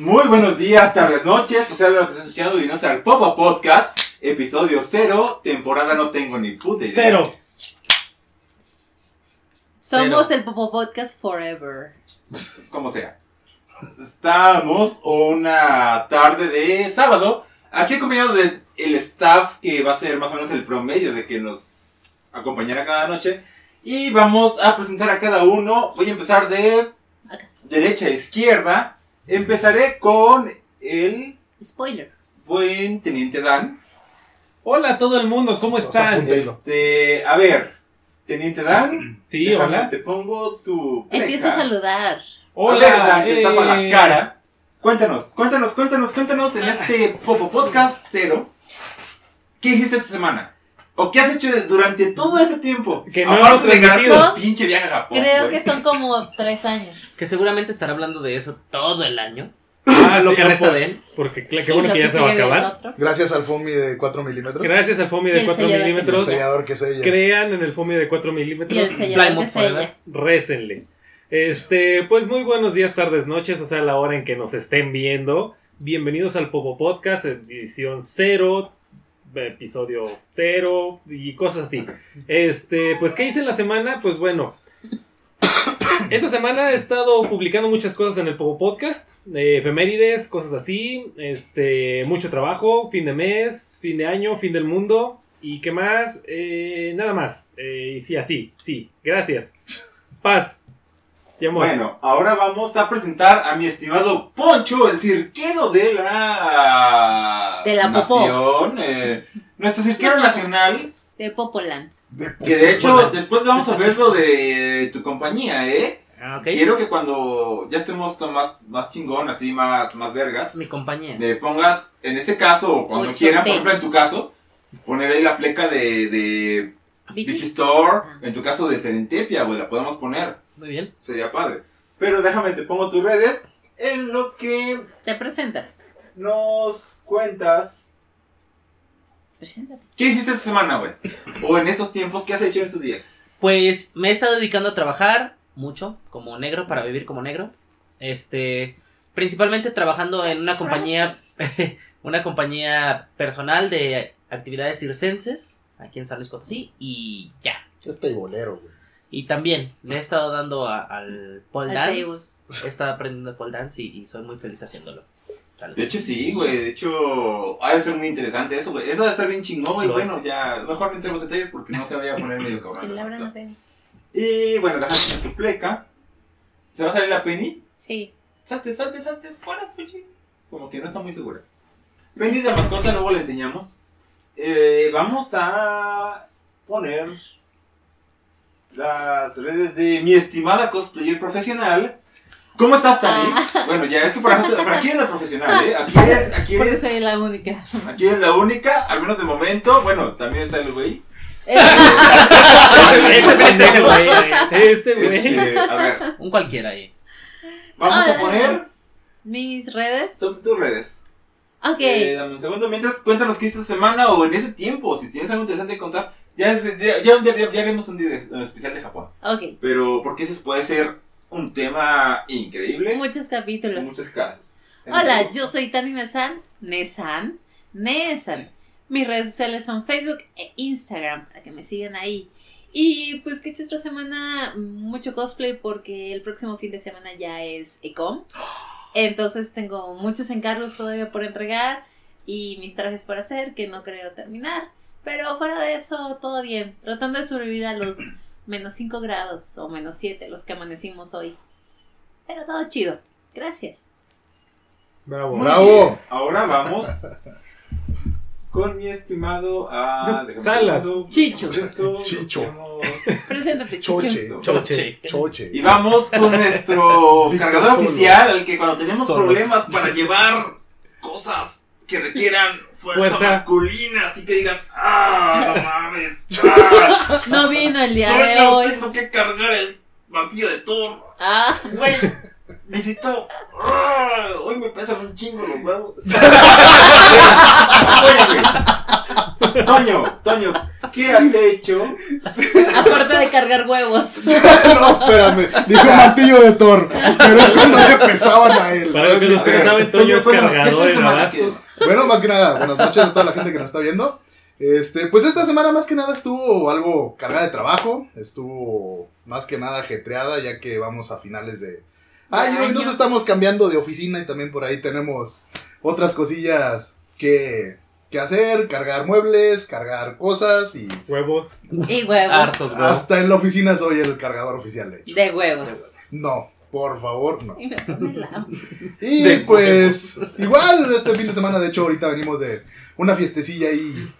Muy buenos días, tardes, noches. O sea, lo que estás escuchando, bienvenidos al Popo Podcast, episodio cero, temporada no tengo ni puta idea. Cero. Somos el Popo Podcast Forever. Como sea. Estamos una tarde de sábado, aquí acompañados del el staff que va a ser más o menos el promedio de que nos acompañará cada noche. Y vamos a presentar a cada uno. Voy a empezar de derecha a izquierda. Empezaré con el Spoiler. buen teniente Dan. Hola a todo el mundo, ¿cómo están? Este, a ver, Teniente Dan. Sí, déjame, hola. Te pongo tu. Empieza a saludar. Hola. A ver, Dan, te tapa la eh, cara. Cuéntanos, cuéntanos, cuéntanos, cuéntanos en este Popo Podcast cero. ¿Qué hiciste esta semana? ¿O qué has hecho durante todo este tiempo? Que no Aparte hemos transmitido. pinche viaje a Japón. Creo güey. que son como tres años. Que seguramente estará hablando de eso todo el año. Ah, lo sí, que no, resta por- de él. Porque qué Y bueno que ya se va a acabar. Gracias al FOMI de 4 milímetros. Gracias al FOMI Y de el 4 sellador que El milímetros. sellador que sella. Crean en el FOMI de 4 Y milímetros. el sellador que sella. Récenle. Este, pues muy buenos días, tardes, noches, o sea, la hora en que nos estén viendo. Bienvenidos al Popo Podcast, edición cero, episodio cero y cosas así. Este, pues, ¿qué hice en la semana? Pues bueno, esta semana he estado publicando muchas cosas en el Popo Podcast, eh, efemérides, cosas así, este, mucho trabajo, fin de mes, fin de año, fin del mundo. ¿Y qué más? Eh, nada más. Eh, y así, sí, gracias. Paz. Bueno, ahora vamos a presentar a mi estimado Poncho, el cirquero de la. De la nación. eh, nuestro cirquero nacional. De Popoland. De Que de hecho, después vamos a ver lo de tu compañía, ¿eh? Ah, ok. Quiero que cuando ya estemos con más, más chingón, así, más, más vergas, Mi compañía. me pongas, en este caso, o cuando quieran, por ejemplo, en tu caso, poner ahí la pleca de, de Vicky. Store, en tu caso de Serentepia, güey, la podemos poner. Muy bien. Sería padre. Pero déjame, te pongo tus redes en lo que Te presentas. nos cuentas. Preséntate. ¿Qué hiciste esta semana, güey? O en estos tiempos, ¿qué has hecho en estos días? Pues me he estado dedicando a trabajar mucho como negro para vivir como negro. Este, principalmente trabajando en una compañía, una compañía personal de actividades circenses aquí en San Luis Potosí y ya. Es teibolero, güey. Y también le he estado dando a- al pole Al dance. table. He estado aprendiendo pole dance y, y soy muy feliz haciéndolo. Salud. De hecho, sí, güey. De hecho, ha de ser muy interesante eso, güey. Eso va a estar bien chingón, güey. Bueno, es. ya, mejor no entremos en detalles porque no se vaya a poner medio cabrón. No Y bueno, déjame tu pleca. ¿Se va a salir la Penny? Sí. Salte, salte, salte, fuera, Fuchi. Como que no está muy segura. Penny de mascota, luego le enseñamos. Eh, vamos a poner las redes de mi estimada cosplayer profesional. ¿Cómo estás, Tani? Bueno, ya es que para, para aquí es la profesional, ¿eh? Aquí eres, aquí Porque eres, soy la única. aquí eres la única, al menos de momento. Bueno, también está el güey. este güey. Este güey. Este, a ver, Un cualquiera ahí. vamos a poner Mis redes. tus tus redes. Ok. Eh, dame un segundo. Mientras, cuéntanos qué hiciste esta semana o en ese tiempo. Si tienes algo interesante que contar. Ya, es- ya, ya, ya- ya haremos un un especial de Japón. Ok. Pero porque ese puede ser un tema increíble Muchos capítulos. muchos casos. Hola, yo soy Tani Nesan. Nesan. Nesan. Mis redes sociales son Facebook e Instagram para que me sigan ahí. Y pues que he hecho esta semana mucho cosplay porque el próximo fin de semana ya es Ecom. Entonces tengo muchos encargos todavía por entregar y mis trajes por hacer que no creo terminar. Pero fuera de eso, todo bien. Tratando de sobrevivir a los menos 5 grados o menos 7, los que amanecimos hoy. Pero todo chido. Gracias. Bravo. muy ¡Bravo! bien. Ahora vamos con mi estimado ah, déjame Salas. Chicho. Esto, Chicho. Preséntate, Chicho. Choche, Choche. choche. Y vamos con nuestro cargador Solos. oficial, al que cuando tenemos Solos. problemas para llevar cosas que requieran fuerza, Fuerza. masculina, así que digas, ah, no mames, ah, No vino el día de hoy. tengo que cargar el martillo de Thor, Ah, güey, necesito, ah, hoy me pesan un chingo los huevos. Oye, güey. Toño, Toño, ¿Qué has hecho? Aparte de cargar huevos. no, espérame. Dijo martillo de Thor. Pero es cuando le pesaban a él. Para los que los que no saben, Toño es Toño, bueno, ¿qué cargador de balazos. Bueno, más que nada, buenas noches a toda la gente que nos está viendo. Este, pues esta semana más que nada estuvo algo cargada de trabajo, estuvo más que nada ajetreada ya que vamos a finales de año y año. nos estamos cambiando de oficina y también por ahí tenemos otras cosillas que, que hacer, cargar muebles, cargar cosas y Huevos. Y huevos. Hartos, huevos. hasta en la oficina soy el cargador oficial de hecho. De huevos. No, por favor, no. Y me pone la... Y De pues, igual este fin de semana, de hecho, ahorita venimos de una fiestecilla ahí.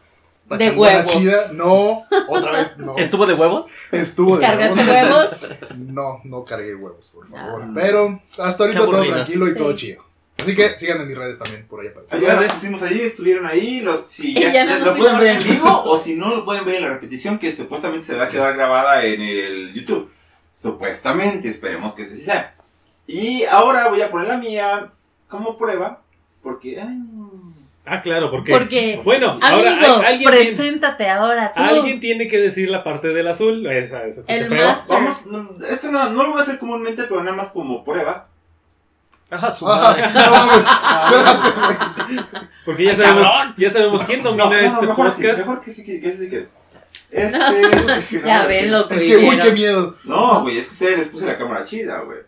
De huevos. chida. No, otra vez no. ¿Estuvo de huevos? Estuvo de ¿Cargaste huevos. huevos? No, no cargué huevos, por favor. Ah. Pero hasta ahorita todo tranquilo y Sí. todo chido. Así que síganme en mis redes también, por ahí aparece. Ayer las pusimos allí, estuvieron ahí, los, si ya, no lo pueden ver en vivo o si no lo pueden ver en la repetición que supuestamente se va a quedar grabada en el YouTube. Supuestamente, esperemos que así sea. Y ahora voy a poner la mía como prueba, porque... ay, Ah, claro, porque. Porque, Bueno, ahora amigo, hay- alguien, tiene, preséntate ahora tú. alguien tiene que decir la parte del azul. Esa, esa escucha El feo. más- Vamos, no, esto no, no lo voy a hacer comúnmente, pero nada más como prueba. Ajá, su Ah, madre. no mames, espérate. Porque ya sabemos, ya sabemos quién domina no, no, este mejor así, podcast. mejor que sí, que, que sí que... Este, No. es que no, Ya es ven lo que Es que, uy, qué miedo. No, güey, es que ustedes les puse la cámara chida, güey.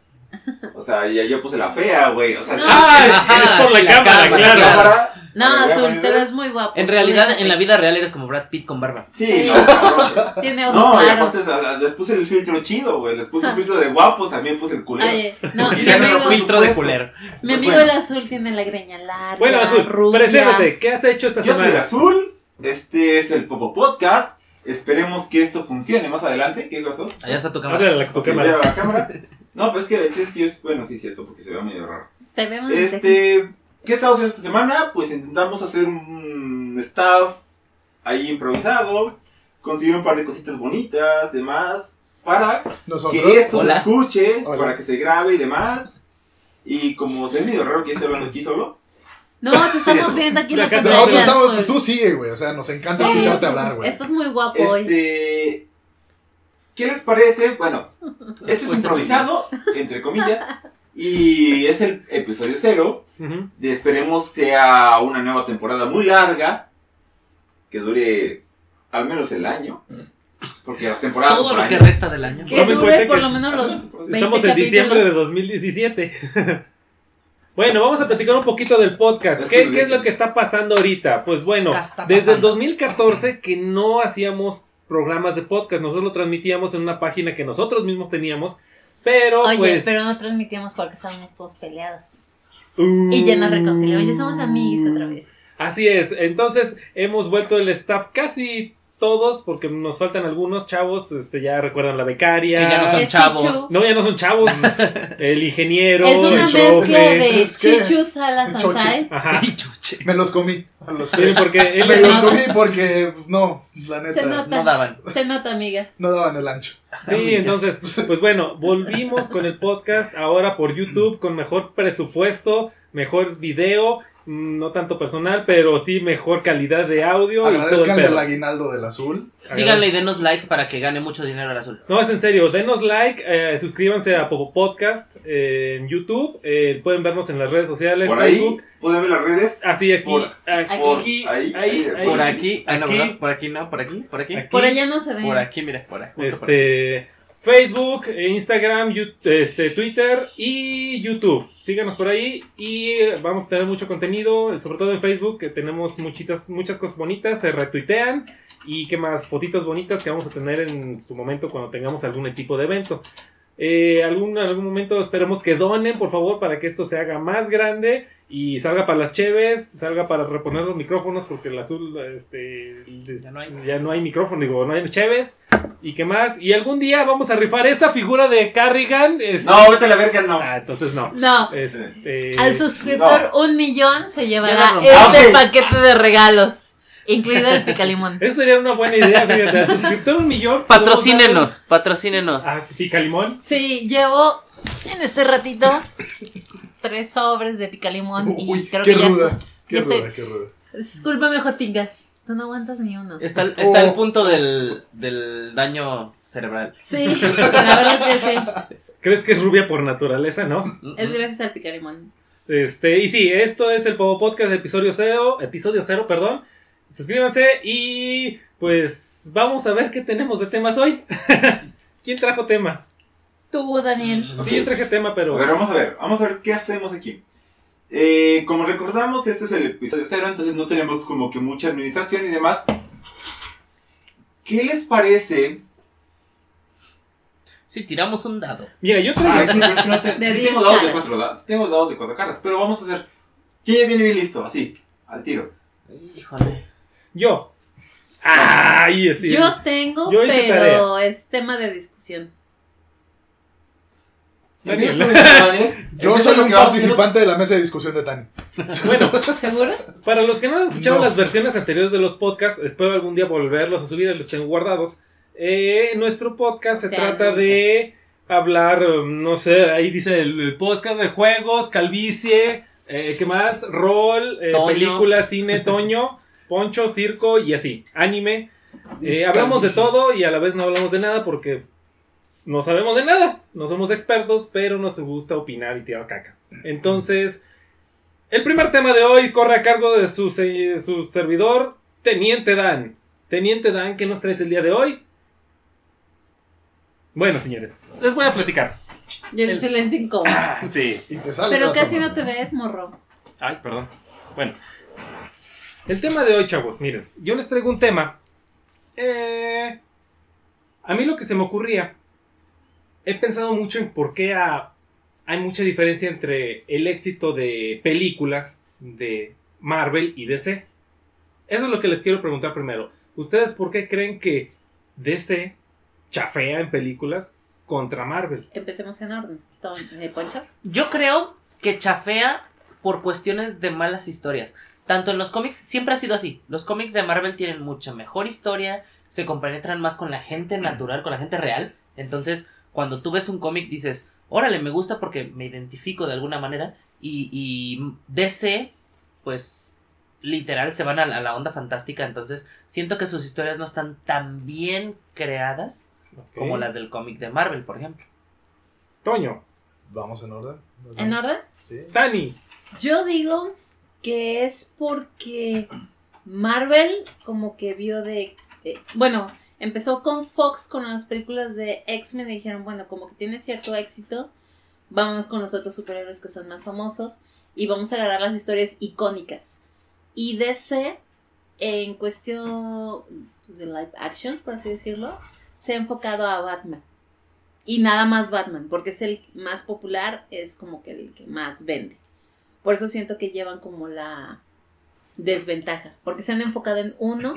O sea, ya yo puse la fea, güey. O sea, No. Ah, es, es por sí, la, la cámara, cámara, claro. No, Azul, te ves muy guapo. En realidad, en la vida real eres como Brad Pitt con barba. Sí, Sí. no. Tiene ojos No, y aparte les puse el filtro chido, güey. Les puse el filtro de guapos, también puse el culero. Oye, no, Y mi ya no lo amigo, Filtro de culero. mi Pues amigo bueno. el azul tiene la greña larga. Bueno, Azul, rubia. preséntate. ¿Qué has hecho esta Yo soy el semana? azul. Este es el Popo Podcast. Esperemos que esto funcione más adelante. ¿Qué pasó? Allá está tu cámara. Háblale tu la cámara. No, pues es que, es que es, bueno, sí es cierto, porque se ve medio raro. Te vemos desde aquí. Este, ¿qué estamos haciendo esta semana? Pues intentamos hacer un staff ahí improvisado, conseguir un par de cositas bonitas, demás, para Nosotros. que esto Hola. se escuche, Hola. para que se grabe y demás. Y como se ve medio raro que estoy hablando aquí solo, No, te estamos viendo aquí en la pantalla. Nosotros estamos, tú sigue, güey. O sea, nos encanta Sí. escucharte hablar, güey. Estás muy guapo hoy. este, ¿qué les parece? Bueno, esto es Pues, improvisado, entre comillas, y es el episodio cero. Ujú. de esperemos sea una nueva temporada muy larga, que dure al menos el año, porque las temporadas Todo lo por que resta del año. Que dure por que lo menos los 20 Estamos en diciembre de capítulos. 2017. Bueno, vamos a platicar un poquito del podcast. Es ¿Qué, qué es lo que está pasando ahorita? Pues bueno, ¿Qué está desde el pasando? 2014 que no hacíamos programas de podcast. Nosotros lo transmitíamos en una página que nosotros mismos teníamos. Pero Oye, pues... pero no transmitíamos porque estábamos todos peleados. Uh, Y ya nos reconciliamos. Ya somos amigos otra vez. Así es, entonces hemos vuelto el staff casi todos, porque nos faltan algunos chavos, este ya recuerdan la becaria. Que ya no son El chavos. Chichu. No, ya no son chavos. el ingeniero. Es una Chicho, mezcla güey. de Es que- Chichu Salas. Ajá. Y. Me los comí a los Sí, tres. porque él Me los comí porque, pues no, la Se neta, nota. No daban. Se nota, amiga. no daban el ancho. Sí, entonces, pues bueno, volvimos con el podcast ahora por YouTube con mejor presupuesto, mejor video, no tanto personal, pero sí mejor calidad de audio y todo el Agradezcanle pedo. al aguinaldo del azul. Síganle y denos likes para que gane mucho dinero al azul. No, es en serio, denos like, eh, suscríbanse a Popo Podcast eh, en YouTube, eh, pueden vernos en las redes sociales, Por ahí Facebook. pueden ver las redes. Así, aquí, Por- aquí, por aquí, ahí, ahí, ahí, ahí, Por aquí. Ah, no, aquí. Por aquí no, por aquí, por aquí. aquí, Por allá no se ve. Por aquí, mira, por aquí. justo por aquí. Facebook, Instagram, este, Twitter y YouTube. Síganos por ahí y vamos a tener mucho contenido, sobre todo en Facebook, que tenemos muchitas, muchas cosas bonitas, se retuitean y qué más, fotitos bonitas que vamos a tener en su momento cuando tengamos algún tipo de evento. Eh, algún momento esperemos que donen, por favor, para que esto se haga más grande y salga para las cheves, salga para reponer los micrófonos, porque el azul, este, Ya no hay. ya no hay micrófono, digo, no hay cheves. ¿Y qué más? Y algún día vamos a rifar esta figura de Carrigan. este- No, ahorita la verga no. Ah, entonces no. No. Este, Al suscriptor un millón se llevará este rompamos. paquete de regalos. Incluido el picalimón. Eso sería una buena idea, fíjate. Al suscriptor un millón. Patrocínenos, patrocínenos. Ah, pica limón. Sí, llevo en este ratito tres sobres de picalimón y Uy, creo qué que ya ruda. Qué ya ruda, estoy- qué ruda. Discúlpame, Jotingas. Tú no aguantas ni uno. Está, el- está el Oh. punto del, del daño cerebral. Sí, la verdad que sí. ¿Crees que es rubia por naturaleza, no? Es gracias al picarimón. Este, y sí, esto es el Povo Podcast episodio cero, episodio cero, perdón. Suscríbanse y pues vamos a ver qué tenemos de temas hoy. ¿Quién trajo tema? Tú, Daniel. Sí, yo traje tema, A pero ver, vamos a ver, vamos a ver qué hacemos aquí. Eh, como recordamos, este es el episodio cero, entonces no tenemos como que mucha administración y demás. ¿Qué les parece? Si tiramos un dado. mira, yo Ay, traigo, sí, pero es que no te- De sí 10 tengo dados de cuatro dados, tengo dados de cuatro caras, pero vamos a hacer. ¿Quién ya viene bien listo? Así, al tiro. Híjole. yo. Ay, sí. Yo tengo, Yo pero es tema de discusión. Daniel. Daniel. Yo soy un participante de la mesa de discusión de Tani. Bueno, ¿Seguros? para los que no han escuchado No. las versiones anteriores de los podcasts, espero algún día volverlos a subir, los tengo guardados. Eh, nuestro podcast se trata de hablar, no sé, ahí dice el, el podcast de juegos, calvicie, eh, ¿qué más? Rol, eh, película, cine, toño, poncho, circo y así, anime. Eh, hablamos de todo y a la vez no hablamos de nada porque no sabemos de nada. No somos expertos, pero nos gusta opinar y tirar caca. Entonces, el primer tema de hoy corre a cargo de su, su servidor, Teniente Dan. Teniente Dan, ¿qué nos traes el día de hoy? Bueno, señores, les voy a platicar. Y el El- silencio incómodo. Sí. Y te sales Pero casi no te ves, morro. Ay, perdón. Bueno. El tema de hoy, chavos, miren, yo les traigo un tema. Eh, a mí lo que se me ocurría, he pensado mucho en por qué ha- hay mucha diferencia entre el éxito de películas de Marvel y DC. Eso es lo que les quiero preguntar primero. ¿Ustedes por qué creen que DC chafea en películas contra Marvel? Empecemos en orden. Ton- eh, Poncho. Yo creo que chafea por cuestiones de malas historias. Tanto en los cómics, siempre ha sido así. Los cómics de Marvel tienen mucha mejor historia, se compenetran más con la gente natural, con la gente real. Entonces, cuando tú ves un cómic dices, órale, me gusta porque me identifico de alguna manera. Y, y DC, pues, literal, se van a, la- a la onda fantástica. Entonces, siento que sus historias no están tan bien creadas como las del cómic de Marvel, por ejemplo. Toño, Vamos en orden. ¿En orden? Sí. Tani. Yo digo que es porque Marvel como que vio de... eh, bueno, empezó con Fox con las películas de X-Men y dijeron, bueno, como que tiene cierto éxito, vámonos con los otros superhéroes que son más famosos y vamos a agarrar las historias icónicas. Y DC, en cuestión pues, de live actions, por así decirlo, se ha enfocado a Batman. Y nada más Batman, porque es el más popular, es como que el que más vende. Por eso siento que llevan como la desventaja, porque se han enfocado en uno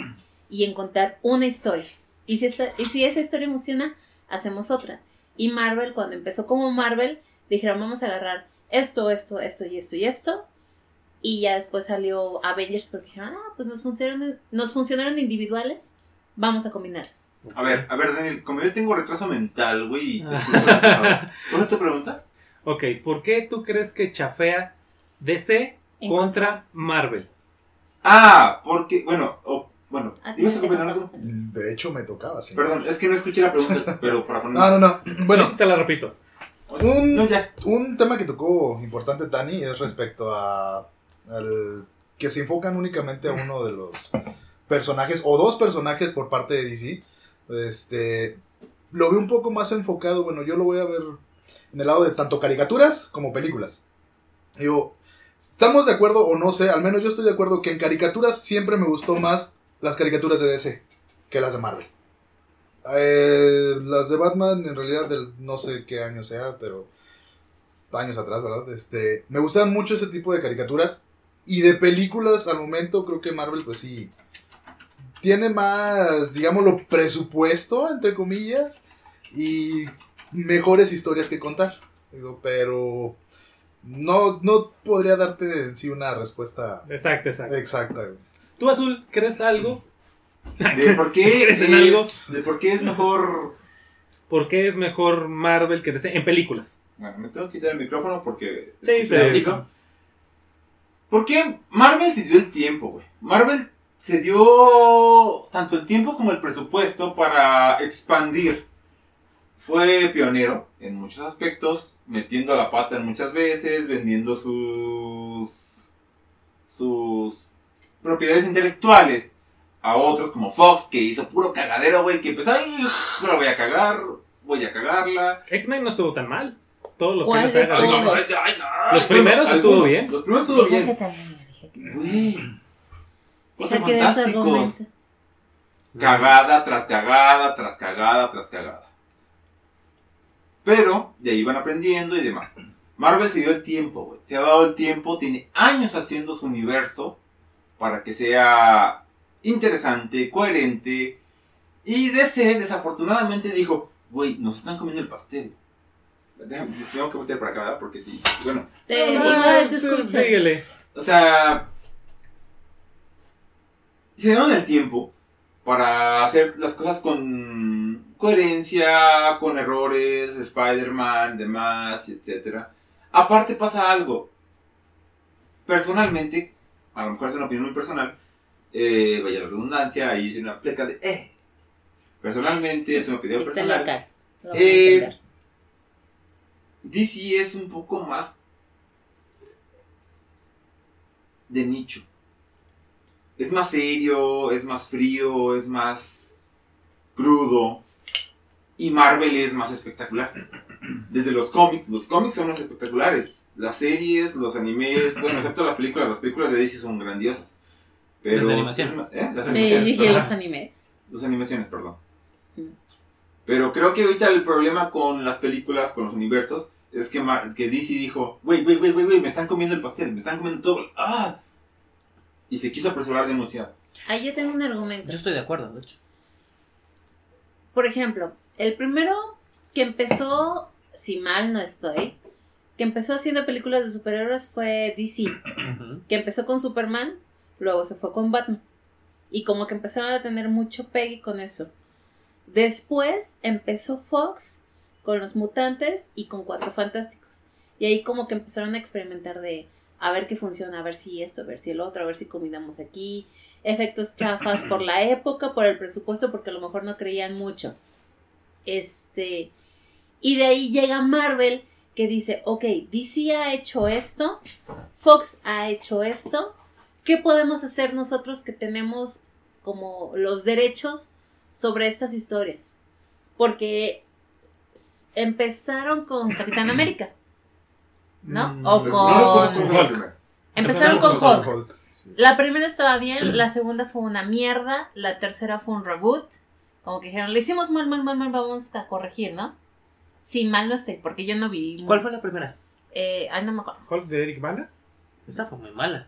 y en contar una historia. Y si, esta, y si esa historia emociona, hacemos otra. Y Marvel, cuando empezó como Marvel, dijeron vamos a agarrar esto, esto, esto y esto y esto. Y ya después salió Avengers porque dijeron, ah, pues nos funcionaron, nos funcionaron individuales, vamos a combinarlas. A ver, a ver, Daniel, como yo tengo retraso mental, güey. ¿Cuál es tu pregunta? Ok, ¿por qué tú crees que chafea DC contra Marvel? Ah, porque, bueno, o- bueno, A ti ¿ibas a comentar algo? De hecho, me tocaba, señor. Perdón, es que no escuché la pregunta, pero para poner... No, no, no. Bueno, Te la repito. un, No, ya. un tema que tocó importante, Tani, es respecto a al que se enfocan únicamente a uno de los personajes, o dos personajes por parte de DC. Este, lo veo un poco más enfocado, bueno, yo lo voy a ver en el lado de tanto caricaturas como películas. Digo, ¿estamos de acuerdo o no sé? Al menos yo estoy de acuerdo que en caricaturas siempre me gustó más las caricaturas de DC que las de Marvel. Eh, las de Batman, en realidad, del, no sé qué año sea, pero años atrás, ¿verdad? Este, me gustan mucho ese tipo de caricaturas. Y de películas, al momento, creo que Marvel, pues sí, tiene más, digámoslo, presupuesto, entre comillas, y mejores historias que contar. Digo, pero no, no podría darte en sí una respuesta Exacto, exacto. exacta. güey. ¿Tú, Azul, crees algo? ¿De por qué ¿Crees en algo? de por qué es mejor... ¿Por qué es mejor Marvel que DC en películas? Bueno, me tengo que quitar el micrófono porque... Sí, pero-. ¿Por qué Marvel se dio el tiempo, güey? Marvel se dio tanto el tiempo como el presupuesto para expandir. Fue pionero en muchos aspectos, metiendo la pata en muchas veces, vendiendo sus sus propiedades intelectuales a otros como Fox que hizo puro cagadero, güey, que empezó ahí, la voy a cagar, voy a cagarla. X-Men no estuvo tan mal. Todo lo que ¿Cuál nos de haga- todos? Ay, no, ay, ay, Los primeros estuvo bien. Los primeros estuvo bien. Güey. Fantásticos. Cagada tras cagada, tras cagada, tras cagada. Pero de ahí van aprendiendo y demás. Marvel se dio el tiempo, güey. Se ha dado el tiempo, tiene años haciendo su universo para que sea interesante, coherente. Y DC desafortunadamente dijo, güey, nos están comiendo el pastel. Déjame, tengo que voltear para acá, ¿verdad? Porque sí. Bueno, Te- Ah, igual te sí, escucha. Síguele. o sea, se dieron el tiempo para hacer las cosas con coherencia, con errores, Spider-Man, demás, etc. Aparte pasa algo. Personalmente, a lo mejor es una opinión muy personal, eh, vaya la redundancia, ahí hice una pleca de eh. Personalmente es una opinión personal. local. Lo Eh. DC es un poco más de nicho. Es más serio, es más frío, es más crudo. Y Marvel es más espectacular. Desde los cómics, los cómics son los espectaculares. Las series, los animes, bueno, excepto las películas, las películas de DC son grandiosas. Pero Las de animación. ¿eh? Las Sí, animaciones, dije perdón. los animes. Las animaciones, perdón. Mm. Pero creo que ahorita el problema con las películas, con los universos, es que, Mar- que DC dijo, güey, güey, güey, güey, güey, me están comiendo el pastel, me están comiendo todo. ¡Ah! Y se quiso apresurar demasiado. Ahí yo tengo un argumento. Yo estoy de acuerdo, de hecho. Por ejemplo, el primero que empezó, si mal no estoy, que empezó haciendo películas de superhéroes fue DC. Que empezó con Superman, luego se fue con Batman. Y como que empezaron a tener mucho pegue con eso. Después empezó Fox con los mutantes y con Cuatro Fantásticos. Y ahí como que empezaron a experimentar de a ver qué funciona, a ver si esto, a ver si el otro, a ver si combinamos aquí. Efectos chafas por la época, por el presupuesto, porque a lo mejor no creían mucho. Este. Y de ahí llega Marvel que dice, ok, DC ha hecho esto, Fox ha hecho esto, ¿qué podemos hacer nosotros que tenemos como los derechos sobre estas historias? Porque empezaron con Capitán América, ¿no? Mm, o con... Hulk. Empezaron con. Hulk. La primera estaba bien, la segunda fue una mierda, la tercera fue un reboot. Como que dijeron, le hicimos mal, mal, mal, mal, vamos a corregir, ¿no? Sí, mal no estoy, porque yo no vi. ¿Cuál fue la primera? Eh, ay, no me acuerdo. Hulk de Eric Bana. Esa fue muy mala.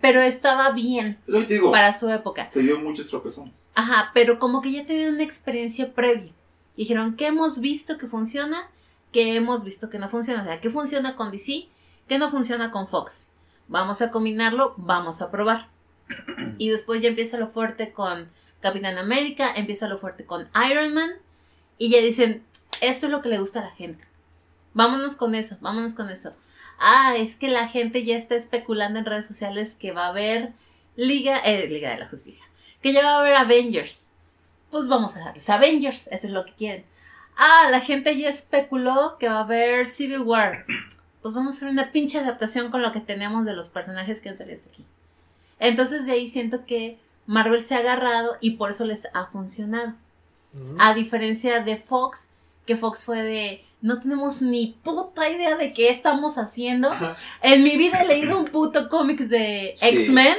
Pero estaba bien Lo que te digo, para su época. se dio muchos tropezones. Ajá, pero como que ya tenían una experiencia previa. Dijeron, ¿qué hemos visto que funciona? ¿Qué hemos visto que no funciona? O sea, ¿qué funciona con DC? ¿Qué no funciona con Fox? Vamos a combinarlo, vamos a probar. Y después ya empieza lo fuerte con Capitán América, empieza lo fuerte con Iron Man. Y ya dicen, esto es lo que le gusta a la gente. Vámonos con eso, vámonos con eso. Ah, es que la gente ya está especulando en redes sociales que va a haber Liga, eh, Liga de la Justicia que ya va a haber Avengers. Pues vamos a darles Avengers, eso es lo que quieren. Ah, la gente ya especuló que va a haber Civil War. Pues vamos a hacer una pinche adaptación con lo que tenemos de los personajes que han salido hasta aquí. Entonces de ahí siento que Marvel se ha agarrado y por eso les ha funcionado. A diferencia de Fox, que Fox fue de no tenemos ni puta idea de qué estamos haciendo. Ajá. En mi vida he leído un puto cómics de Sí. X-Men.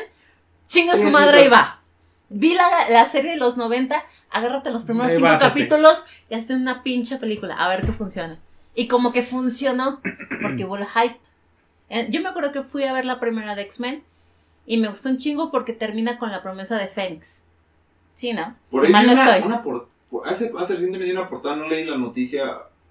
Chinga Sí, su madre sí. y va. Vi la, la serie de los 90, agárrate los primeros Ahí cinco capítulos y hazte una pinche película, a ver qué funciona. Y como que funcionó, porque hubo el hype. Eh, Yo me acuerdo que fui a ver la primera de X-Men y me gustó un chingo porque termina con la promesa de Fénix. Sí, ¿no? Por Si ahí mal no una, estoy. una por- por- hace, hace recientemente una portada, no leí la noticia,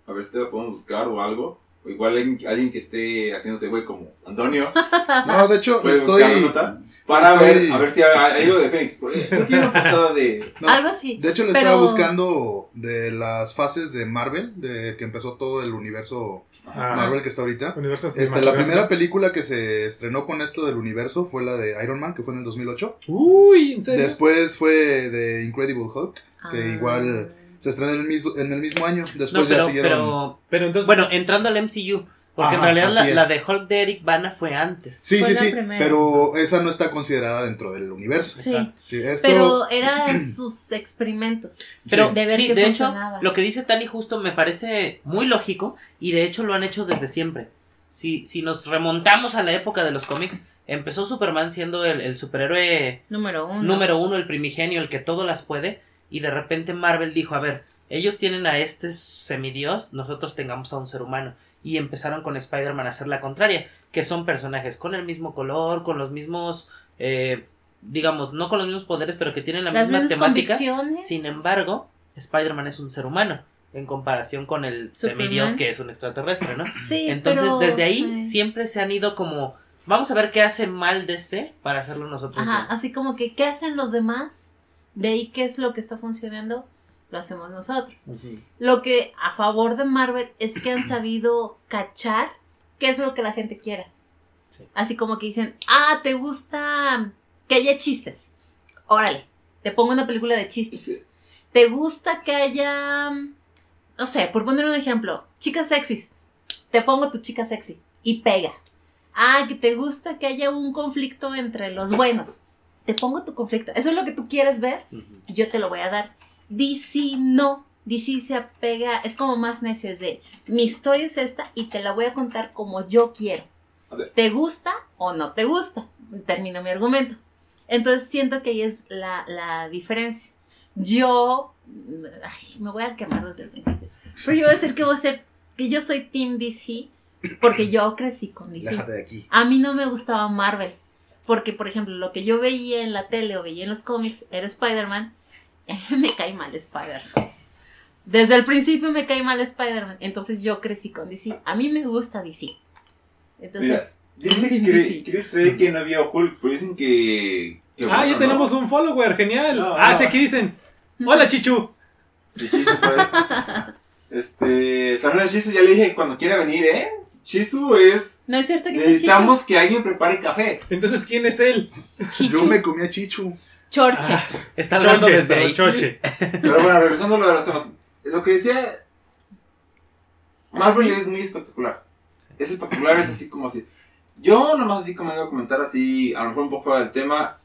a ver si te la podemos buscar o algo. o igual alguien, alguien que esté haciéndose güey como Antonio, No, de hecho, puede estoy. buscar la nota para estoy- ver, a ver si hay algo de Fénix. porque Creo que hay una portada de... no, Algo así. De hecho, le Pero- estaba buscando de las fases de Marvel, de que empezó todo el universo Marvel que está ahorita. universo Este, la primera película que se estrenó con esto del universo fue la de Iron Man, que fue en el 2008. Uy, ¿en serio? Después fue de Incredible Hulk, que Ah. igual se estrenó en el mismo, en el mismo año. Después No, ya pero, siguieron. pero Pero entonces, bueno, entrando al MCU, porque Ajá, en realidad la, de Hulk de Eric Bana fue antes. Sí, Fue sí, sí, primera. pero esa no está considerada dentro del universo. Sí. Exacto. Sí, esto, Pero eran sus experimentos. Pero de ver sí, que de hecho, lo que dice Tani justo me parece muy lógico y de hecho lo han hecho desde siempre. Si, si nos remontamos a la época de los cómics, empezó Superman siendo el, el superhéroe Número uno. número uno, el primigenio, el que todo las puede, y de repente Marvel dijo, a ver, ellos tienen a este semidios, nosotros tengamos a un ser humano. Y empezaron con Spider-Man a hacer la contraria, que son personajes con el mismo color, con los mismos, eh, digamos, no con los mismos poderes, pero que tienen la Las misma temática. Sin embargo, Spider-Man es un ser humano, en comparación con el Superman. semidios que es un extraterrestre, ¿no? Sí, Entonces, pero- desde ahí eh, siempre se han ido como, vamos a ver qué hace mal DC para hacerlo nosotros. Ajá, bien". así como que, ¿qué hacen los demás? De ahí, ¿qué es lo que está funcionando? Lo hacemos nosotros. Lo que a favor de Marvel es que han sabido cachar qué es lo que la gente quiera. Sí. Así como que dicen, ah, ¿te gusta que haya chistes? Órale, te pongo una película de chistes. Sí. ¿Te gusta que haya, no sé, por poner un ejemplo, chicas sexys? Te pongo tu chica sexy y pega. Ah, que te gusta que haya un conflicto entre los buenos. Te pongo tu conflicto. Eso es lo que tú quieres ver yo te lo voy a dar. DC no. DC se apega, es como más necio, es de mi historia es esta y te la voy a contar como yo quiero. ¿Te gusta o no te gusta? Termino mi argumento. Entonces siento que ahí es la, la diferencia. Yo, ay, me voy a quemar desde el principio. Pero yo voy a decir que voy a ser, que yo soy Team DC porque yo crecí con DC. Déjate de aquí. A mí no me gustaba Marvel. Porque, por ejemplo, lo que yo veía en la tele o veía en los cómics era Spider-Man. me cae mal Spider-Man. Desde el principio me cae mal Spider-Man. Entonces yo crecí con DC. A mí me gusta DC. Entonces, Dicen Sí. que Chris cree que no había Hulk, pero dicen que... que Ah, bueno, ya ¿no? tenemos un follower, genial. No, ah, no. sí, aquí dicen. Hola, Chichu. Pues. Este, saludos a Shizu, ya le dije cuando quiera venir, ¿eh? Shizu es... no es cierto que está Necesitamos que alguien prepare café. Entonces, ¿quién es él? Yo me comí a Chichu. Chorche. Está hablando Choche, desde ahí. Choche. Pero bueno, regresando a lo de los temas. Lo que decía... Marvel es muy espectacular. Es espectacular, es así como así. Yo nomás así como iba a comentar así, a lo mejor un poco del tema.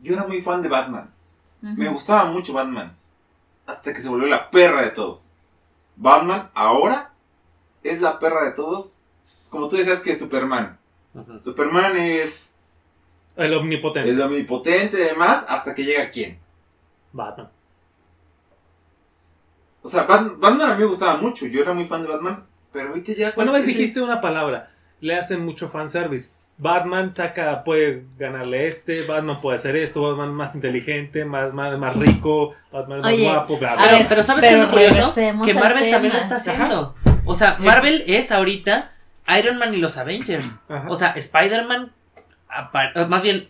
Yo era muy fan de Batman. Me gustaba mucho Batman. Hasta que se volvió la perra de todos. Batman ahora es la perra de todos. Como tú decías que Superman. Ujú. Superman es El omnipotente. el omnipotente y demás hasta que llega quién. Batman. O sea, Bat- Batman a mí me gustaba mucho. Yo era muy fan de Batman. Pero ahorita ya... Una vez dijiste una palabra. Le hacen mucho fanservice. Batman saca, puede ganarle este, Batman puede hacer esto, Batman más inteligente, más, más, más rico, Batman más Oye, guapo, bla. Pero, ver, pero ¿sabes pero qué es lo curioso? Que Marvel también lo está haciendo. O sea, Marvel es ahorita Iron Man y los Avengers. Ajá. O sea, Spider-Man, eh, más bien,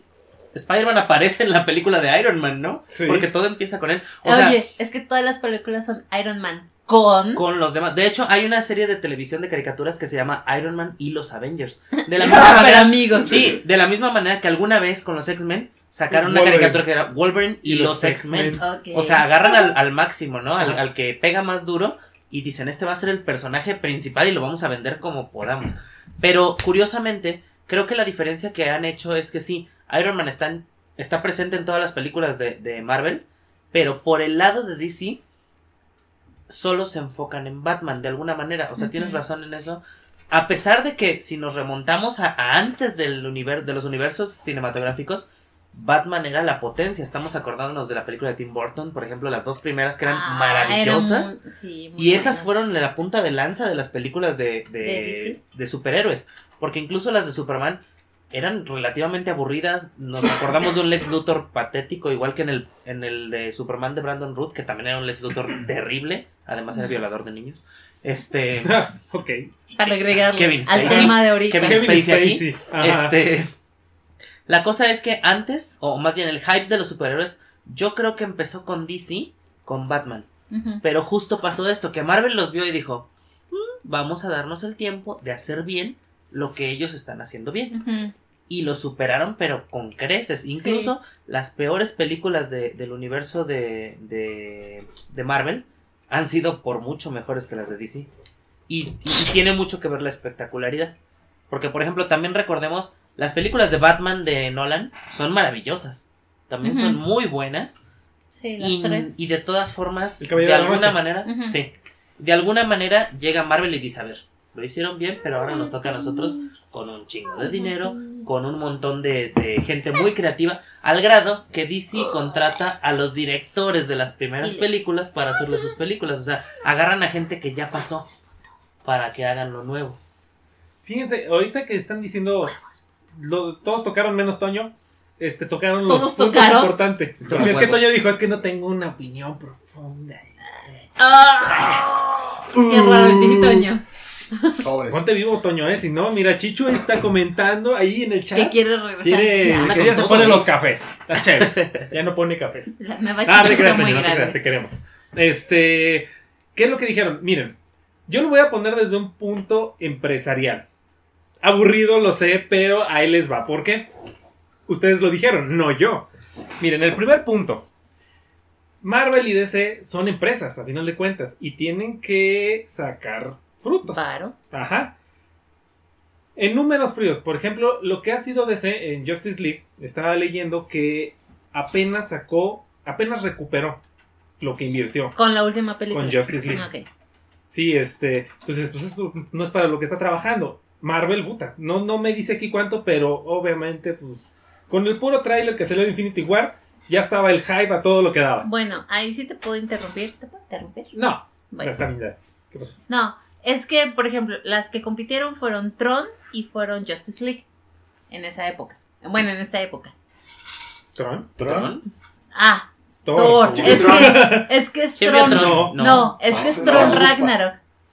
Spider-Man aparece en la película de Iron Man, ¿no? Sí. Porque todo empieza con él. O sea, Oye, es que todas las películas son Iron Man con... con los demás. De hecho, hay una serie de televisión de caricaturas que se llama Iron Man y los Avengers. De la misma manera, amigos. sí, de la misma manera que alguna vez con los X-Men sacaron una caricatura que era Wolverine y, Y los los X-Men. O sea, agarran al, al máximo, ¿no? Al que pega más duro y dicen, este va a ser el personaje principal y lo vamos a vender como podamos. Pero curiosamente, creo que la diferencia que han hecho es que sí, Iron Man está, en- está presente en todas las películas de, de Marvel, pero por el lado de DC, solo se enfocan en Batman de alguna manera. O sea, tienes razón en eso. A pesar de que si nos remontamos a, a antes del univer- de los universos cinematográficos, Batman era la potencia. Estamos acordándonos de la película de Tim Burton, por ejemplo, las dos primeras que eran Ah, maravillosas. eran muy- sí, muy Y esas buenas. fueron la punta de lanza de las películas de, de, ¿De DC? de superhéroes. Porque incluso las de Superman eran relativamente aburridas. Nos acordamos de un Lex Luthor patético, igual que en el, en el de Superman de Brandon Root, que también era un Lex Luthor terrible, Además era violador de niños. Este. ok. Para agregarle Kevin al tema de ahorita. Kevin Spacey aquí. Spacey. Este. La cosa es que antes, o más bien el hype de los superhéroes, yo creo que empezó con DC, con Batman. Pero justo pasó esto, que Marvel los vio y dijo, "Mm, vamos a darnos el tiempo de hacer bien lo que ellos están haciendo bien. Y lo superaron, pero con creces. Incluso las peores películas de- del universo de, de, de Marvel han sido por mucho mejores que las de DC. Y, y tiene mucho que ver la espectacularidad. Porque, por ejemplo, también recordemos, las películas de Batman de Nolan son maravillosas. También son muy buenas. Sí, las Y, tres. y de todas formas, de alguna manera, sí, de alguna manera llega Marvel y dice, a ver, lo hicieron bien, pero ahora nos toca a nosotros con un chingo de dinero, con un montón de, de gente muy creativa, al grado que DC contrata a los directores de las primeras películas para hacerle sus películas. O sea, agarran a gente que ya pasó para que hagan lo nuevo. Fíjense, ahorita que están diciendo. Lo- todos tocaron menos Toño. Este, tocaron los Todos puntos tocaron. importantes. Porque es que. Toño dijo, es que no tengo una opinión profunda. ¡Ah! Qué raro el Uh. Toño. Sobres. Ponte vivo, Toño, eh. Si no, mira, Chicho está comentando ahí en el chat. Que quiere regresar. Quiere que ya se eh. los cafés, las chéves. Ya no pone cafés. La nueva Ah, chica te creas, muy no te creas, te queremos. Este, ¿qué es lo que dijeron? Miren, yo lo voy a poner desde un punto empresarial. Aburrido, lo sé, pero ahí les va. ¿Por qué? Ustedes lo dijeron, no yo. Miren, el primer punto. Marvel y DC son empresas, a final de cuentas, y tienen que sacar frutos. Paro. Ajá. En números fríos, por ejemplo, lo que ha sido DC en Justice League, estaba leyendo que apenas sacó, apenas recuperó lo que invirtió. Con la última película. Con Justice League. Ok. Sí, este, entonces, pues esto no es para lo que está trabajando. Marvel, puta, no, no me dice aquí cuánto, pero obviamente, pues, con el puro tráiler que salió de Infinity War, ya estaba el hype a todo lo que daba. Bueno, ahí sí te puedo interrumpir. ¿Te puedo interrumpir? No, Bueno. está bien, ya. ¿Qué pasó? No, es que, por ejemplo, las que compitieron fueron Tron y fueron Justice League. En esa época. Bueno, en esa época. ¿Tron? ¿Tron? Ah, Thor. Thor. ¿Quién vio Es Tron? que, es que es ¿Quién vio Tron. Tron? No, es que es Ah, Tron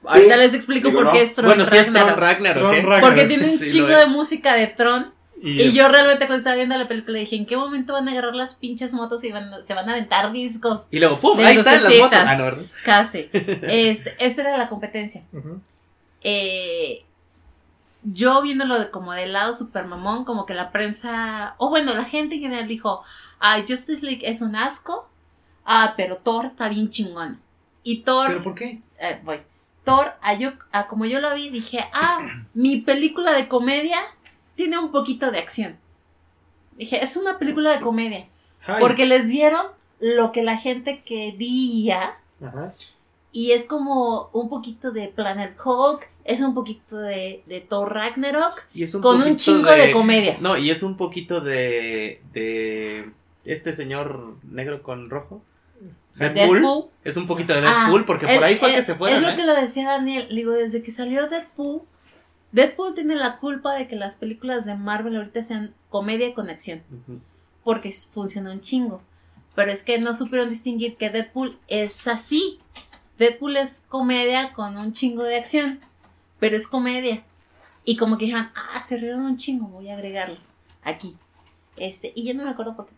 Sí. Ahorita les explico Digo, por no. qué es Tron Bueno, si es. Tron Ragnarok, Tron ¿eh? Ragnarok. Porque tiene un Sí, chingo de música de Tron. Y, Y yo realmente cuando estaba viendo la película dije, ¿en qué momento van a agarrar las pinches motos y van- se van a aventar discos? Y luego, ¡pum! Ahí están las motos. Ah, no, ¿verdad? Casi. Este, esta era la competencia. Eh, yo viéndolo de- como del lado super mamón, como que la prensa, o bueno, la gente en general dijo, ah, Justice League es un asco, ah, pero Thor está bien chingón. Y Thor, ¿Pero por qué? eh, voy, Thor, a yo, a como yo lo vi, dije, ah, mi película de comedia tiene un poquito de acción. Dije, es una película de comedia. Ay, Porque les dieron lo que la gente quería. Ajá. Y es como un poquito de Planet Hulk, es un poquito de, de Thor Ragnarok, Y es un con un chingo de... comedia. No, y es un poquito de. de. Este señor negro con rojo. Deadpool. Deadpool. Es un poquito de Ah, Deadpool, porque por el- ahí fue el- que se fueron. Es lo ¿eh? que lo decía Daniel. Digo, desde que salió Deadpool, Deadpool tiene la culpa de que las películas de Marvel ahorita sean comedia con acción. Porque funciona un chingo. Pero es que no supieron distinguir que Deadpool es así. Deadpool es comedia con un chingo de acción. Pero es comedia. Y como que dijeron, ah, se rieron un chingo, voy a agregarlo aquí. Este, y yo no me acuerdo por qué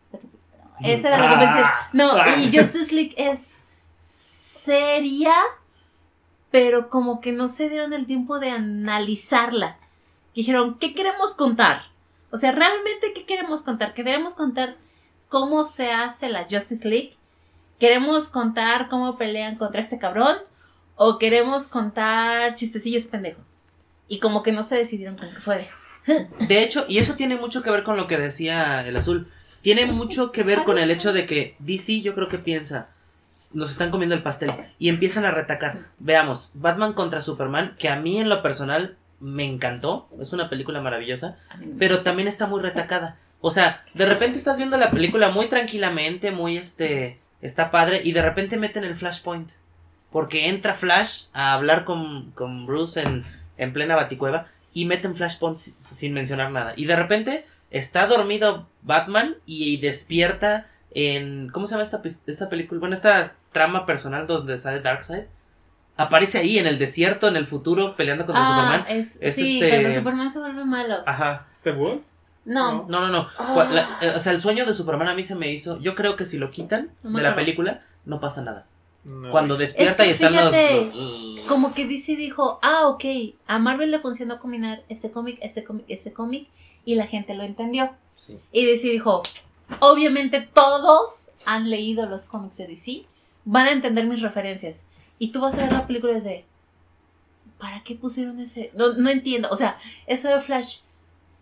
Esa era la Ah. competencia. No, Ah. y Justice League es seria, pero como que no se dieron el tiempo de analizarla. Dijeron, ¿qué queremos contar? O sea, realmente, ¿qué queremos contar? ¿Queremos contar cómo se hace la Justice League? ¿Queremos contar cómo pelean contra este cabrón? ¿O queremos contar chistecillos pendejos? Y como que no se decidieron con qué fue de. De hecho, y eso tiene mucho que ver con lo que decía el azul. Tiene mucho que ver con el hecho de que DC yo creo que piensa, "S- nos están comiendo el pastel y empiezan a retacar. Veamos, Batman contra Superman, que a mí en lo personal me encantó, es una película maravillosa, pero también está muy retacada. O sea, de repente estás viendo la película muy tranquilamente, muy este, está padre, y de repente meten el flashpoint. Porque entra Flash a hablar con, con Bruce en, en plena baticueva y meten flashpoint si- sin mencionar nada. Y de repente está dormido Batman y, despierta en... ¿Cómo se llama esta, esta película? Bueno, esta trama personal donde sale Darkseid. aparece ahí en el desierto, en el futuro, peleando contra ah, Superman. Es, Es sí, este- cuando Superman se vuelve malo. Ajá. ¿Este Wolf? No. No, no, no. Ah. La- eh, o sea, el sueño de Superman a mí se me hizo. Yo creo que si lo quitan No de la película, no pasa nada. No. Cuando despierta que y están los- fíjate, los, los- Como que DC dijo, ah, ok, a Marvel le funcionó combinar este cómic, este cómic, este cómic, y la gente lo entendió. Sí. Y DC dijo, obviamente todos han leído los cómics de DC, van a entender mis referencias. Y tú vas a ver la película y dices, de, ¿para qué pusieron ese? No, no entiendo, o sea, eso de Flash,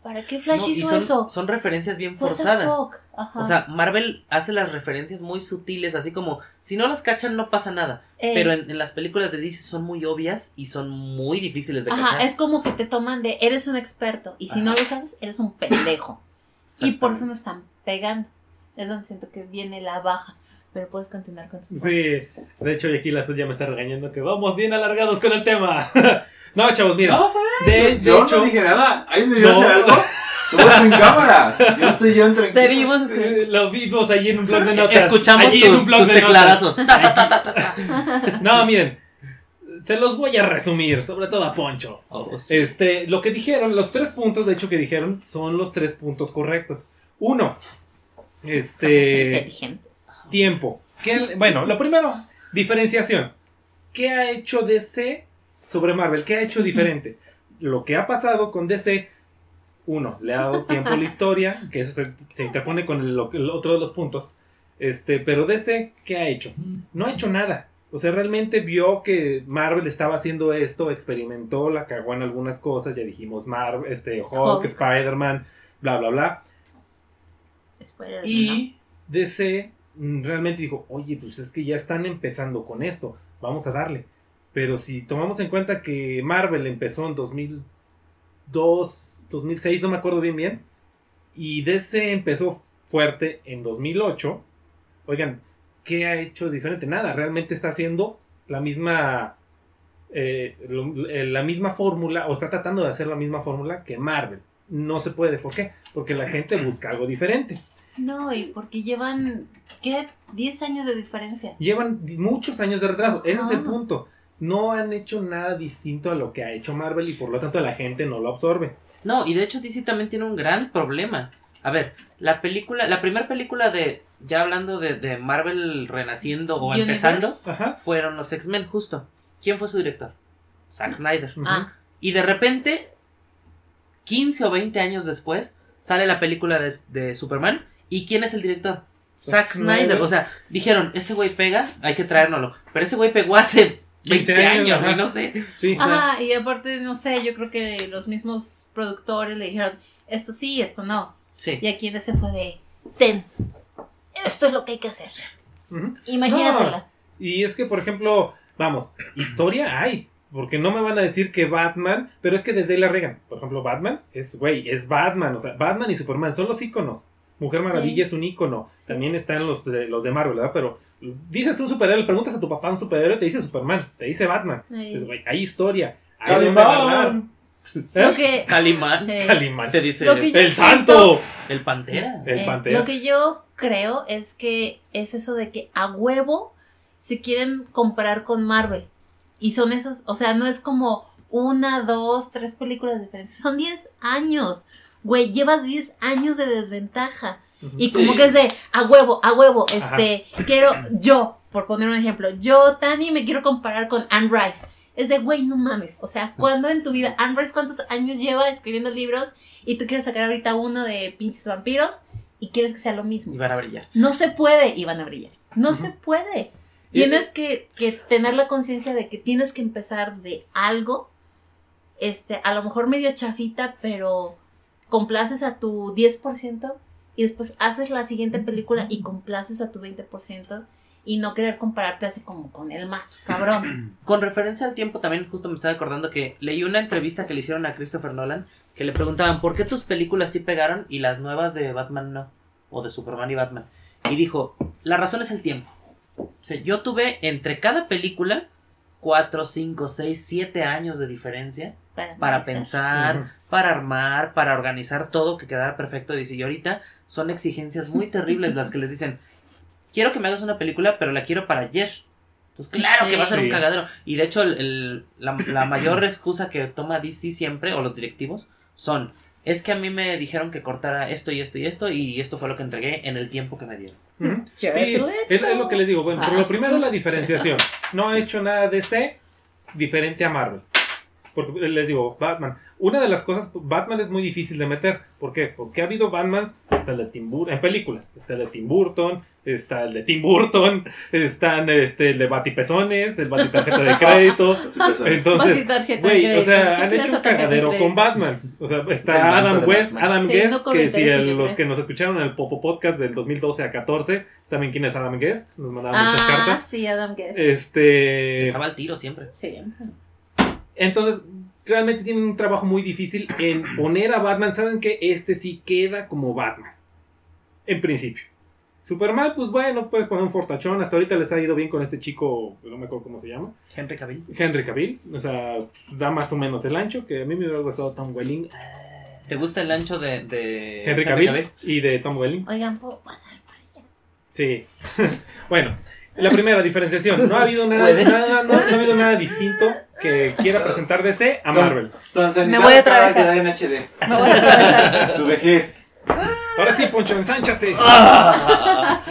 ¿para qué Flash No, hizo son, eso? Son referencias bien forzadas. Ajá. O sea, Marvel hace las referencias muy sutiles, así como si no las cachan no pasa nada. Eh, Pero en, en las películas de DC son muy obvias y son muy difíciles de Ajá, cachar. es como que te toman de, eres un experto, y si Ajá. no lo sabes, eres un pendejo. Y por eso no están pegando. Es donde siento que viene la baja. Pero puedes continuar con tus Sí, de hecho, y aquí la suya me está regañando que vamos bien alargados con el tema. no, chavos, mira. No, está de, bien. de Yo hecho, no dije nada. ¿Alguien me vio No. hacer algo? Todo está en cámara. Yo estoy yo en tranquilo. Te vimos, eh, lo vimos ahí en un blog de notas. Escuchamos Allí en tus, un blog tus de notas. teclarazos. Ta, ta, ta, ta, ta, ta. No, miren. Se los voy a resumir, sobre todo a Poncho. Oh, sí. Este, lo que dijeron, los tres puntos, de hecho, que dijeron, son los tres puntos correctos. Uno, este, inteligentes. tiempo. ¿Qué- bueno, lo primero, diferenciación. ¿Qué ha hecho DC sobre Marvel? ¿Qué ha hecho diferente? Lo que ha pasado con DC, uno, le ha dado tiempo a la historia, que eso se, se interpone con el, otro de los puntos. Este, pero DC, ¿qué ha hecho? No ha hecho nada. O sea, realmente vio que Marvel estaba haciendo esto, experimentó, la cagó en algunas cosas, ya dijimos Marvel, este, Hulk, Hulk. Spider-Man, bla, bla, bla. Y DC realmente dijo, oye, pues es que ya están empezando con esto, vamos a darle. Pero si tomamos en cuenta que Marvel empezó en 2002, 2006, no me acuerdo bien bien, y DC empezó fuerte en 2008, oigan, ¿qué ha hecho diferente? Nada, realmente está haciendo la misma... eh, lo- eh, la misma fórmula o está tratando de hacer la misma fórmula que Marvel no se puede, ¿por qué? porque la gente busca algo diferente No, y porque llevan, ¿qué? 10 años de diferencia. Llevan muchos años de retraso. Ese es el Ajá. punto. No han hecho nada distinto a lo que ha hecho Marvel y por lo tanto la gente no lo absorbe. No, y de hecho DC también tiene un gran problema. A ver, la película, la primera película de, ya hablando de, de Marvel renaciendo o Universe. empezando, Ajá. fueron los X-Men justo. ¿Quién fue su director? Zack Snyder. Ah, Y de repente, 15 o 20 años después, sale la película de, de Superman. ¿Y quién es el director? Zack Zack Snyder. Snyder. O sea, dijeron, ese güey pega, hay que traérnoslo. Pero ese güey pegó hace 20 15 años, no sé. Sí. Ajá, y aparte, no sé, yo creo que los mismos productores le dijeron, esto sí, esto no. Sí. Y aquí en ese fue de, ten, esto es lo que hay que hacer. Imagínatela. Y es que, por ejemplo, vamos, historia hay. Porque no me van a decir que Batman, pero es que desde ahí la regan. Por ejemplo, Batman es, güey, es Batman. O sea, Batman y Superman son los íconos. Mujer Sí. Maravilla es un ícono. Sí. También están los de, los de Marvel, ¿verdad? Pero dices un superhéroe, le preguntas a tu papá un superhéroe, te dice Superman, te dice Batman. Pues, güey, hay historia. Hay. Calimán. ¿Eh? que, Calimán. eh, Calimán. Te dice ¡El siento- santo! el Pantera. El eh, Pantera. lo que yo creo es que es eso de que a huevo se quieren comparar con Marvel. Y son esos, o sea, no es como una, dos, tres películas diferentes. Son 10 años. Güey, llevas 10 años de desventaja. Y como Sí. que es de a huevo, a huevo, este, quiero, yo, por poner un ejemplo, yo, Tani, me quiero comparar con Anne Rice. Es de, güey, no mames. O sea, ¿cuándo en tu vida? Anne Rice, ¿cuántos años lleva escribiendo libros? Y tú quieres sacar ahorita uno de pinches vampiros y quieres que sea lo mismo. Y van a brillar. No se puede y van a brillar. No se puede. Tienes que, que tener la conciencia de que tienes que empezar de algo, este, a lo mejor medio chafita, pero complaces a tu 10% y después haces la siguiente película y complaces a tu 20% y no querer compararte así como con el más cabrón. Con referencia al tiempo, también justo me estaba acordando que leí una entrevista que le hicieron a Christopher Nolan que le preguntaban por qué tus películas sí pegaron y las nuevas de Batman no, o de Superman y Batman. Y dijo, la razón es el tiempo. O sea, yo tuve entre cada película 4, 5, 6, 7 años de diferencia Para, pensar, para armar, para organizar todo que quedara perfecto. Dice, y ahorita son exigencias muy terribles las que les dicen, quiero que me hagas una película, pero la quiero para ayer. Pues claro Sí. que va a ser Sí. un cagadero. Y de hecho, el- el- la, la mayor excusa que toma DC siempre, o los directivos, son, es que a mí me dijeron que cortara esto y esto y esto, y esto fue lo que entregué en el tiempo que me dieron. Sí, es, es lo que les digo. Bueno, por Ah. lo primero la diferenciación. No ha hecho nada DC diferente a Marvel. Porque les digo, Batman. Una de las cosas, Batman es muy difícil de meter. ¿Por qué? Porque ha habido Batmans, está el de Tim Burton, en películas. Está el de Tim Burton, está el de Tim Burton, están este, el de Batipezones, el Batitarjeta de crédito. Entonces, Güey, o sea, ¿Qué han hecho un cagadero con Batman. O sea, está Adam West, Batman. Adam Sí, Guest, no que si los que nos escucharon en el Popo Podcast del 2012 a 14, saben quién es Adam Guest, nos mandaban muchas Ah, cartas. sí, Adam Guest. Este, Estaba al tiro siempre. Sí. Entonces, realmente tienen un trabajo muy difícil en poner a Batman. Saben que este sí queda como Batman. En principio. Superman, pues bueno, puedes poner un fortachón. Hasta ahorita les ha ido bien con este chico, no me acuerdo cómo se llama. Henry Cavill. Henry Cavill. O sea, da más o menos el ancho, que a mí me hubiera gustado Tom Welling. ¿Te gusta el ancho de, de Henry Cavill y de Tom Welling. Oigan, ¿puedo pasar para allá? Sí. bueno, la primera diferenciación. No ha habido nada, distinto que quiera presentar DC a Marvel. Tu Me voy a atravesar. de. Me voy a atravesar. Tu vejez. Ahora sí, Poncho, ensánchate. Ah.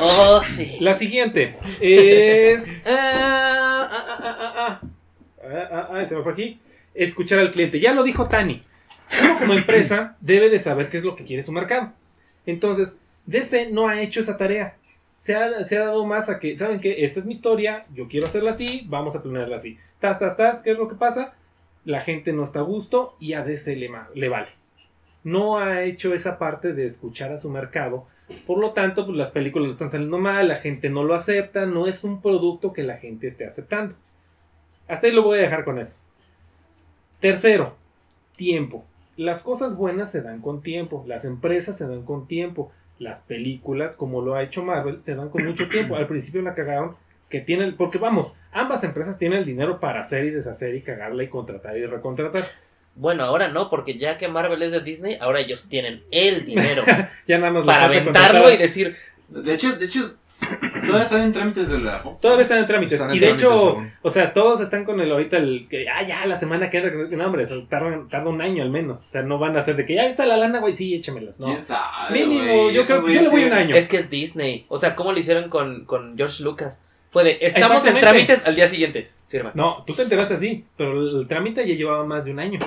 Oh, sí. La siguiente es. Ah, ah, ah, se me fue aquí. Escuchar al cliente. Ya lo dijo Tani. Uno como empresa debe de saber qué es lo que quiere su mercado. Entonces, DC no ha hecho esa tarea. Se ha, se ha dado más a que, ¿saben qué? Esta es mi historia, yo quiero hacerla así, vamos a planearla así. Tas, tas, ¿qué es lo que pasa? La gente no está a gusto y a DC le, le vale. No ha hecho esa parte de escuchar a su mercado por lo tanto, pues las películas están saliendo mal, la gente no lo acepta, no es un producto que la gente esté aceptando. Hasta ahí lo voy a dejar con eso. Tercero, tiempo. Las cosas buenas se dan con tiempo, las empresas se dan con tiempo, las películas, como lo ha hecho Marvel, se dan con mucho tiempo. Al principio la cagaron, que tienen, porque vamos, ambas empresas tienen el dinero para hacer y deshacer y cagarla y contratar y recontratar. Bueno, ahora no, porque ya que Marvel es de Disney, ahora ellos tienen el dinero Ya nada más para aventarlo y decir, De hecho, de hecho, todavía están en trámites de la Fox. Todavía están en trámites. Están en y de trámites hecho, aún. o sea, todos están con el ahorita el que, ah, ya, la semana que entra, no, hombre, tarda, tarda un año al menos. O sea, no van a hacer de que ya está la lana, güey, sí, échamela. No. ¿Quién sabe? Mínimo, yo creo que yo le voy un año. es que es Disney. O sea, ¿cómo lo hicieron con, con George Lucas? Fue de, estamos en trámites al día siguiente. Firma. No, tú te enteraste así, pero el trámite ya llevaba más de un año.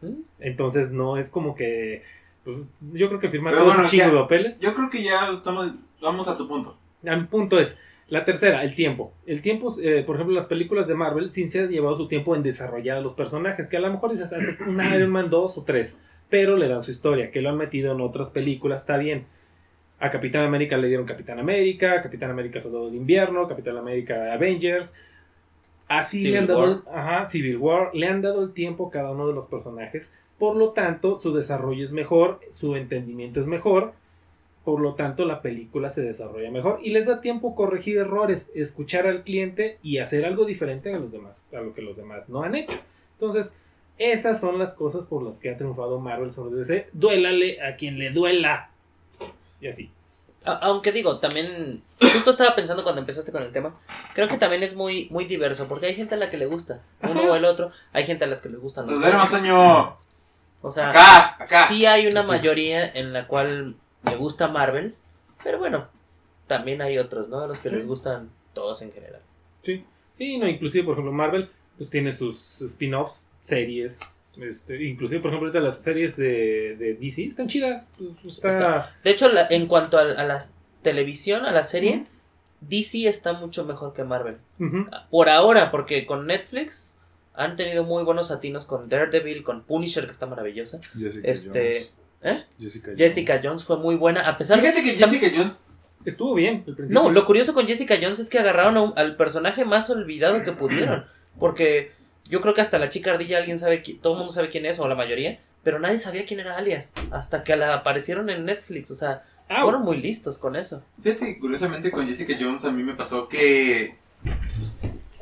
¿Mm? Entonces, no es como que, pues, yo creo que firmar Pero todos bueno, chingos ya. de papeles. Yo creo que ya estamos. Vamos a tu punto. A mi punto es, la tercera, el tiempo. El tiempo, eh, por ejemplo, las películas de Marvel, sin se ha llevado su tiempo en desarrollar a los personajes, que a lo mejor dices, hace un Iron Man 2 o 3, pero le dan su historia, que lo han metido en otras películas, está bien. A Capitán América le dieron Capitán América, Capitán América Soldado de Invierno, Capitán América Avengers. Así Civil le han dado, War. ajá, Civil War, le han dado el tiempo a cada uno de los personajes. Por lo tanto, su desarrollo es mejor, su entendimiento es mejor, por lo tanto, la película se desarrolla mejor y les da tiempo corregir errores, escuchar al cliente y hacer algo diferente a los demás, a lo que los demás no han hecho. Entonces, esas son las cosas por las que ha triunfado Marvel sobre DC. Duélale a quien le duela. Y así. Aunque digo, también, justo estaba pensando cuando empezaste con el tema, creo que también es muy, muy diverso, porque hay gente a la que le gusta uno Ajá. o el otro, hay gente a las que les gustan los Entonces, dos. O sea, Acá, acá. sí hay una mayoría en la cual le gusta Marvel, pero bueno, también hay otros, ¿no? A los que les gustan todos en general. Sí. Sí, no, inclusive, por ejemplo, Marvel pues tiene sus spin-offs, series. Este, inclusive, por ejemplo, ahorita las series de, de DC están chidas. pues, está- Está- De hecho, la- en cuanto a, a la televisión, a la serie, DC está mucho mejor que Marvel. Por ahora, porque con Netflix han tenido muy buenos atinos con Daredevil, con Punisher, que está maravillosa. Jessica Este, Jones. ¿eh? Jessica Jones. Jessica Jones fue muy buena, a pesar de Fíjate que Jessica Jones. Estuvo bien al principio. No, lo curioso con Jessica Jones es que agarraron un- al personaje más olvidado que pudieron. Porque yo creo que hasta la chica ardilla alguien sabe, qui- todo el mundo sabe quién es, o la mayoría, pero nadie sabía quién era Alias. Hasta que la aparecieron en Netflix. O sea, Ah, fueron muy listos con eso. Fíjate curiosamente con Jessica Jones a mí me pasó que.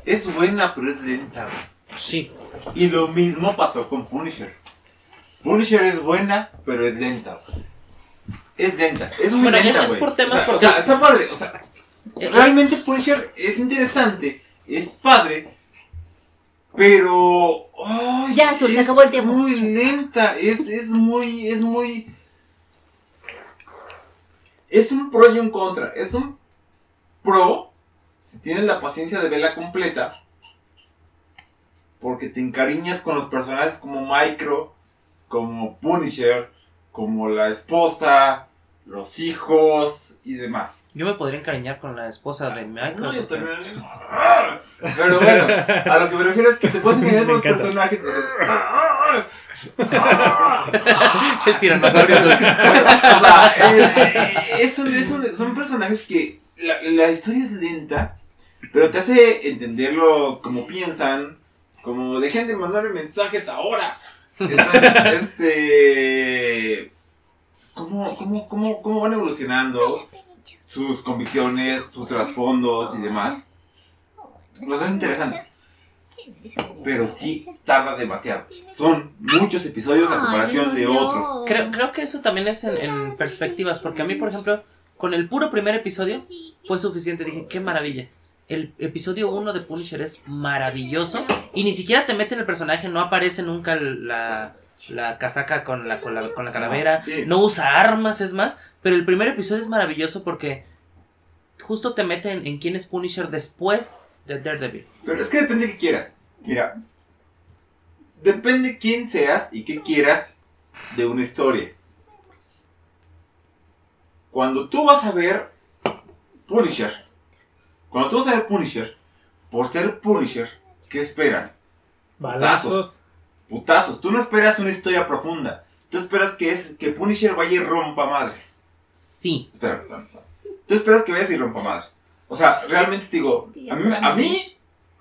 Es buena, pero es lenta, güey. Sí. Y lo mismo pasó con Punisher. Punisher es buena, pero es lenta, güey. Es lenta, es muy Bueno, lenta, es güey. por temas o sea, porque- o sea, está padre, o sea, Eh, realmente Punisher es interesante es padre, pero... ay, Ya, Azul, se es acabó el tiempo. muy lenta, es, es muy, es muy... Es un pro y un contra. Es un pro si tienes la paciencia de verla completa. Porque te encariñas con los personajes como Micro, como Punisher, como la esposa, los hijos y demás. Yo me podría encariñar con la esposa de Michael. No, yo también. Pero bueno, a lo que me refiero es que te puedes encariñar con los personajes. El tiranosaurio o sea, eh, es un- es un- son personajes que la, la historia es lenta, pero te hace entenderlo como piensan, como dejen de mandarme mensajes ahora. Están, este, cómo, cómo, cómo, cómo van evolucionando sus convicciones, sus trasfondos y demás. Los hacen interesantes. Pero sí tarda demasiado. Son muchos episodios a comparación de otros. Creo, creo que eso también es en, en perspectivas, porque a mí, por ejemplo, con el puro primer episodio fue suficiente. Dije, qué maravilla. El episodio 1 de Punisher es maravilloso y ni siquiera te mete en el personaje, no aparece nunca la, la casaca con la, con la, con la calavera, Sí. no usa armas, es más, pero el primer episodio es maravilloso porque justo te mete en, en quién es Punisher después de Daredevil. Pero es que depende de qué quieras. Mira, depende quién seas y qué quieras de una historia. Cuando tú vas a ver Punisher, cuando tú vas a ver Punisher, por ser Punisher, ¿qué esperas? Balazos. Putazos. Tú no esperas una historia profunda. Tú esperas que, es, que Punisher vaya y rompa madres. Sí, espera. Tú esperas que vayas y rompa madres. O sea, realmente te digo, a mí, a mí,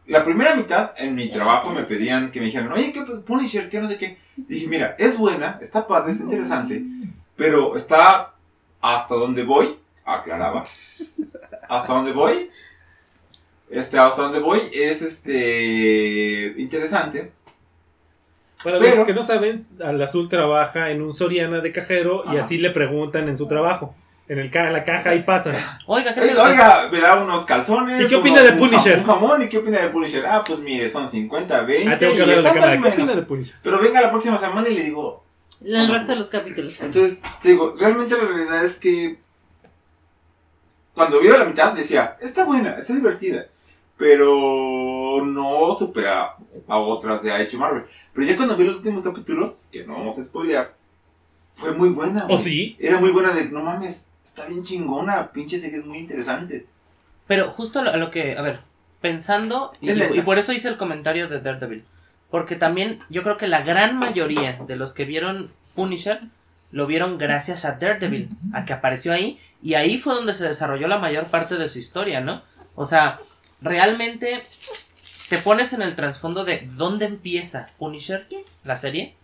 la primera mitad en mi trabajo me pedían que me dijeran, oye, ¿qué Punisher? ¿Qué no sé qué? Dije, mira, es buena, está padre, está interesante, pero está hasta donde voy, aclaraba, hasta donde voy, este, hasta donde voy es este interesante. Para Pero- los que no saben, al azul trabaja en un Soriana de cajero y así le preguntan en su trabajo. En, el ca- en la caja ahí pasan. oiga, ¿qué Oiga, te oiga, me da unos calzones. ¿Y qué uno- opina de un Punisher? Un jamón, ¿y qué opina de Punisher? Ah, pues mire, son 50, 20. Ah, tengo que y de la está cámara. más ¿Qué o menos. opina de Punisher? Pero venga la próxima semana y le digo. El resto de los capítulos. Entonces, te digo, realmente la realidad es que. Cuando vio la mitad decía, está buena, está divertida. Pero no supera a otras de hecho Marvel. Pero ya cuando vi los últimos capítulos, que no vamos a spoilear, fue muy buena. ¿O güey. sí? Era muy buena de, no mames, está bien chingona, pinche serie es muy interesante. Pero justo a lo, a lo que, a ver, pensando, y por eso hice el comentario de Daredevil, porque también yo creo que la gran mayoría de los que vieron Punisher lo vieron gracias a Daredevil, a que apareció ahí, y ahí fue donde se desarrolló la mayor parte de su historia, ¿no? O sea, realmente te pones en el trasfondo de dónde empieza Punisher, la serie,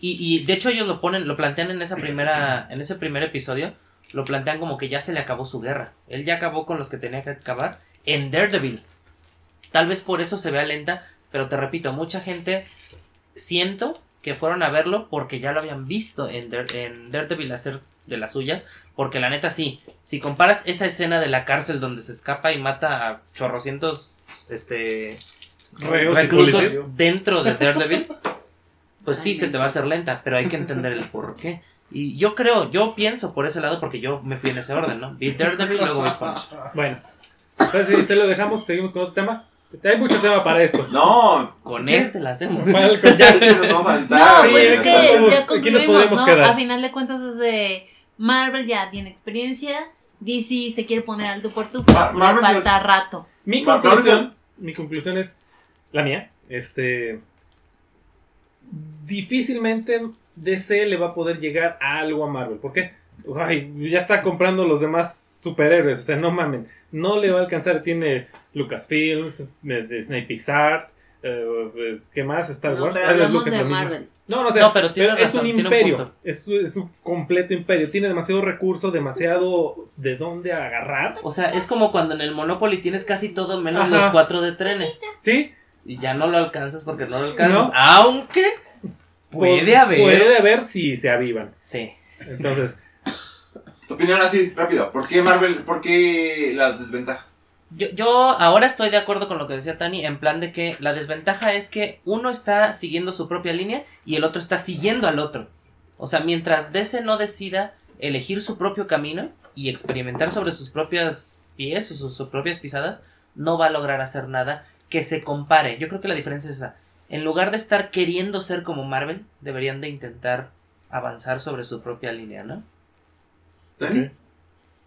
y, y de hecho ellos lo ponen, lo plantean en esa primera, en ese primer episodio, lo plantean como que ya se le acabó su guerra. Él ya acabó con los que tenía que acabar en Daredevil. Tal vez por eso se vea lenta, pero te repito, mucha gente siento que fueron a verlo porque ya lo habían visto en, Dare- en Daredevil hacer de las suyas, porque la neta sí, si comparas esa escena de la cárcel donde se escapa y mata a chorrocientos este Reos reclusos dentro de Daredevil, pues sí se te va a hacer lenta, pero hay que entender el por qué. Y yo creo, yo pienso por ese lado porque yo me fui en ese orden, ¿no? Vi Daredevil, luego vi Punisher. Bueno. Entonces, si usted lo dejamos, seguimos con otro tema. Hay mucho tema para esto. No, Con este la hacemos. Para el- ya- nos vamos a. No, pues es que ya concluimos, ¿no? quedar. A final de cuentas es de Marvel ya tiene experiencia, DC se quiere poner al tú por Marvel le se- falta rato. Mi conclusión, mi conclusión es la mía. Este. Difícilmente DC le va a poder llegar a algo a Marvel. ¿Por qué? Ay, ya está comprando los demás superhéroes. O sea, no mamen. No le va a alcanzar. Tiene Lucasfilms, eh, Disney Pixar. Eh, ¿Qué más? Star No, Wars. pero Ah, hablamos de. Marvel. No, no sé. No, pero tiene es razón, un tiene imperio. es, su- es un completo imperio. Tiene demasiado recurso, demasiado de dónde agarrar. O sea, es como cuando en el Monopoly tienes casi todo menos Ajá. los cuatro de trenes. ¿Sí? Y ya no lo alcanzas porque no lo alcanzas. No. Aunque puede haber. Puede haber si se avivan. Sí. Entonces, Tu opinión así, rápido. ¿Por qué Marvel? ¿Por qué las desventajas? Yo, yo ahora estoy de acuerdo con lo que decía Tani, en plan de que la desventaja es que uno está siguiendo su propia línea y el otro está siguiendo al otro. O sea, mientras DC no decida elegir su propio camino y experimentar sobre sus propias pies o sus, sus propias pisadas, no va a lograr hacer nada que se compare. Yo creo que la diferencia es esa. En lugar de estar queriendo ser como Marvel, deberían de intentar avanzar sobre su propia línea, ¿no? ¿Dani? Ok.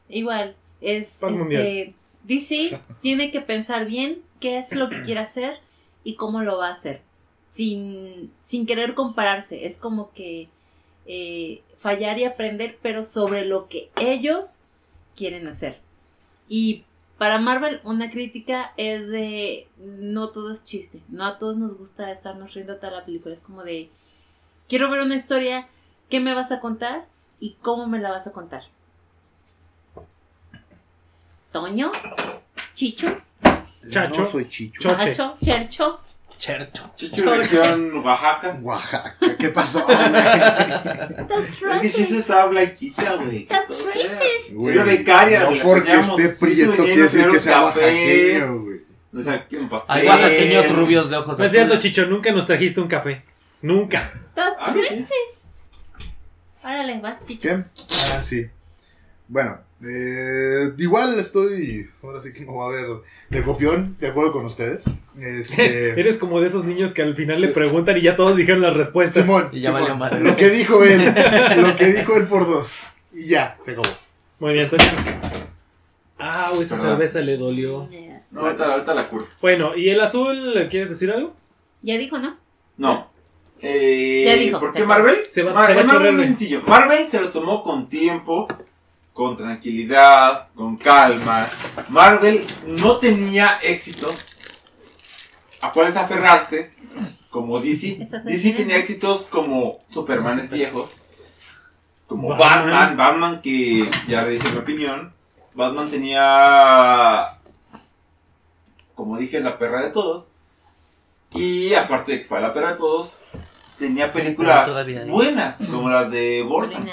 Igual, es Paz este mundial. DC tiene que pensar bien qué es lo que quiere hacer y cómo lo va a hacer. Sin, sin querer compararse. Es como que eh, fallar y aprender, pero sobre lo que ellos quieren hacer. Y para Marvel, una crítica es de no todo es chiste. No a todos nos gusta estarnos riendo toda la película. Es como de quiero ver una historia, ¿qué me vas a contar? ¿Y cómo me la vas a contar? Toño, Chicho, Chacho. No soy Chicho. Choche. Chacho, Chercho. Chercho. Chicho región Oaxaca. Oaxaca. ¿Qué pasó? güey? That's Es que racist. Chicho estaba blanquita, güey. That's racist. Güey, Era becaria, no güey, la porque teníamos- esté sí se prieto quiere los decir que sea oaxaqueño, güey. O sea, un pastel. Hay oaxaqueños rubios de ojos No es cierto, azules. Chicho, nunca nos trajiste un café. Nunca. That's Ah, sí. racist. Órale, vas, Chicho. ¿Qué? Ah, sí. Bueno, eh, igual estoy. Ahora sí que me voy a ver de copión, de acuerdo con ustedes. Este. Eres como de esos niños que al final le preguntan y ya todos dijeron las respuestas. Simón, Y ya Simón, valió madre. lo que dijo él, lo que dijo él por dos. Y ya, se acabó. Muy bien, Toño. Ah, esa Perdón. cerveza le dolió. Yes. No, ahorita, ahorita la curva. Bueno, ¿y el azul? ¿Quieres decir algo? Ya dijo, ¿no? No. Eh, Ya dijo, ¿Por se qué acabó. Marvel? Se va- Mar- se va a Marvel chorrear, es muy güey. sencillo. Marvel se lo tomó con tiempo, con tranquilidad, con calma. Marvel no tenía éxitos a cuáles aferrarse, como DC. DC tenía éxitos como Supermanes viejos, como Batman. Batman. Batman, que ya le dije mi opinión. Batman tenía, como dije, la perra de todos. Y aparte de que fue la perra de todos, tenía películas buenas, como las de Burton.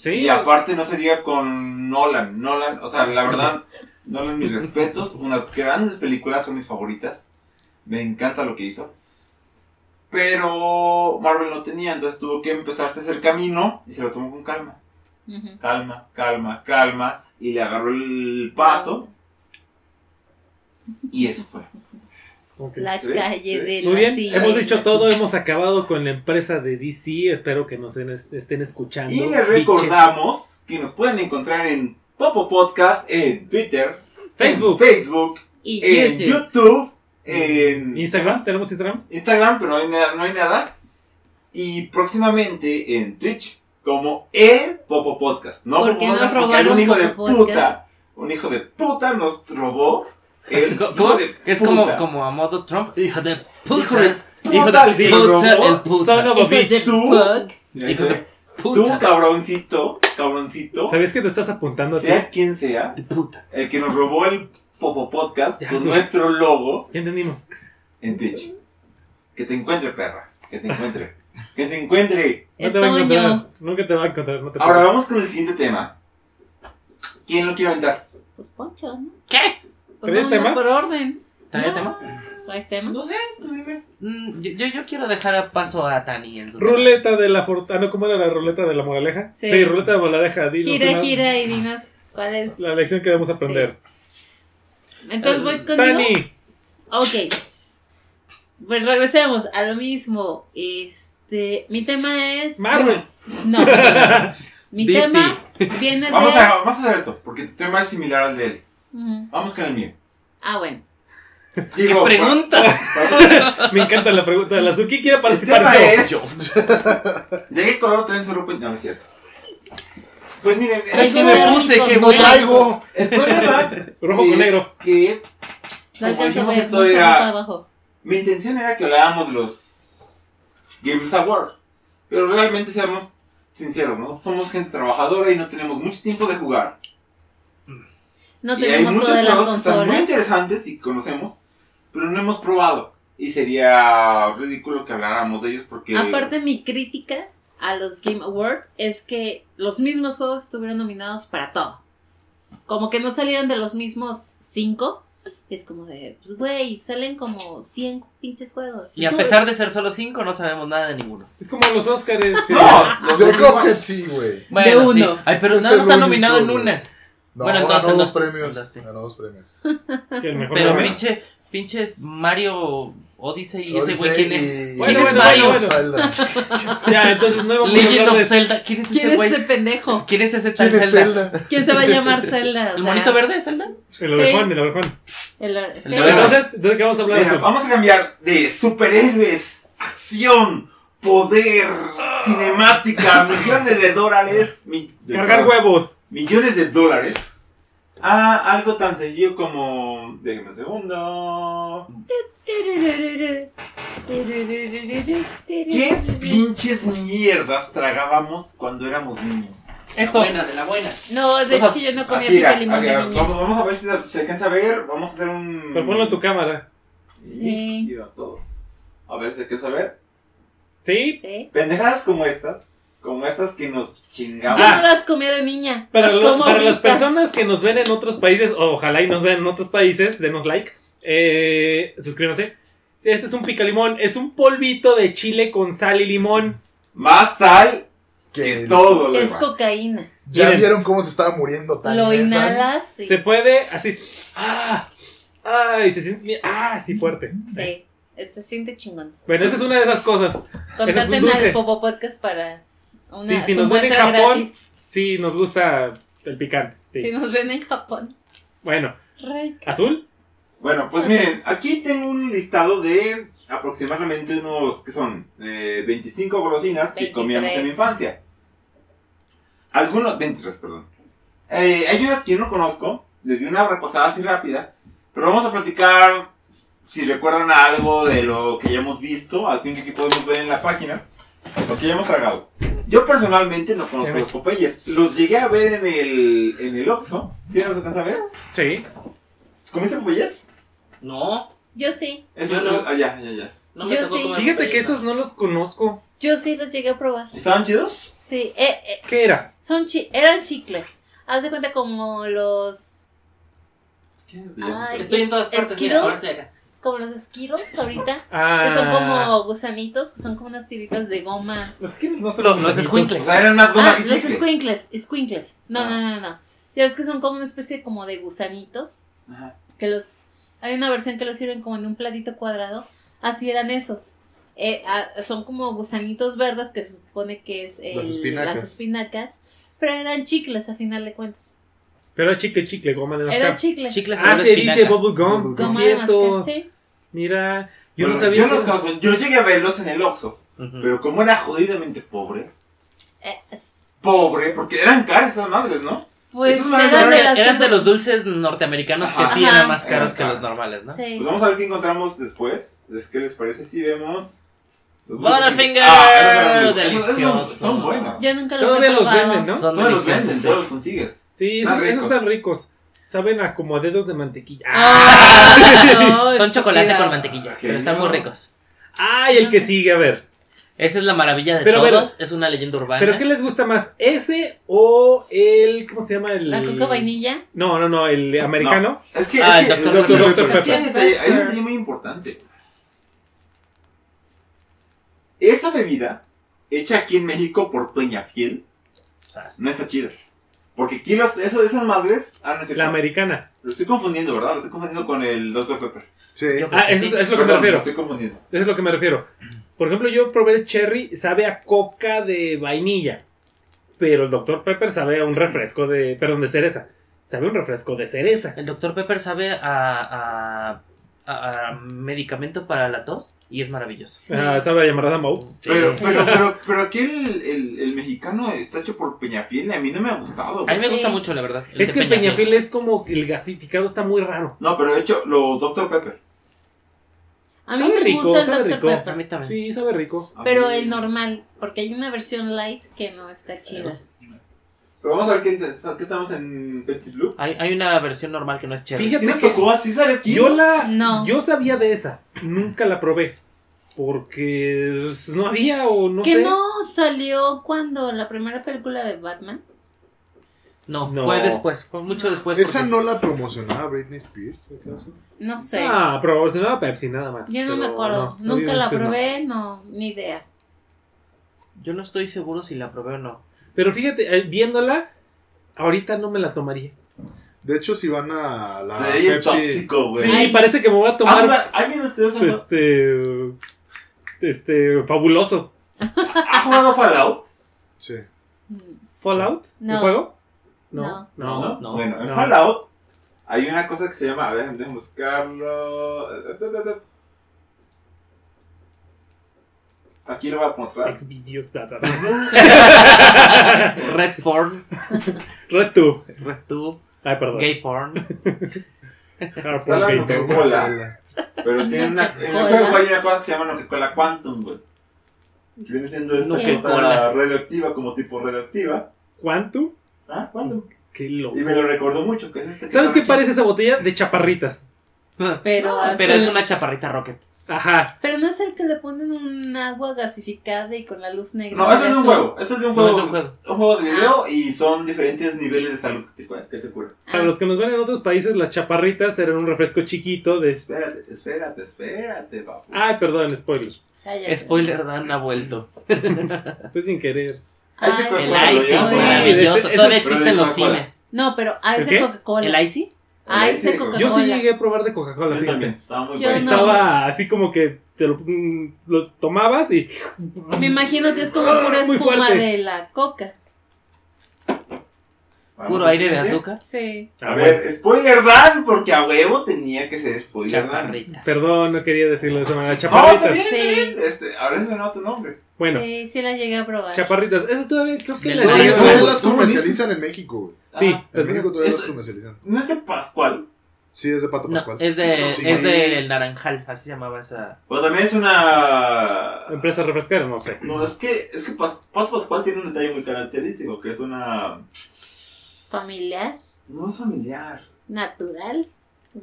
Sí. Y aparte no se diga con Nolan. Nolan, o sea, la verdad, Nolan, mis respetos. Unas grandes películas son mis favoritas. Me encanta lo que hizo. Pero Marvel no tenía, entonces tuvo que empezarse a hacer camino y se lo tomó con calma. Calma, calma, calma. Y le agarró el paso. Y eso fue. La Sí, calle sí. de Muy la bien, silla. hemos dicho todo, hemos acabado con la empresa de DC, espero que nos estén escuchando. Y les recordamos que nos pueden encontrar en Popo Podcast, en Twitter, Facebook. en Facebook, Y en YouTube. YouTube, en Instagram, ¿tenemos Instagram? Instagram, pero no hay, nada, no hay nada. Y próximamente en Twitch, como el Popo Podcast. No ¿Por Popo qué nos porque hay robaron un hijo de Podcast? puta. Un hijo de puta nos robó. El ¿Cómo? hijo de Es puta. como, como a modo Trump. Hijo de Hijo de puta. Hijo puta, de el puta. El puta. Son of a Hijo de bitch. tú. Hijo de Tú, puta. cabroncito, cabroncito, ¿Sabías que te estás apuntando a sea quien sea, De puta. el que nos robó el Popo Podcast Ya, con sí. nuestro logo Ya entendimos. en Twitch. Que te encuentre, perra. Que te encuentre. que te encuentre. No te va a encontrar. Nunca te va a encontrar. No te Ahora vamos con el siguiente tema. ¿Quién lo quiere aventar? Pues Poncho, ¿no? ¿Qué? Pues ¿Traes tema? por orden. ¿Trae No. tema? ¿Traes tema? No sé, tú dime. Mm, yo, yo, yo quiero dejar a paso a Tani en su Ruleta de la fortuna. ¿Cómo era la ruleta de la moraleja? Sí. ruleta de la moraleja. dinos Gira, una- gira y dinos cuál es. La lección que debemos aprender. Entonces voy contigo. Tani, Ok. Pues regresemos a lo mismo. Este. Mi tema es. Marvel. No. Mi DC. tema viene de. Vamos a, vamos a hacer esto, porque tu tema es similar al de él. Ujú. Vamos con el mío. Ah, bueno. ¿Qué pregunta? Me encanta la pregunta del azul. ¿Quién quiere El participar? tema Yo. es. ¿De qué color traen su ropa? No, es cierto. Pues miren, Así me puse, nuevos. traigo. el problema Rojo con es negro. que No como dijimos esto era. Mi intención era que habláramos de los Games Awards. Pero realmente seamos sinceros, ¿no? Somos gente trabajadora y no tenemos mucho tiempo de jugar. No y hay tenemos muchos todas las juegos que están muy interesantes y conocemos, pero no hemos probado. Y sería ridículo que habláramos de ellos porque... Aparte, mi crítica a los Game Awards es que los mismos juegos estuvieron nominados para todo. como que no salieron de los mismos cinco. Es como de, pues, güey, salen como 100 pinches juegos. Y a pesar de ser solo cinco, no sabemos nada de ninguno. Es como los Oscars. Que... No, los De Cuphead sí, güey. Bueno, sí. uno. Ay, pero Es nada más el está nominado en una. No, Bueno, en dos, ganó dos dos. premios. Sí. Ganó dos premios. que el mejor Pero pinche, pinches Mario Odyssey y ese güey, Odyssey ¿quién es? y- Bueno, ¿Quién es bueno, Mario? bueno, Zelda. Ya, entonces no vamos a Legend of de Zelda. ¿Quién es ¿Quién ese es güey? ese pendejo? ¿Quién es ese tal ¿Quién es Zelda? Zelda? ¿Quién se va a llamar Zelda? ¿El monito verde, Zelda? el orejón, el orejón. el- sí. Entonces, entonces, ¿qué vamos a hablar? Mira, vamos a cambiar de superhéroes, acción, poder, cinemática, millones de dólares. mi- de Cargar dólares, huevos. Millones de dólares. A algo tan sencillo como. Déjenme un segundo. ¿Qué pinches mierdas tragábamos cuando éramos niños? Esto. de la buena. No, de hecho yo no comía pica limón aquí, de vamos, niña. vamos a ver si se alcanza a ver. Vamos a hacer un. Pero ponlo en tu cámara. Sí. A todos. A ver si se alcanza a ver. ¿Sí? Sí. Pendejadas como estas. Como estas que nos chingamos. Yo no las comía de niña. Para, las lo- como para las personas que nos ven en otros países, o ojalá y nos vean en otros países, denos like, eh, suscríbanse. Este es un picalimón, es un polvito de chile con sal y limón. Más sal Que que todo lo Es demás. cocaína. ya Miren. vieron cómo se estaba muriendo tan Lo inhalas, sí. Se puede así. ¡Ah! ¡Ay! Se siente bien. ¡Ah! Sí, fuerte. Sí. Se siente chingón. Bueno, esa es una de esas cosas. Contácten dulce. al Popo Podcast para una Sí, si nos ven en Japón, gratis. Sí, nos gusta el picante. Sí. Si nos ven en Japón. Bueno. ¿azul? Bueno, pues miren, aquí tengo un listado de aproximadamente unos, ¿qué son? Eh, 25 golosinas que 23. comíamos en mi infancia. Algunos, 23, perdón. Eh, hay unas que yo no conozco, les di una repasada así rápida, pero vamos a platicar si recuerdan algo de lo que ya hemos visto, al fin que aquí podemos ver en la página, lo que ya hemos tragado. Yo personalmente no conozco los Popeyes, los llegué a ver en el, en el Oxxo, ¿sí los alcanza a ver? Sí. ¿Comiste Popeyes? No, Yo sí. Eso Yo no. ah, ya, ya, ya. no me Yo tocó sí. comer Fíjate Popeyes, que esos no los conozco. Yo sí los llegué a probar. ¿Estaban chidos? Sí. Eh, eh, ¿Qué era? son chi eran chicles. Haz de cuenta como los. Ay, Estoy en todas Es- partes, mira, Skittles. ahora estoy acá. Como los esquiros ahorita. Ah. Que son como gusanitos, que son como unas tiritas de goma. Los que no son Los- los escuincles. O sea, eran más goma Ah, que los chicle. squinkles, squinkles. No, Ah. no, no, no. Ya ves que son como una especie como de gusanitos. Ajá. Que los. Hay una versión que los sirven como en un platito cuadrado. Así eran esos. Eh, ah, son como gusanitos verdes que se supone que es el- Las espinacas. las espinacas. Pero eran chicles a final de cuentas. Pero era chicle, chicle, goma de Era mascar. chicle. Chicles Ah, se espinaca. dice bubble gum. Goma de mascar, sí. Mira, yo Bueno, no sabía yo, que- los conozco. yo llegué a verlos en el Oxxo, pero como era jodidamente pobre, Eh, es- pobre, porque eran caras esas madres, ¿no? pues eran de Eran, las eran que de no- los dulces norteamericanos que sí Ajá. eran más caros Eran que los normales, ¿no? Sí. Pues vamos a ver qué encontramos después. Es ¿Qué les parece si vemos? los Butterfinger, Ah, esos- esos son- delicioso. Son buenos. Yo nunca los Todavía he los probado. venden, ¿no? Son Todos los deliciosos. venden, todos los consigues. Sí, Están esos, están ricos. Saben a como a dedos de mantequilla. Ah, no, Son chocolate con mantequilla, pero están muy ricos. ¡Ay, el que sigue! A ver. Esa es la maravilla de Pero, a ver, todos, es una leyenda urbana. ¿Pero qué les gusta más? ¿Ese o el. ¿Cómo se llama? El. La coca vainilla. No, no, no, el americano. Es que, Ah, es el que, que hay, un detalle, hay un detalle muy importante. Esa bebida, hecha aquí en México por Peñafiel, Sas. no está chida. Porque aquí los, eso, esas madres, ah, no es. La americana. Lo estoy confundiendo, ¿verdad? Lo estoy confundiendo con el Dr. Pepper. Sí. Ah, eso Sí. es lo que me Perdón, lo refiero. estoy confundiendo. Eso es lo que me refiero. Por ejemplo, yo probé el cherry, sabe a coca de vainilla. Pero el Dr. Pepper sabe a un refresco de. Perdón, de cereza. Sabe a un refresco de cereza. El Dr. Pepper sabe a, a, a- a medicamento para la tos y es maravilloso. Sí. Ah, sabe a Mau. Sí. Pero, pero, pero, pero aquí el, el, el mexicano está hecho por Peñafiel y a mí no me ha gustado. A mí me Sí. gusta mucho, la verdad. Es que el de Peñafiel es como. El gasificado está muy raro. No, pero he hecho los Dr. Pepper. A mí Sabe me rico, gusta el sabe Dr. rico. A mí también. Sí, sabe rico. A Pero el normal, porque hay una versión light que no está chida. Pero vamos a ver qué, qué estamos en Petit Blue. Hay, hay una versión normal que no es cherry. Fíjate ¿Sí nos que tocó así sale aquí? yo la. No. Yo sabía de esa. Nunca la probé. Porque no había o no que sé. no salió cuando la primera película de Batman. No, No. fue después, fue mucho después. ¿Esa no es- la promocionaba Britney Spears, acaso? No sé. Ah, promocionaba Pepsi nada más. Yo no me pero acuerdo. Nunca la que no. probé, no, ni idea. Yo no estoy seguro si la probé o no. Pero fíjate, eh, viéndola, ahorita no me la tomaría. De hecho, si van a la Pepsi... tóxico, güey. Sí, Ay. parece que me voy a tomar ¿Alguien de ustedes ha- este este fabuloso ha jugado Fallout? Sí. Fallout, ¿el No. juego? No. no. no. Bueno, en no. Fallout hay una cosa que se llama. A ver, déjame buscarlo. Aquí lo voy a mostrar. Xvideos, bla, bla, bla. Red porn, RedTube. RedTube, Ay, perdón. gay porn. Está la Gay. Cola. Pero tiene una. En el Cola. juego hay una cosa que se llama Coca-Cola Quantum, güey. Que viene siendo esta cosa radioactiva, como tipo radioactiva. ¿Cuánto? Ah, Quantum. Qué loco. Y me lo recordó mucho, que es este. ¿Sabes qué parece esa botella? De chaparritas. Pero. Pero es una chaparrita rocket. Ajá. Pero no es el que le ponen un agua gasificada y con la luz negra. No, este es un juego. Este es de un No juego. es un juego. un juego de video y son diferentes niveles de salud que te, que te. Para Ah, los que nos ven en otros países, las chaparritas eran un refresco chiquito de... Espérate, espérate, espérate, papu. Ay, perdón, spoiler. cállate. Spoiler, Dan ha vuelto. Fue sin querer. Ay, El Icy, maravilloso. Todavía existen los cines. No, pero ah, ¿El? Coca-Cola. ¿El Icy? Ah, es de Yo Coca-Cola. Yo sí llegué a probar de Coca-Cola, también, estaba muy Yo bueno. no. Estaba así como que te lo, mm, lo tomabas y... Me imagino que es como Ah, pura espuma de la coca. Puro aire de azúcar. Sí. A ver, spoiler Dan, porque a huevo tenía que ser spoiler Dan. Chaparritas. Perdón, no quería decirlo de esa manera. No, está Chaparritas. bien, Sí. está bien. Este, ahora se tu nombre. Bueno, Sí, sí la llegué a probar. chaparritas. Eso todavía creo que Del la barrio. Todavía, llegué a todavía probar. las comercializan en México, güey. Sí, Ah, En México todavía las comercializan. ¿No es de Pascual? Sí, es de Pato No, Pascual. es de, Sí. es del Naranjal, así se llamaba esa. Pero también es una... Empresa refresquera, no sé. No, es que, es que Pas- Pato Pascual tiene un detalle muy característico, que es una... Familiar, No es familiar. natural,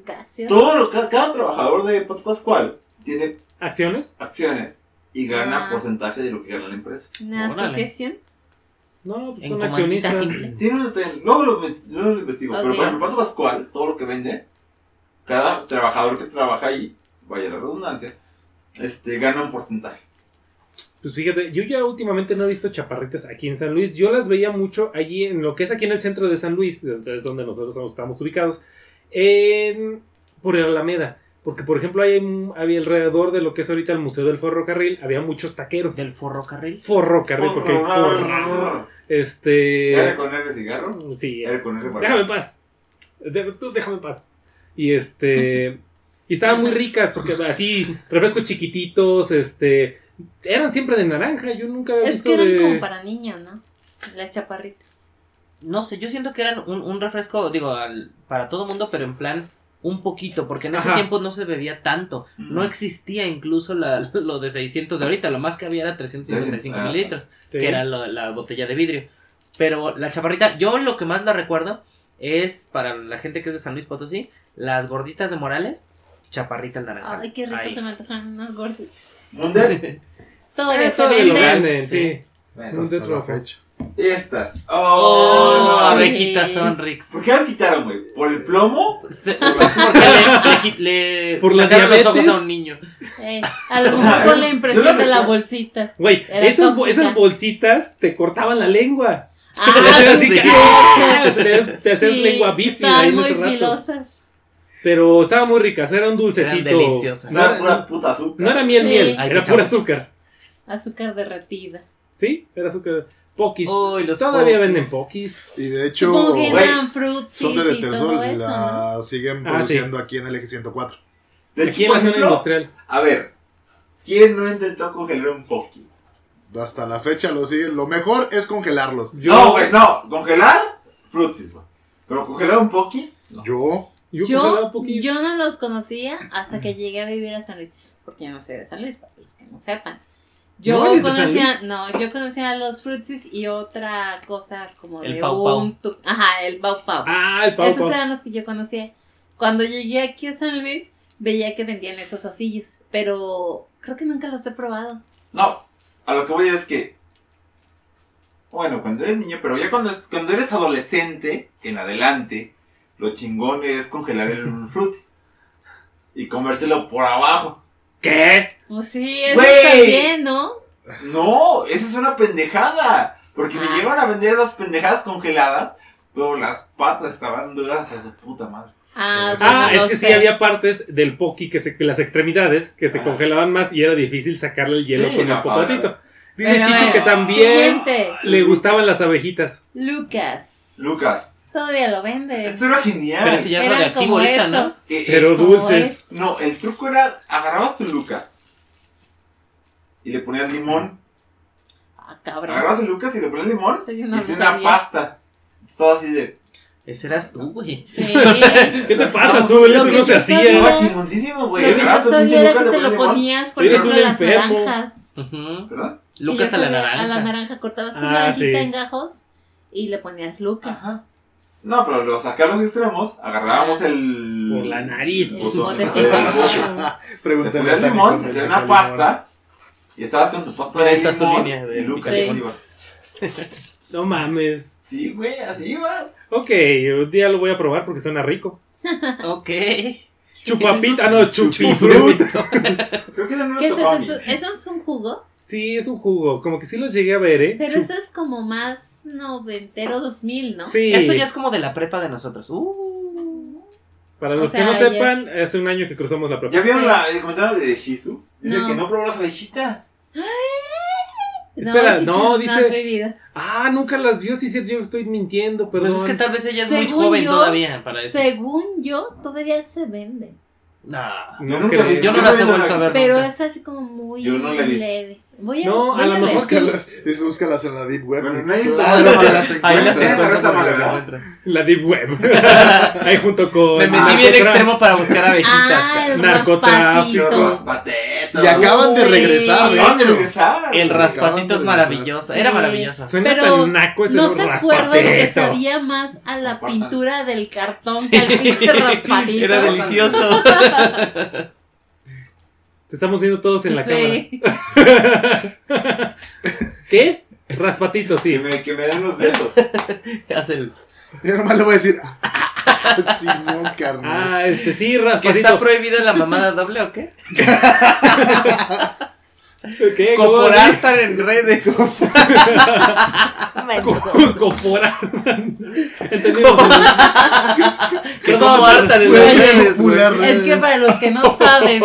gaseoso. Todo lo, cada, cada trabajador de Pato Pascual tiene ¿Acciones? acciones y gana Ah. porcentaje de lo que gana la empresa. Una Órale. asociación. No, pues son accionistas. Tiene un detalle, luego lo, luego lo investigo, pero por ejemplo, Pato Pascual, todo lo que vende, cada trabajador que trabaja ahí, vaya la redundancia, este, gana un porcentaje. Pues fíjate, yo ya últimamente no he visto chaparritas aquí en San Luis. Yo las veía mucho allí en lo que es aquí en el centro de San Luis, es donde nosotros estamos ubicados, en, por el Alameda. Porque, por ejemplo, hay, había alrededor de lo que es ahorita el Museo del Ferrocarril, había muchos taqueros. Del forrocarril. Forrocarril, porque hay forra. Este. ¿Era con R de cigarro? Sí, Era es- con para- Déjame en paz. De- Tú déjame en paz. Y este. Y estaban muy ricas, porque así, refrescos chiquititos, este. Eran siempre de naranja, yo nunca había Es visto que eran de. como para niños, ¿no? Las chaparritas. No sé, yo siento que eran un, un refresco, digo, al- para todo mundo, pero en plan un poquito, porque en ese Ajá. tiempo no se bebía tanto. No existía incluso la, lo de 600 de ahorita, lo más que había era 355 Ah. mililitros, Sí. que era lo- la botella de vidrio. Pero la chaparrita, yo lo que más la recuerdo es, para la gente que es de San Luis Potosí, las gorditas de Morales, chaparrita el naranja. Ay, qué rico Ahí. se me antojan unas gorditas. ¿Dónde? Todavía se venden. sí. Sí. Bueno, Un de fecha. Estas. Oh, Oh, Ay. abejitas. ¿Por qué las quitaron, güey? ¿Por el plomo? Se- porque le, le Por la sacaron los ojos diabetes. a un niño. Eh, a lo O sea, mejor por la impresión de la bolsita. Güey, esas, bo- tóxica. esas bolsitas te cortaban la lengua. Ah, sí, que, sí. ¡ah! te hacías, Sí, lengua bifi ahí muy rato. filosas. Pero estaban muy ricas, era un dulcecito. Eran deliciosas. No Era era, pura puta azúcar. no era miel, Sí. miel, era pura azúcar. Azúcar derretida. ¿Sí? Era azúcar. Pokis. Uy, los Todavía pokis. venden pokis. Y de hecho, Supongo que eran son de y todo Detersol y eso. ¿no? la siguen Ah, produciendo aquí en el eje 104. De hecho, Aquí en la zona ejemplo, industrial. A ver, ¿quién no intentó congelar un poki? Hasta la fecha lo siguen. Lo mejor es congelarlos. Yo, No, güey, no. ¿Congelar? Frutis, güey. Pero congelar un poki, no. Yo, yo, Yo, yo no los conocía hasta que llegué a vivir a San Luis. Porque yo no soy de San Luis, para los que no sepan. Yo ¿No eres de San conocía, no, yo conocía los fruitsis y otra cosa como El de Pau Pau. un tu- ajá, el pau pau. Ah, el pau Esos pau. eran los que yo conocía. Cuando llegué aquí a San Luis, veía que vendían esos osillos, pero creo que nunca los he probado. No, a lo que voy es que Bueno, cuando eres niño, pero ya cuando, cuando eres adolescente, en adelante, lo chingón es congelar el frutti. Y comértelo por abajo. ¿Qué? Pues sí, eso Güey. está bien, ¿no? No, esa es una pendejada. Porque me Ah. llegaron a vender esas pendejadas congeladas, pero las patas estaban duras a su puta madre. Ah, pues Ah, no es que sé. sí había partes del poki que se, que las extremidades que se Ah. congelaban más y era difícil sacarle el hielo Sí, con no, el popotito. Dice Pero Chicho bueno, que también Siguiente. le gustaban las abejitas. Lucas. Lucas, Todavía lo vende. esto era genial. Pero ese ya es radioactivo como ahorita, ¿no? estos. Eh, eh, Pero dulces. No, el truco era, agarrabas tu Lucas y le ponías limón. Ah, cabrón. Agarrabas el Lucas y le ponías limón y no lo hacías una pasta. Todo así de... Ese eras tú, güey. Sí. ¿Qué te pasa, lo Eso que no se hacía. Estaba chingoncísimo, güey. Lo que yo sabía era Lucas, que le se lo ponías por ejemplo, a las naranjas. ¿Verdad? Y Lucas a la naranja. A la naranja cortabas tu Ah, naranjita sí. en gajos y le ponías Lucas. No, pero los acá los extremos, agarrábamos el... Por la nariz, botecito. el Pregúntale limón, te una pasta y estabas con tu pasta de su limón línea de y Lucas Sí. No mames. Sí, güey, así ibas. Ok, un día lo voy a probar porque suena rico. Ok. Chupapita, ah, no, Chupifrut. chupifrut. Creo que no ¿Qué es eso? ¿Eso es un jugo? Sí, es un jugo. Como que sí los llegué a ver, ¿eh? Pero Chup- eso es como más noventero 2000, ¿no? Sí. Esto ya es como de la prepa de nosotros. Uh. Para O los sea, que no ayer- sepan, hace un año que cruzamos la ¿Ya prepa. vieron Sí. la, el comentario de Shizu? Dice No. que no probó las abejitas. Espera, Chicho, no, dice-. Ah, nunca las vio, sí, sí, yo estoy mintiendo, Pues perdón. es que tal vez ella es muy joven yo, todavía para eso. Según yo, todavía se vende. Nah. No Yo nunca Yo no las no he vuelto a ver. Pero nunca. es así como muy Yo no leve. Voy a, No, voy a lo mejor Búscalas, es búscalas en la Deep Web. Bueno, claro las Ahí las Encuentras. La Deep Web. Ahí junto con. Me metí bien extremo para buscar abejitas. Ah, Narcotráfico. raspatito. Y acaban de regresar, de Acaban de hecho. regresar. El raspatito es maravilloso. Era Sí. maravilloso. Suena Pero tan naco ese No se acuerdan que sabía más a la pintura del cartón Sí. que al pinche raspatito. Era delicioso. Te estamos viendo todos en la Sí. cámara. ¿Qué? Raspatito, Que sí. me, que me den los besos. Hace el- Yo nomás le voy a decir. Simón, carnal. Ah, este sí, ¿Que está raspatito. prohibida la mamada doble o qué? ¿Qué? ¿Cómo Coporar tan en redes. Co- Coporar. Entendimos. En redes. Es que para los que no saben,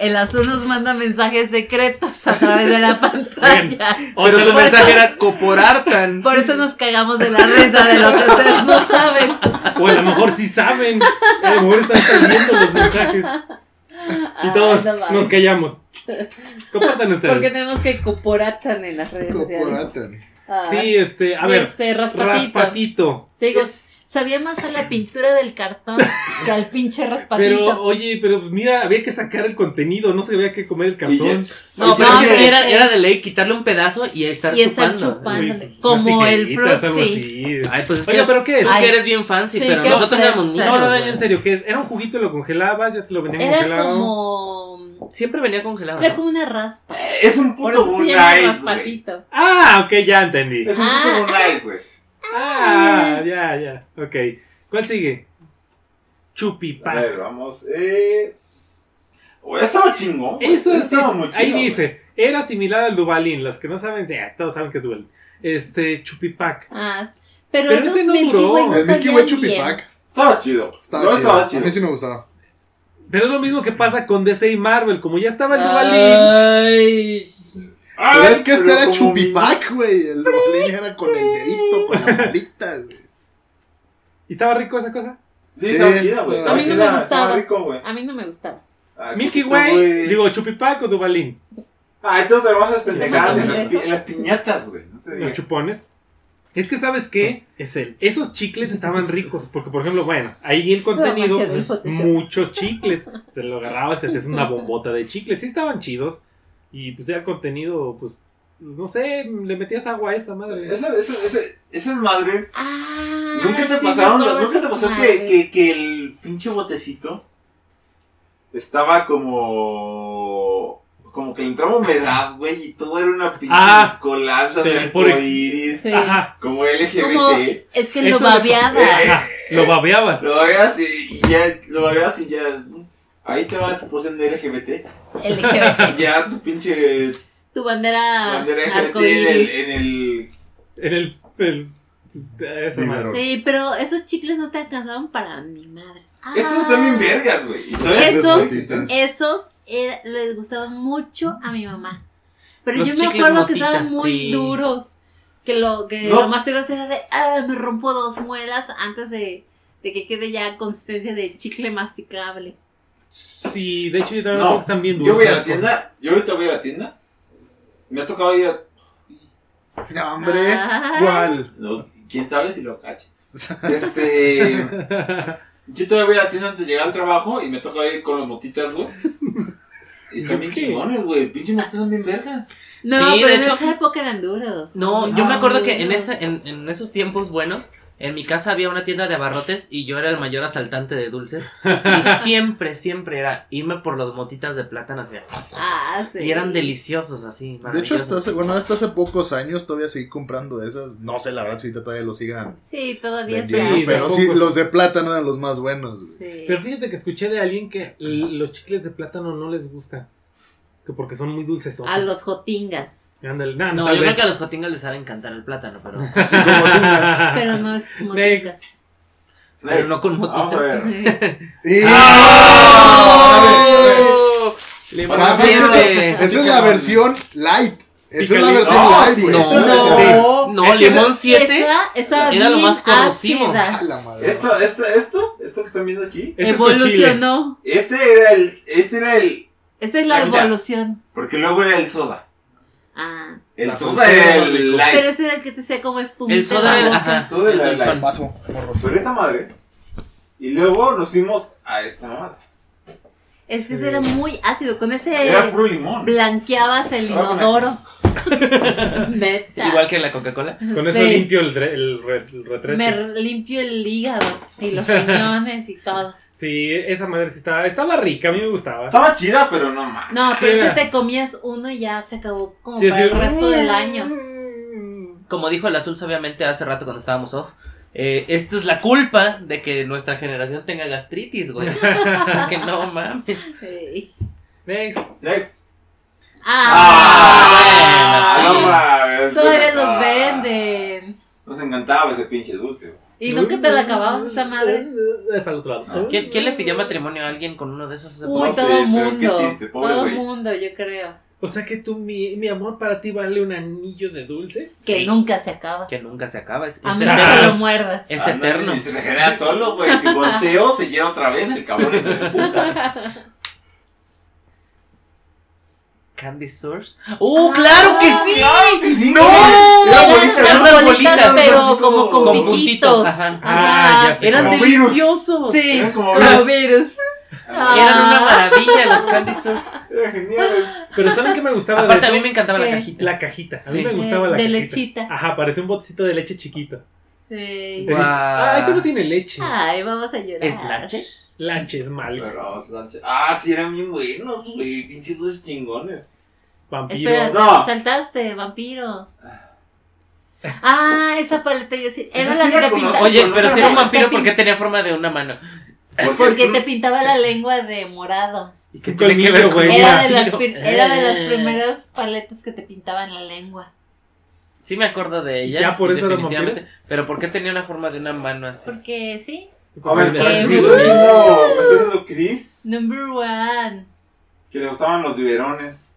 el azul nos manda mensajes secretos a travez de la pantalla. Otra Pero su mensaje era coporartan. Por eso nos cagamos de la risa de lo que ustedes no saben. O a lo mejor sí saben. A lo mejor están saliendo los mensajes. Y todos Ay, no mames. nos callamos. Compartan ustedes. Porque tenemos que coporatan en las redes sociales. Coporatan. Ah. Sí, este, a ver. Este, raspatito. Raspatito. Te digo, sabía más a la pintura del cartón que al pinche raspatito. Pero, oye, pero pues, mira, había que sacar el contenido, no se había que comer el cartón. No, pero No, era, sí. era de ley quitarle un pedazo y estar y estar chupando. Uy, como el fruit, sí. Ay, pues es Oiga, que ¿pero qué es? Ay, que eres bien fancy, sí, pero nosotros éramos niños. No, no, no, en serio, ¿qué es? Era un juguito, lo congelabas, ya te lo vendían Era congelado. como. Siempre venía congelado. Era ¿no? como una raspa. Es un Por puto eso se Moon llama Ice, güey. raspatito. Ah, ok, ya entendí. Es un Ah. puto Ice, güey. Ah, ya, ya. Ok. ¿Cuál sigue? A Chupipac. ver, vamos. Eh... Oh, estaba chingón. Eso sí, estaba muy ahí chido, güey. dice, era similar al Dubalín. Los que no saben, ya, todos saben que es Dubalín. Este, Chupipac. Ah, pero, Pero esos ese no Milky duró. Way no El Milky sabían Way bien. Chupipac. Estaba chido. Estaba No, chido. estaba A mí sí me gustaba. Pero es lo mismo que pasa con DC y Marvel. Como ya estaba el Dubalín. Ay, Pero es que este era Chupipac, güey. El Dubalín era con el dedito, con la malita, güey. ¿Y estaba rico esa cosa? Sí, Sí, estaba chida, güey. a mí no me gustaba. Rico, a mí no me gustaba. Ah, Milky Way. Digo, Chupipac o Dubalín. Ah, entonces vamos a las pendejadas ¿Te en las, en las piñatas, güey. No Los chupones. Es que, ¿sabes qué? Es el. Esos chicles estaban ricos. Porque, por ejemplo, bueno, ahí el contenido, pues, muchos chicles. Se lo agarrabas y hacías una bombota de chicles. Sí estaban chidos. Y pues ya el contenido, pues, no sé, le metías agua a esa madre. Esa- esa- esa- esas madres. Ah, ¿Nunca te sí, pasaron? ¿Nunca te pasó que, que, que el pinche botecito estaba como. como que le entraba humedad, güey, y todo era una pinche Ah, sí, de por ej- arcoíris, Sí. Ajá. como LGBT. Como- Es que lo Eso le- babeaba. Ajá, Lo babeabas. Lo veas y ya, lo veas y ya. Ahí te va tu porción de LGBT. LGBT. Y ya tu pinche Tu bandera bandera LGBT en el, en el. En el. el- esa Vivero. madre. Sí, pero esos chicles no te alcanzaban para ni madres. Estos Ah, están bien vergas, güey. Y todavía Esos- no existen. Esos era- les gustaban mucho a mi mamá. Pero Los yo me acuerdo que estaban muy sí. duros. Que lo que No. lo más te era de, ah, me rompo dos muelas antes de, de que quede ya consistencia de chicle masticable. Sí, de hecho yo también No, creo que están bien Yo duros. voy a la tienda, yo ahorita voy a la tienda. Me ha tocado ir a. No, hombre, Ah. ¿cuál? No, quién sabe si lo cache. Este. Yo todavía voy a la tienda antes de llegar al trabajo y me toca ir con los motitas, güey. Y están bien chingones, güey. Pinches motitas están bien vergas. No, Sí, pero de en hecho- esa época eran duros. No, Muy yo me acuerdo duros. que en, ese, en, en esos tiempos buenos, en mi casa había una tienda de abarrotes y yo era el mayor asaltante de dulces. Y siempre, siempre era irme por los motitas de plátano así. Ah, sí. Y eran deliciosos así. De hecho, hasta hace, bueno, hasta hace pocos años todavía seguí comprando de esas. No sé, la verdad, si ahorita todavía lo sigan Sí, todavía vendiendo. Sí, pero sí, los de plátano eran los más buenos. Sí. Pero fíjate que escuché de alguien que los chicles de plátano no les gustan. Que porque son muy dulces. A los jotingas. Ándale, nah, No, tal yo creo vez. que a los cotingas les sabe encantar el plátano, pero, Así como tungas. Pero no estos. Next. pero no con motitas. Y- ¡Oh! Le Bueno, Además, es que siete. esa, esa es la versión light. Esa es la versión No, light, sí, güey. No, No. no, Es que limón 7. Esa, esa Era lo más madre. Esto, esto, esto, esto que están viendo aquí. Este es. Evolucionó. Este era el. Este era el. Esa es la La mitad. evolución. Porque luego era el soda. Ah. El La soda soda era el light. Pero eso era el que te hacía como espumita. El soda era, ajá, El soda era el el light. Paso, morros. Pero esta madre. Y luego nos fuimos a esta madre. Es que ese era muy ácido. Con ese Era puro limón. blanqueabas el inodoro. Neta. Igual que la Coca-Cola. Con eso Sí. limpio el, re- el, re- el retrete. Me limpio el hígado y los riñones y todo. Sí, esa madre sí estaba, estaba rica, a mí me gustaba. Estaba chida, pero no más. No, pero Sí, ese era. te comías uno y ya se acabó como Sí, para sí. el resto del año. Como dijo el azul sabiamente hace rato cuando estábamos off. Eh, esta es la culpa de que nuestra generación tenga gastritis, güey. que no mames. Sí. Next. Next. Ah, bueno, no mames. todavía los Ah. venden. Nos encantaba ese pinche dulce. güey. ¿Y nunca te la acababas esa madre? Eh, Para el otro lado. ¿Quién, quién le pidió matrimonio a alguien con uno de esos? Uy? No todo el mundo. qué triste, pobre todo el mundo, yo creo. O sea que tú, mi, mi amor para ti vale un anillo de dulce. Que Sí. nunca se acaba. Que nunca se acaba. Es, A es menos que eterno. lo muerdas. Es Ah, no, eterno. Y se regenera solo, güey. Si volteo, se llena otra vez el cabrón de puta. Candy Source. ¡Uh, claro que sí! sí! ¡No! Era bonita, Eran eran unas bolitas, bolitas, pero como con, con piquitos. puntitos, ajá. Ah, ya sé. Eran Como virus. deliciosos. Sí, Eran como como virus. virus. Eran una Ah. maravilla los Candy Source. Eran geniales. Pero ¿saben qué me gustaba Aparte, de a eso? mí me encantaba la cajita. La cajita. A mí Sí. me gustaba De- la de cajita. lechita. Ajá, parecía un botecito de leche chiquito. Sí. Guau. Ah, esto no tiene leche. Ay, vamos a llorar. ¿Es lache? Lanches mal. Pero, ah, sí, eran bien buenos, güey. Pinches dulces chingones. Vampiro. Espera, No. te saltaste, vampiro. Ah, esa paleta yo sí. Era la que la te pintaba. Oye, pero si era un vampiro, ¿por qué tenía forma de una mano? Porque te pintaba la lengua de morado. ¿Y Su qué tiene que ver güey. Era de, las, vampiro? pri- era de las primeras paletas que te pintaban la lengua. Sí me acuerdo de ella. ¿Ya por sí, eso definitivamente. vampiros? Pero ¿por qué tenía una forma de una mano así? Porque sí. A ver, De me está Chris Number one. que le gustaban los biberones.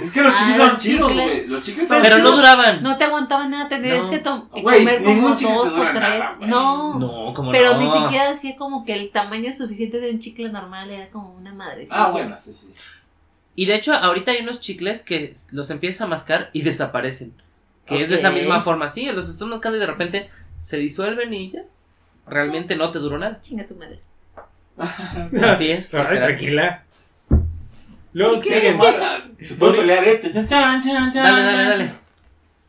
Es que los Ah, chicles los son chidos, chicles. güey. Los chicles estaban Pero no duraban. No te aguantaba nada, tenías No. que, to- que Güey, comer como dos o tres. nada, no. No, como Pero no. ni siquiera hacía como que el tamaño suficiente de un chicle normal, era como una madrecilla. Ah, bueno, sí, sí. Y de hecho, ahorita hay unos chicles que los empiezas a mascar y desaparecen. Que es de esa misma forma. Sí, los estás mascando y de repente se disuelven y ya. Realmente no te duró nada. Chinga tu madre. Así es. Ay, tranquila. Luego ¿Qué? siguen Se puede pelear, eh. Chan, chan, Dale, dale, dale.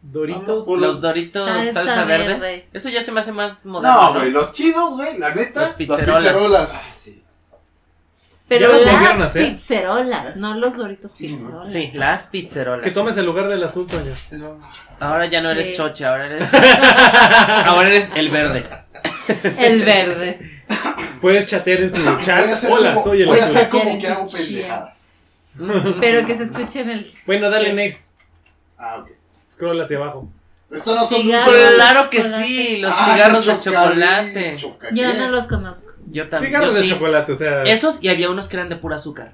Doritos. Vamos Los doritos salsa, verde. Eso ya se me hace más moderno. No, güey, los chidos, güey, la neta. Los Las pizzerolas. pizzerolas. Ah, sí. Pero Ya las las pizzerolas, no los doritos Sí, pizzerolas. Sí, las pizzerolas. Que tomes el lugar del azul, Toño. Ahora ya no Sí. eres choche, ahora eres. ahora eres el verde. El verde. Puedes chatear en su chat. Hola, como- soy el Voy a hacer como Chatear que en hago pendejadas. Pero que se escuche en el. Bueno, dale Sí. next. Ah, ok. Scroll hacia abajo. Esto no son Cigarros. dulces. Claro que sí, los Ah, cigarros de chocolate. Yo no los conozco. Yo también. Cigarros yo de sí. chocolate, o sea. Esos y había unos que eran de pura azúcar.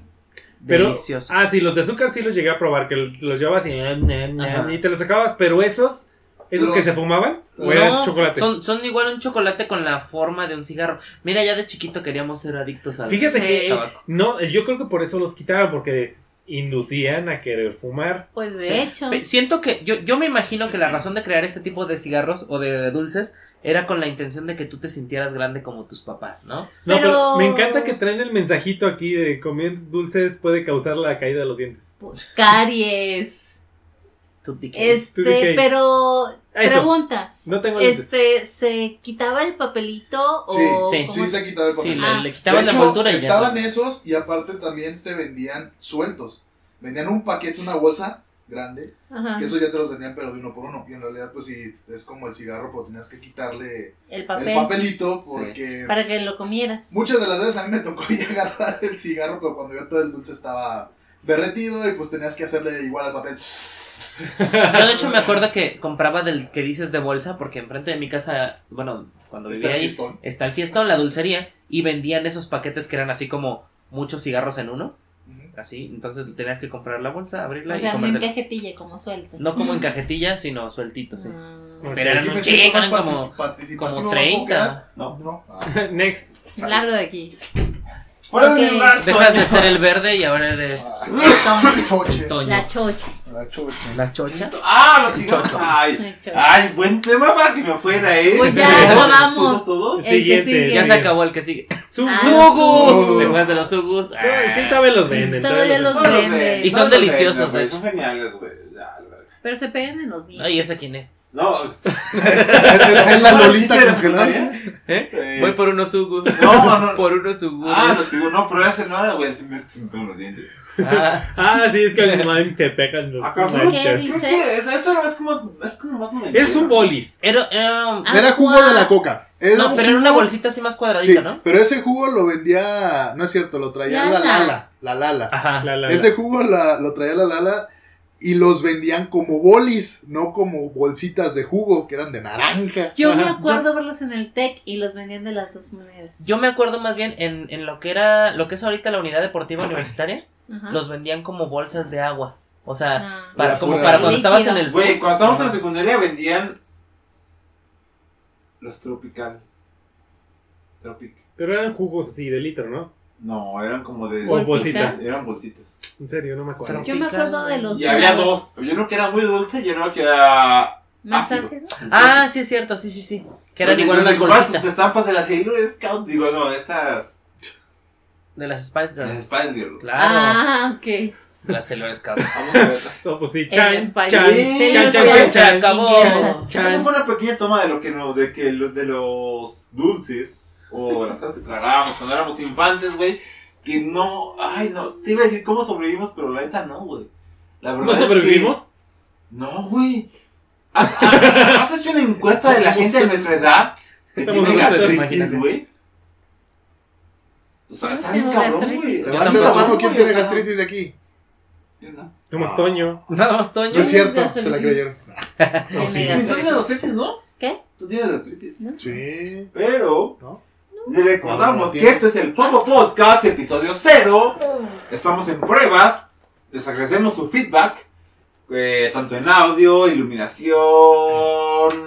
Pero, Deliciosos. ah, sí, los de azúcar sí los llegué a probar, que los llevabas y, Ajá. y te los acabas, pero esos, esos Los- que se fumaban, o No, eran chocolate. Son, son igual un chocolate con la forma de un cigarro. Mira, ya de chiquito queríamos ser adictos al Fíjate Sí. que, tabaco. no, yo creo que por eso los quitaron, porque inducían a querer fumar. Pues de Sí. hecho. Siento que yo, yo me imagino que la razón de crear este tipo de cigarros o de, de dulces era con la intención de que tú te sintieras grande como tus papás, ¿no? No, pero, Pero- me encanta que traen el mensajito aquí de comer dulces puede causar la caída de los dientes. pues, Caries. Tú te quedas. Tú di Este, pero. Eso. Pregunta. No tengo. Este, ¿se quitaba el papelito Sí, o.? sí, cómo Sí, se quitaba el Sí, papel. le, Ah. le quitaban de la hecho, envoltura y ya. estaban esos y aparte también te vendían sueltos. Vendían un paquete, una bolsa grande, Ajá. que eso ya te los vendían pero de uno por uno. Y en realidad pues sí, es como el cigarro, pero tenías que quitarle El papel. el papelito Sí. porque Para que lo comieras. muchas de las veces a mí me tocó ya agarrar el cigarro, pero cuando yo todo el dulce estaba derretido y pues tenías que hacerle igual al papel. Yo de hecho me acuerdo que compraba del que dices de bolsa porque enfrente de mi casa, bueno, cuando Está vivía el ahí, fiestón. está el fiestón, la dulcería, y vendían esos paquetes que eran así como muchos cigarros en uno, así, entonces tenías que comprar la bolsa, abrirla O y sea, no en cajetilla como suelto. No como en cajetilla, sino sueltito, sí. Ah. Pero eran un eran como, como ¿no puedo quedar? 30. No. No. Ah. Next. Largo de aquí. Fuera de lugar, Dejas de ser el verde y ahora eres Ah, choche. Toño. La chocha. La choche. La chocha. Ah, lo. Chocho. Ay, La chocha. ay, buen tema para que me fuera, eh. Pues ya, acabamos. El que Siguiente. sigue. Ya se acabó el que sigue. Su- Ah, su- ¡Sugus! Sugus. Después de los sugus. Todavía- Ah, Sí, todavía los venden. Todavía los venden. ven, Y son deliciosos. Son geniales, güey. Pero se pegan en los dientes. Ay, ¿esa quién es? No. Es la ¿Cómo el Lolita congelada. ¿Eh? Eh, Voy por unos sugus. No, no. Por unos sugus. Ah, los no, pero ese no era, güey. Se me, es que se me pegan los dientes. Ah, Ah, sí, es que man, te pegan los Ah, dientes. ¿Qué Creo dices? que es- esto no es como, es como más noventero. Es un bolis. era, era- Ah, Era jugo de la coca. Era no, pero era una bolsita así más Sí, cuadradita, ¿no? pero ese jugo lo vendía, no es cierto, lo traía la Lala. Lala, la Lala. Ajá. La, la, Ese jugo la- lo traía la Lala y los vendían como bolis, no como bolsitas de jugo, que eran de naranja. Yo me acuerdo verlos en el TEC y los vendían de las dos maneras. Yo me acuerdo más bien en, en lo que era, lo que es ahorita la unidad deportiva universitaria, Ajá. los vendían como bolsas de agua. O sea, Ah. para, como para cuando Líquido. estabas en el Güey, cuando estábamos en la secundaria vendían los Tropical. Tropic. Pero eran jugos así de litro, ¿no? No, eran como de. O bolsitas. Eran bolsitas. En serio, no me acuerdo. Yo me acuerdo de los Y había dos. Yo uno que era muy dulce y uno que era. ¿Más ácido. ácido? Ah, sí es cierto, sí, sí, sí. Que eran igual unas bolsitas tus estampas de las Sailor Scouts, digo, no, de estas. de las Spice De las Girls. Spice Girls. Claro, Ah, ok. de las Sailor Scouts. Vamos a ver. No, pues sí, chan, Spice. chan, Sí, chan, chan, chan, acabó. Esa fue una pequeña toma de lo que no, de que los de los dulces o las cosas que tragábamos cuando éramos infantes, güey, que no, ay no, te iba a decir cómo sobrevivimos, pero la neta no, güey. La verdad ¿No es que- sobrevivimos? no, güey. ¿Has, hecho una encuesta de la gente de nuestra edad que tiene gastritis, güey? O sea, está no bien cabrón, güey. Levante la mano, ¿quién tiene gastritis de aquí? yo no. Como Ah. Toño. Nada más No Toño. es ¿Tienes cierto, se la creyeron. Tiene sí, tú tienes gastritis, ¿no? ¿Qué? Tú tienes gastritis. ¿No? Sí. Pero ¿No? Le recordamos que esto es el Popo Podcast, episodio 0. Estamos en pruebas. Les agradecemos su feedback. eh, tanto en audio, iluminación,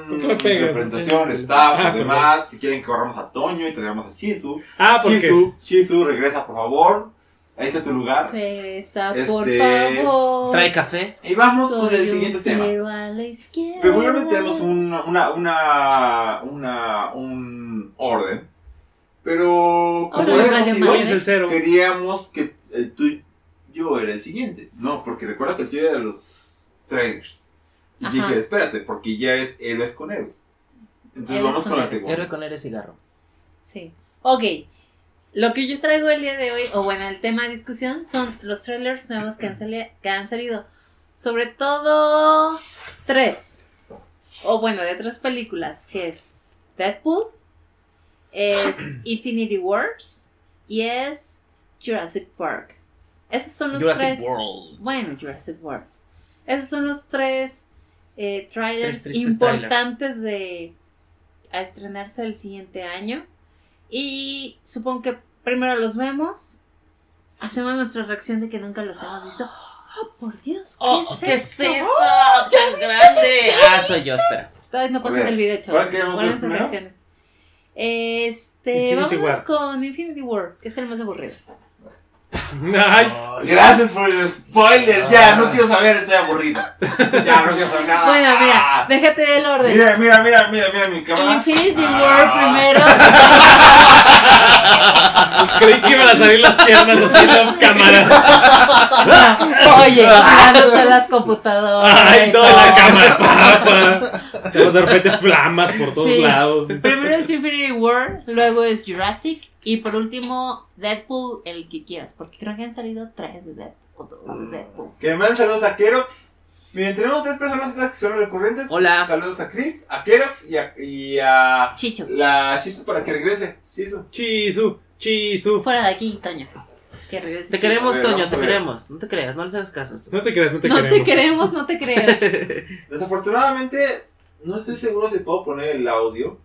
¿Por qué me pegas? representación, staff, Ah, además. Si quieren que corramos a Toño y traigamos a Shizu. Ah, porque. Shizu, Shizu, regresa por favor. Ahí está tu lugar. Regresa, Este, por favor. Trae café. Y vamos Soy con el un siguiente tema. cero a la izquierda. Regularmente tenemos una, una, una, una, un orden. Pero como vale el cero. queríamos que el tuyo era el siguiente. No, porque recuerda que el tuyo era de los trailers. Y Ajá. dije, espérate, porque ya es héroes con héroes. Entonces Héroes vamos con con la héroes. segunda. Héroe con héroe cigarro. Sí. Ok. Lo que yo traigo el día de hoy, o bueno, el tema de discusión, son los trailers nuevos que han, sali- que han salido. Sobre todo tres. O bueno, de tres películas, que es Deadpool, es Infinity Wars y es Jurassic Park. Esos son los Jurassic tres. World. Bueno, Jurassic World. Esos son los tres eh, trailers Tres importantes de a estrenarse el siguiente año. Y supongo que primero los vemos. Hacemos nuestra reacción de que nunca los hemos visto. ¡Oh, por Dios! ¿Qué, Oh, es, ¿qué es esto? eso? ¡Oh, ¿ya ¡Tan grande! ¿Ya Ah, soy yo, espera. Todavía no pasan el video, chavos. ¿cuál queremos ver Guarden sus primero? reacciones. Este, Infinity vámonos War. con Infinity War, que es el más aburrido. Ay, Gracias por el spoiler. Ya, no quiero saber, estoy aburrido. Ya, no quiero saber nada. Bueno, mira, déjate del orden. Mira, mira, mira, mira, mira mi cámara. Infinity Ah. War primero. creí que iban a salir las piernas así en la cámara. Oye, tirándote las computadoras. Ay, toda la cámara, papá. Tenemos de repente flamas por todos Sí. lados. Primero es Infinity War, luego es Jurassic y por último Deadpool, el que quieras, porque creo que han salido tres de Deadpool. o dos de Deadpool. Que manden saludos a Kerox. Miren, tenemos tres personas que son recurrentes. Hola. Saludos a Chris, a Kerox y a, y a Chicho, la Shizu para que regrese. Shizu. Chisu, Chisu. fuera de aquí, Toño. Que regrese. Te queremos, Toño, te ver. queremos. No te creas, no les hagas caso. No te creas, no te No queremos. te queremos, no te creas. Desafortunadamente, no estoy seguro si puedo poner el audio.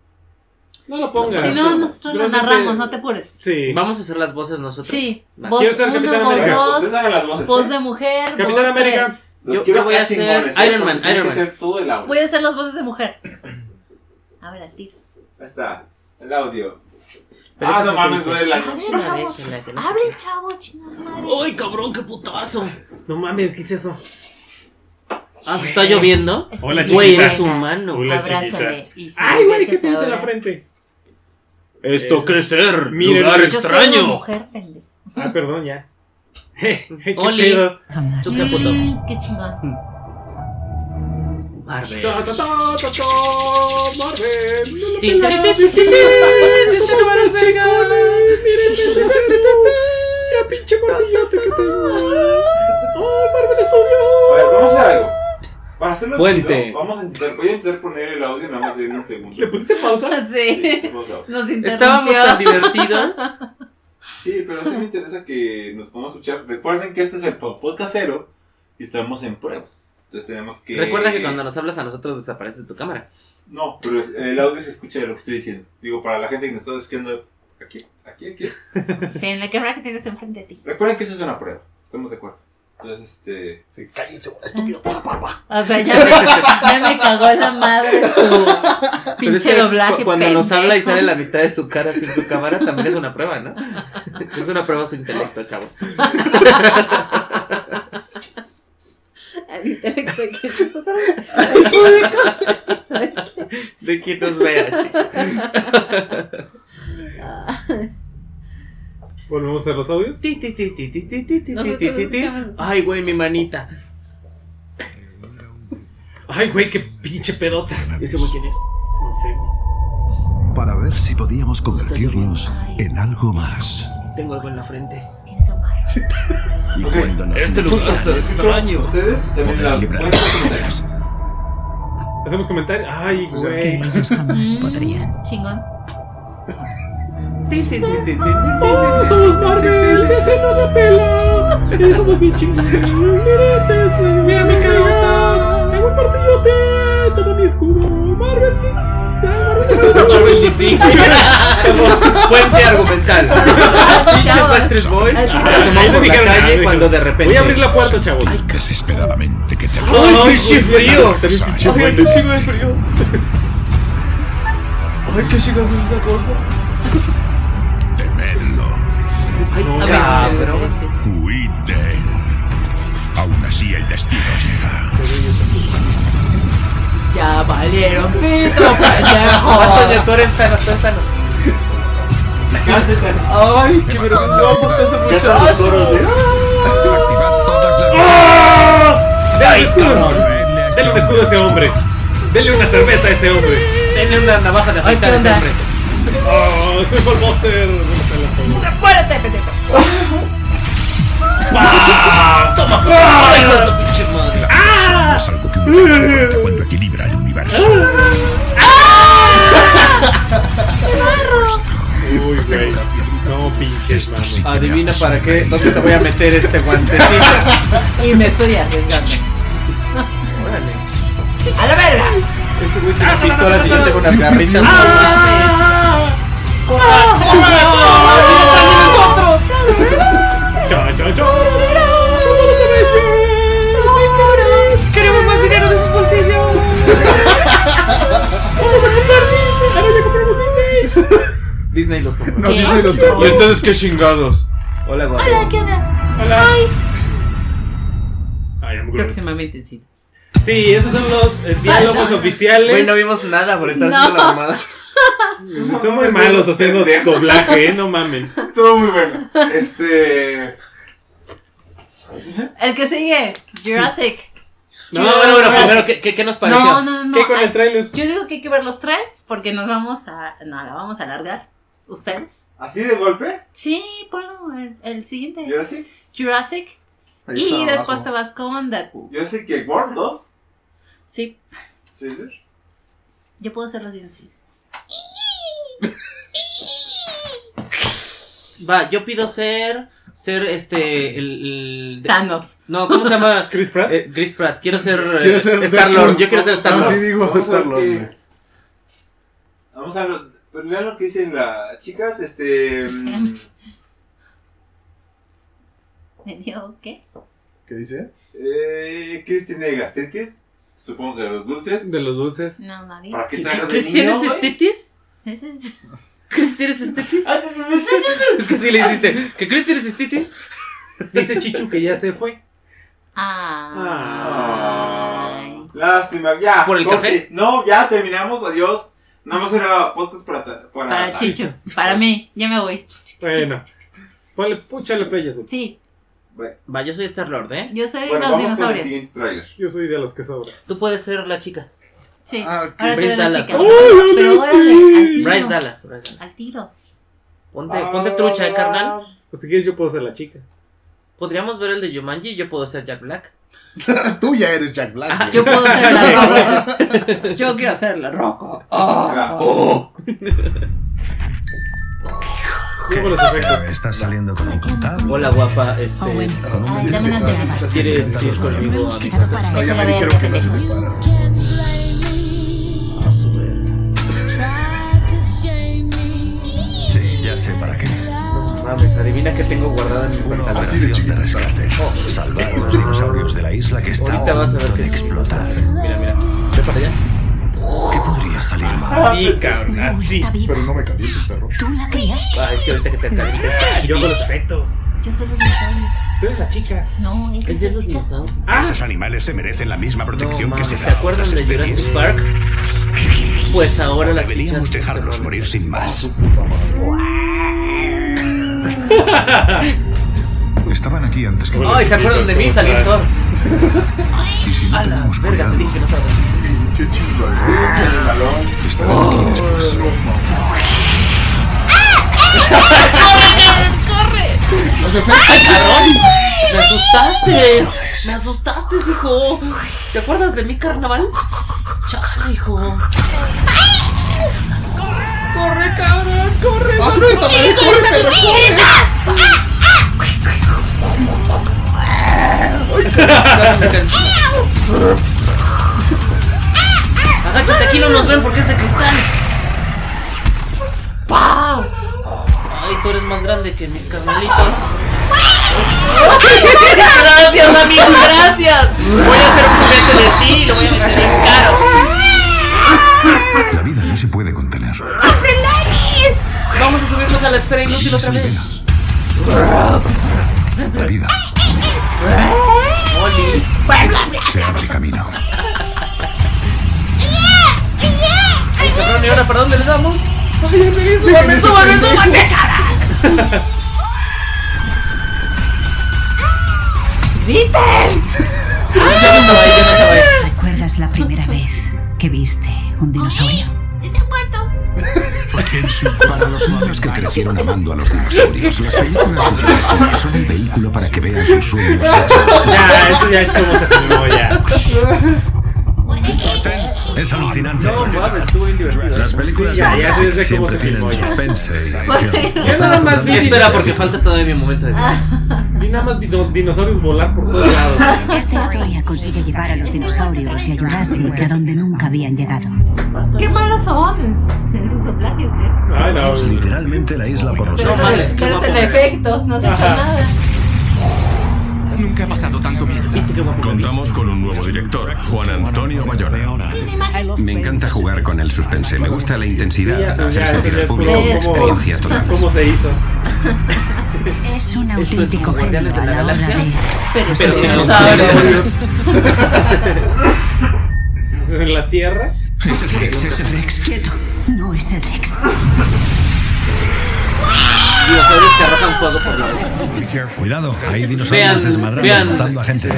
No lo pongas. si no, nosotros lo narramos, no te apures. Sí. Vamos a hacer las voces nosotros. Sí, Va. voz 1, Capitán voz América. dos, las voces. voz ¿eh? de mujer, Capitán voz América. 3. Los Yo- yo voy a hacer ¿eh? Iron Man, Iron Man. ser todo el audio. Voy a hacer las voces de mujer. A ver, al tiro. Ahí está, el audio. Pero ah, no es mames, duele la dice. Una chavos. vez en la que no sé Hablen, chavo, chingada madre. ¡Ay, cabrón, qué putazo! No mames, ¿qué es eso? Ah, ¿se está lloviendo? Hola, bien Güey, chiquita. eres humano. Hola, Abrázame. Y si Ay, güey, ¿qué tienes en la frente? Esto qué ser, Miren, lugar yo una extraño. mujer, pendejo. Ah, perdón, ya. ¿Qué Oli. pedo? ¿Tú qué puto? Mm, qué chingón. Marvel. Ta, ta, ta, ta, ta, Marvel. Tin. Miren, miren, Mira, pinche martillote que tengo. Oh, Marvel A ver, vamos a algo. Para hacerlo Puente. chido, vamos a intentar, voy a intentar poner el audio nada más de un segundo. ¿Le pusiste pausa? Sí, Sí. a- Nos Estábamos tan divertidos. Sí, pero sí me interesa que nos podamos escuchar. Recuerden que este es el po- podcast cero y estamos en pruebas. Entonces tenemos que... Recuerda que cuando nos hablas a nosotros desaparece tu cámara. No, pero es- el audio se escucha de lo que estoy diciendo. Digo, para la gente que nos está escuchando aquí, aquí, aquí. Sí, en la cámara que tienes enfrente de ti. Recuerden que eso es una prueba. Estamos de acuerdo. Entonces, este... Sí, cállense, estúpido. Pa, pa, pa. O sea, ya me, ya me cagó la madre su Pero es pinche que doblaje. cu- cuando nos habla y pendejo. sale la mitad de su cara sin su cámara, también es una prueba, ¿no? Es una prueba su intelecto, chavos. Al intelecto que nosotros. El público. De quien nos vea, chicos. ¿Volvemos a los audios? Ti, ti, ti, ti, ti, ti, ti, ti, Nosotros ti, ti, ti. escuchamos. Ay, güey, mi manita. Ay, güey, qué pinche pedota. ¿Ese güey quién es? No sé, güey. para ver si podíamos convertirnos en algo más. Tengo algo en la frente. Tienes un barro. Y Ok, cuando nos este lugar mostrara es extraño. Ustedes también la. ¿Hacemos comentarios? Ay, güey. ellos jamás Mm, podrían. Chingón. ¡Oh, somos Marvel! ¡Ese no la pela! ¡Y somos bien chingones! ¡Mira, Tesla! ¡Mira mi carota! ¡Tengo un martillote! ¡Toma mi escudo! ¡Marvel! mis- ¡Marvel! Marvel DC. Puente argumental. Pinches Backstreet Boys se no por la calle dijeron, cuando de repente. Voy a abrir la puerta, chavos. Desesperadamente que te ¡Ay, pinche frío! ¡Ay, ese chingo de frío! ¡Ay, qué chingados es esa cosa! Temedlo. ¡Ay, No, cabrón! Él. Aún así el destino llega. Ya valieron pito, Basta, pendejo. ya, tú eres Thanos, tú eres Thanos. ¡Ay, qué vergüenza! No, pues te hace ¿Qué mucho tal los oros, eh? Activad todas las ¡Ah! ¡Dale un escudo! Corredle a este ¡Dale un escudo a ese hombre! ¡Dale una cerveza a ese hombre! Denle una navaja de afeitar ¿qué a ese hombre. ¡Ah! ¡Soy Buster! ¡Muérete, pendejo! ¡Toma, ¡Ah! hijo de tu pinche madre! Es algo que un cuando equilibra el universo. Uy, güey. No pinches sí Adivina para qué, dónde te voy a meter este guantecito. Y me estoy arriesgando. Órale. ¡A la verga! Ese güey tiene pistolas y yo tengo unas garritas. Chon, ¿Y ustedes qué chingados? Hola, guapo. Hola, ¿qué onda? Hola. Ay, I'm good. Próximamente en cines. Sí, esos son los eh, diálogos oficiales. Güey, no vimos nada por estar No. haciendo la mamada. Son muy malos haciendo doblaje, ¿eh? No mamen. Estuvo muy bueno. Este. El que sigue, Jurassic. No, bueno, bueno, primero, ¿qué, qué, qué nos pareció? No, no, no. ¿Qué con ay, el tráiler? Yo digo que hay que ver los tres porque nos vamos a. No, la vamos a alargar. ¿Ustedes? ¿Así de golpe? Sí, ponlo el, el siguiente. Jurassic. Ahí Y después abajo. te vas con Deadpool. Que World 2. Sí, ¿Sí? yo puedo hacer los dinosaurios. Va, yo pido ser. Ser este. El. Thanos. no, ¿cómo se llama? Chris Pratt. Eh, Chris Pratt. Quiero ser. ¿Quieres ser Star Lord. Yo quiero ser Star Ah, Lord. sí, digo ver Star-Lord. Vamos a lo, pues lean lo que dicen las chicas. Este. mm, ¿Me dio qué? ¿Qué dice? eh, Chris tiene gastritis. Supongo que de los dulces. De los dulces. No, nadie. ¿Para qué ¿Qué- tragas de ¿Chris niño, tienes güey? estetis? Es- ¿Chris tienes estetis? Ah. Es que sí le hiciste. ¿Que Chris tienes estetis? Dice Chichu que ya se fue. Ay. Lástima, ya. ¿Por el corte. café? No, ya terminamos. Adiós. Nada más era podcast para. ta- Para, Para Chicho. Para mí. Ya me voy. Bueno. Ponle, púchale play azul. Sí, Bueno, Va, yo soy Star Lord, ¿eh? yo soy bueno, los vamos con el dinosaurios. Yo soy de los que sobra. Tú puedes ser la chica. Sí. Ah. Ahora Bryce Dallas. chica. ¡Uy, Pero órale, sí! al tiro. Bryce Dallas. Bryce Dallas. Al tiro. Ponte, ponte trucha, ¿eh, carnal? Pues si quieres yo puedo ser la chica. Podríamos ver el de Jumanji. Yo puedo ser Jack Black. Tú ya eres Jack Black. güey. Yo puedo ser la roca. Yo quiero ser la roca. Oh. Los efectos. ¿Estás saliendo con un contable? Hola, guapa. Este. Owen. No, no me Ay, dices dame una ¿Quieres ir conmigo a mi No, ya me dijeron que no se te para. Mames, adivina qué tengo guardada en mis pantalones. Así de está. rescate. Salvar a los dinosaurios de la isla que está Ahorita a vas a ver ver. explotar. Mira, mira. Ve para allá. ¿Qué podría salir mal? Así, cabrón, así. Pero no me calientes, perro. Tú la criaste. Ay, sí, ahorita que te caliente esta Yo chiquita. hago los efectos. Yo soy los dinosaurios. Tú eres la chica. No, ¿Es es de los dinosaurios? Ah, Esos animales se merecen la misma No protección que se ¿se da a acuerdan de. Jurassic Park? Pues ahora las Deberíamos fichas se dejarlos van a morir sin más. Su puta madre. Estaban aquí antes que Ay, ¿se acuerdan de mí? Salí en Thor. Y si no tenemos verga, cuidado, te dije que no sabes. Pinche chingadera, chingalón. estarán aquí después. Los efectos. ¡Me asustaste! ¡Me asustaste, hijo! ¿Te acuerdas de mi carnaval? Chale, hijo. ¡Corre, cabrón! ¡Corre! ¡Corre, perro, corre! Agáchate, aquí no nos ven porque es de cristal. ¡Pau! Ay, tú eres más grande que mis carnalitos. Gracias, amigo, gracias. Voy a hacer un juguete de ti y lo voy a vender bien caro. La vida no se puede contener. Vamos a subirnos a la esfera inútil otra vez. La vida Oli. se abre camino. Ay, cabrón, ¿y ahora para dónde le damos? Ay, Emily, súbame, súbame, súbame. ¡Griten! Estaba ahí. ¿Recuerdas la primera vez que viste un dinosaurio? Para los niños que crecieron amando a los dinosaurios, las películas de Jurassic son un vehículo para que vean sus sueños. Ya, eso ya es como se filmó ya. Es alucinante. No mames, estuvo bien divertido. Las películas Sí, ya, de ya sé desde cómo siempre se filmó tienen ya. suspense y Bueno. acción. Yo nada más vi, Espera, porque falta todavía mi momento de vi nada más vi dinosaurios volar por todos lados. Esta historia consigue llevar a los dinosaurios y a Jurassic a donde nunca habían llegado. Qué malos son en sus, en sus doblajes, ¿eh? Ay, no. Literalmente la isla por los Pero, No mames, qué pero efectos, no has hecho nada. Nunca he pasado tanto miedo. Contamos con un nuevo director, Juan Antonio Bayona. Me encanta jugar con el suspense. Me gusta la intensidad, hacer sentir al público. ¿Cómo se hizo? Es un auténtico genio a la hora de... Pero, dinosaurios. ¿En la Tierra? Es el Rex, es el Rex. Quieto. No es el Rex. Dinosaurios que arrojan fuego por la boca. Cuidado, hay dinosaurios desmadrando, matando a gente.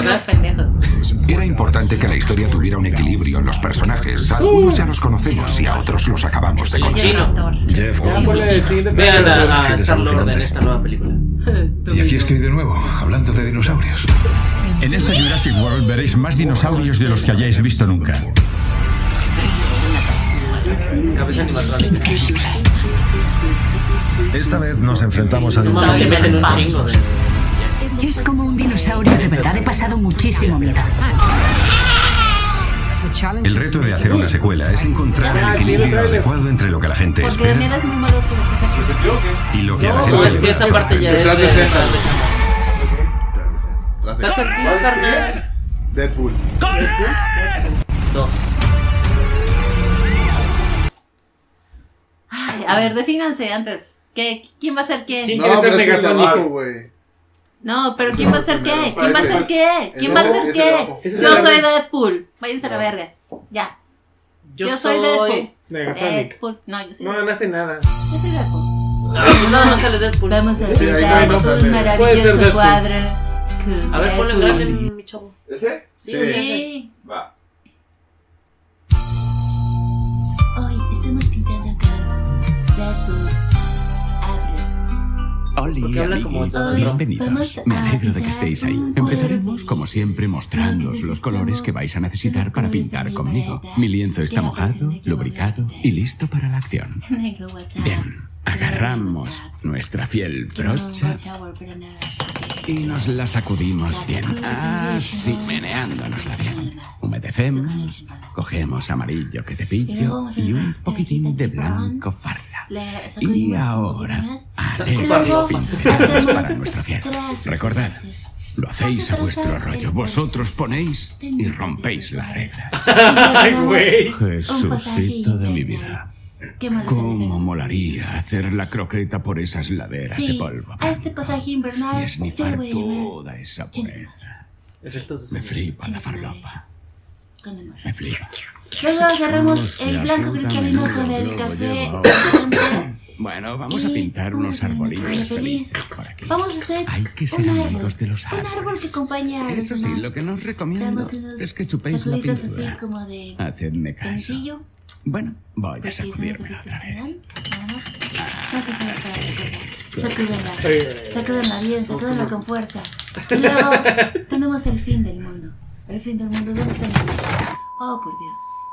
Unos pendejos. Era importante que la historia tuviera un equilibrio en los personajes. A algunos ya los conocemos y a otros los acabamos de conocer. Jeff Vean a, a Es Star Lord en esta nueva película. Y aquí estoy de nuevo, hablando de dinosaurios. En esta Jurassic World veréis más dinosaurios de los que hayáis visto nunca. Cabeza animatrónica. Esta vez nos enfrentamos a dinosaurios. de. Es como un dinosaurio. De verdad he pasado muchísimo miedo. El reto de hacer una secuela es encontrar el equilibrio adecuado entre lo que la gente espera es muy malo con los efectos. y lo que a la No, No, es gente que esta parte ya es de. Carnal. Deadpool. Dos. Ay, a ver, defínanse antes. ¿Qué, ¿Quién va a ser qué? ¿Quién No, quiere ser Negasonic? güey. No, pero ¿quién va a ser qué? ¿Quién va a ser qué? ¿Quién va a ser qué? Yo soy de- Deadpool. Váyanse a la verga. Ya. Yo, Yo soy. Deadpool. Negasonic. Deadpool. No, yo soy No, Deadpool. no hace nada. Yo soy Deadpool. Nada más sale Deadpool. Vamos a no un maravilloso cuadro. A ver, ponle en grande, mi chavo. ¿Ese? Sí. Sí. Va. Oli, Porque habla como amiguis, Donald Trump. bienvenidos. Me alegro de que estéis ahí. Empezaremos, como siempre, mostrándoos los colores que vais a necesitar para pintar conmigo. Mi lienzo está mojado, lubricado y listo para la acción. Bien, agarramos nuestra fiel brocha y nos la sacudimos bien. Así, meneándonosla bien. Humedecemos, cogemos amarillo que te pillo y un poquitín de blanco Y ahora haremos pinceladas para nuestro cielo. Recordad, lo hacéis a vuestro rollo. Vosotros ponéis y rompéis la regla. Ay, güey. Jesucito de mi vida. ¿Cómo molaría hacer la croqueta por esas laderas de Sí, polvo? a este pasaje invernal Y yo esnifar voy a toda esa pureza. De Me flipa la farlopa. Me flipa. Luego agarramos el blanco cristalino con el café. Bueno, vamos a pintar unos arbolitos color feliz. felices por aquí. Vamos a hacer Hay que ser un árbol. amigos de los Un árbol que acompaña a los Eso sí, demás. lo que no os recomiendo Damos unos es que chupéis la sacuditos así pintura. como de Hacedme caso. Bueno, voy a Porque son los sacudírmela efectos otra que vez. dan. Otra cosa. Sacúdenla. Sacúdenla bien, sacúdenla con fuerza. Y luego tenemos el fin del mundo. El fin del mundo. ¿Dónde está el mundo? Oh, por Dios.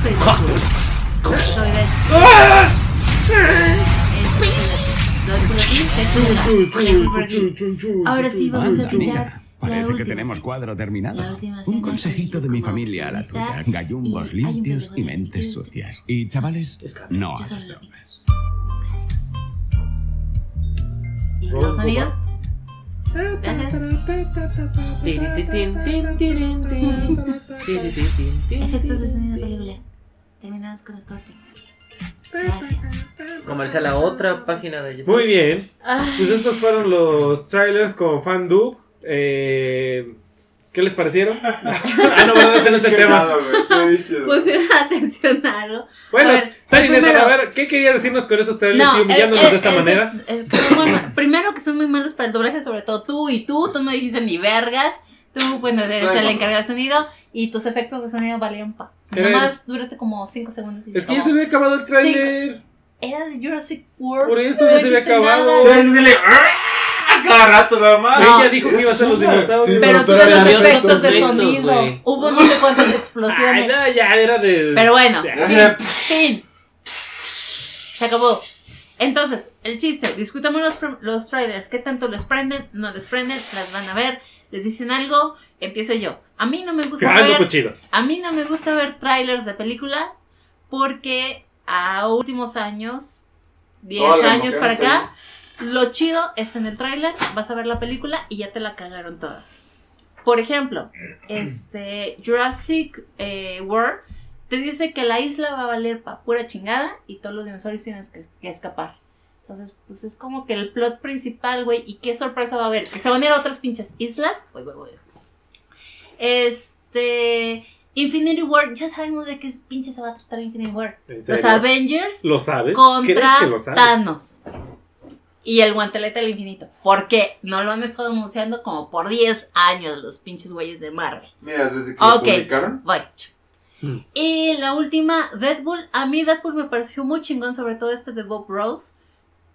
Soy Deadpool. Soy Deadpool. Aquí. Ahora sí vamos a pintar Parece que última tenemos cuadro terminado. Un consejito de mi familia a la tuya. Gallumbos limpios y mentes sucias. Y chavales, no hagas bromas. Gracias. ¿Y los sonidos? Gracias. Efectos de sonido de película. Terminamos con los cortes. Gracias. Comercial a otra página de YouTube. Muy bien. Ay, Pues estos fueron los trailers con FanDub. Eh, ¿Qué les parecieron? ah, no, verdad, ese no es el tema. Pusieron atención a algo. Bueno, A ver, primero- a ver, ¿qué querías decirnos con esos trailers No, y humillándonos eh, de esta eh, manera? es- es que son muy mal- primero que son muy malos para el doblaje, sobre todo tú y tú. Tú no dijiste ni vergas. Tú, bueno, eres el encargado de sonido y tus efectos de sonido valieron pa. Nomás duraste como 5 segundos. Y Es que ya se había acabado el tráiler. Era de Jurassic World. Por eso no ya se había acabado. nada. "Ah", cada rato nada más. No. Ella dijo que iba a ser los dinosaurios. Sí, Pero Pero tú los efectos de sonido. Hubo no sé cuántas Ay, explosiones. no, ya era de. Pero bueno, fin, fin. Se acabó. Entonces, el chiste, discutamos los, los trailers. ¿Qué tanto les prenden? ¿No les prenden? ¿Las van a ver? ¿Les dicen algo? Empiezo yo. A mí no me gusta Cagando ver cuchillos. A mí no me gusta ver trailers de películas porque a últimos años, 10 Toda la años para acá, lo chido está en el tráiler, vas a ver la película y ya te la cagaron toda. Por ejemplo, este Jurassic eh, World te dice que la isla va a valer pa' pura chingada y todos los dinosaurios tienes que, que escapar. Entonces, pues es como que el plot principal, güey, y qué sorpresa va a haber. Que se van a ir a otras pinches islas. Güey, güey, güey. Este. Infinity War, ya sabemos de qué pinche se va a tratar Infinity War. ¿En Los? Avengers ¿Lo sabes? ¿Crees contra que lo sabes? Thanos. Y el guantelete del infinito. Porque no lo han estado anunciando como por 10 años los pinches güeyes de Marvel. Mira, desde que Ok. lo publicaron. Voy. Hmm. Y la última, Deadpool. A mí Deadpool me pareció muy chingón, sobre todo este de Bob Rose.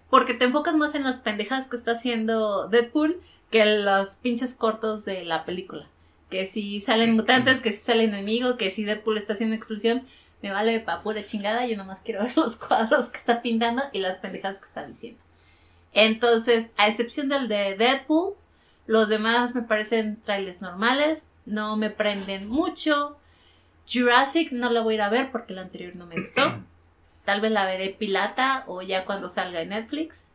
Porque te enfocas más en las pendejadas que está haciendo Deadpool que en los pinches cortos de la película. Que si salen mutantes, que si salen enemigos, que si Deadpool está haciendo explosión, me vale pa' pura chingada. Yo nomás quiero ver los cuadros que está pintando y las pendejadas que está diciendo. Entonces, a excepción del de Deadpool, los demás me parecen trailers normales, no me prenden mucho. Jurassic no la voy a ir a ver porque la anterior no me gustó. Tal vez la veré pilata o ya cuando salga en Netflix.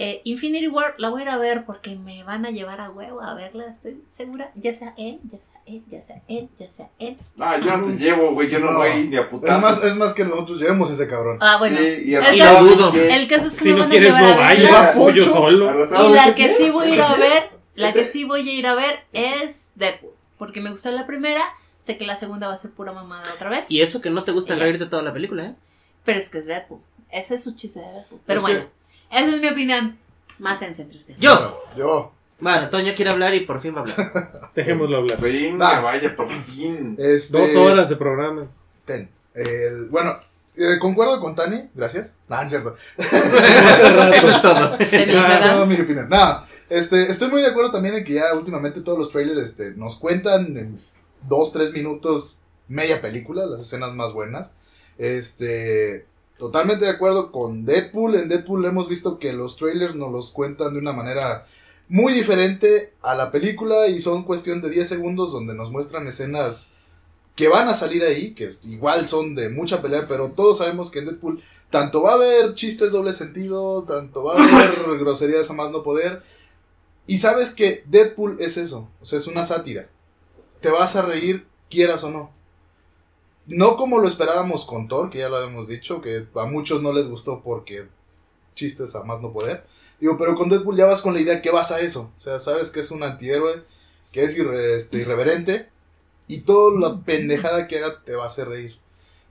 Eh, Infinity War la voy a ir a ver porque me van a llevar a huevo a verla, estoy segura. Ya sea él, ya sea él, ya sea él, ya sea él. Ah, yo no te llevo, güey. Yo no, No. voy ni a Es putazos. más, es más que nosotros llevemos ese cabrón. Ah, bueno. Sí, y el, a- y caso, dudo. el caso es que Si me no van a quieres, llevar no a Pollo Pocho. solo. Y la que sí voy a ir a ver, la que sí voy a ir a ver es Deadpool. Porque me gustó la primera, sé que la segunda va a ser pura mamada otra vez. Y eso que no te gusta reírte toda la película, ¿eh? Pero es que es Deadpool. Ese es su chiste de Deadpool. Pero Es que- bueno, esa es mi opinión. Mátense entre ustedes. Yo. Yo. Bueno, Toño quiere hablar y por fin va a hablar. Dejémoslo hablar. Venga, vaya, por fin. Este, Dos horas de programa. Ten. El- bueno, eh, concuerdo con Tani, gracias. No, no es cierto. Eso es todo. ¿verdad? toda mi opinión. No, este, estoy muy de acuerdo también en que ya últimamente todos los trailers este, nos cuentan en dos, tres minutos media película, las escenas más buenas. Este, totalmente de acuerdo con Deadpool. En Deadpool hemos visto que los trailers nos los cuentan de una manera muy diferente a la película y son cuestión de 10 segundos donde nos muestran escenas que van a salir ahí, que igual son de mucha pelea, pero todos sabemos que en Deadpool tanto va a haber chistes doble sentido, tanto va a haber groserías a más no poder. Y sabes que Deadpool es eso, o sea, es una sátira. Te vas a reír, quieras o no. No como lo esperábamos con Thor, que ya lo habíamos dicho, que a muchos no les gustó porque chistes a más no poder. Digo, pero con Deadpool ya vas con la idea que vas a eso. O sea, sabes que es un antihéroe, que es irre- este, irreverente, y toda la pendejada que haga te va a hacer reír.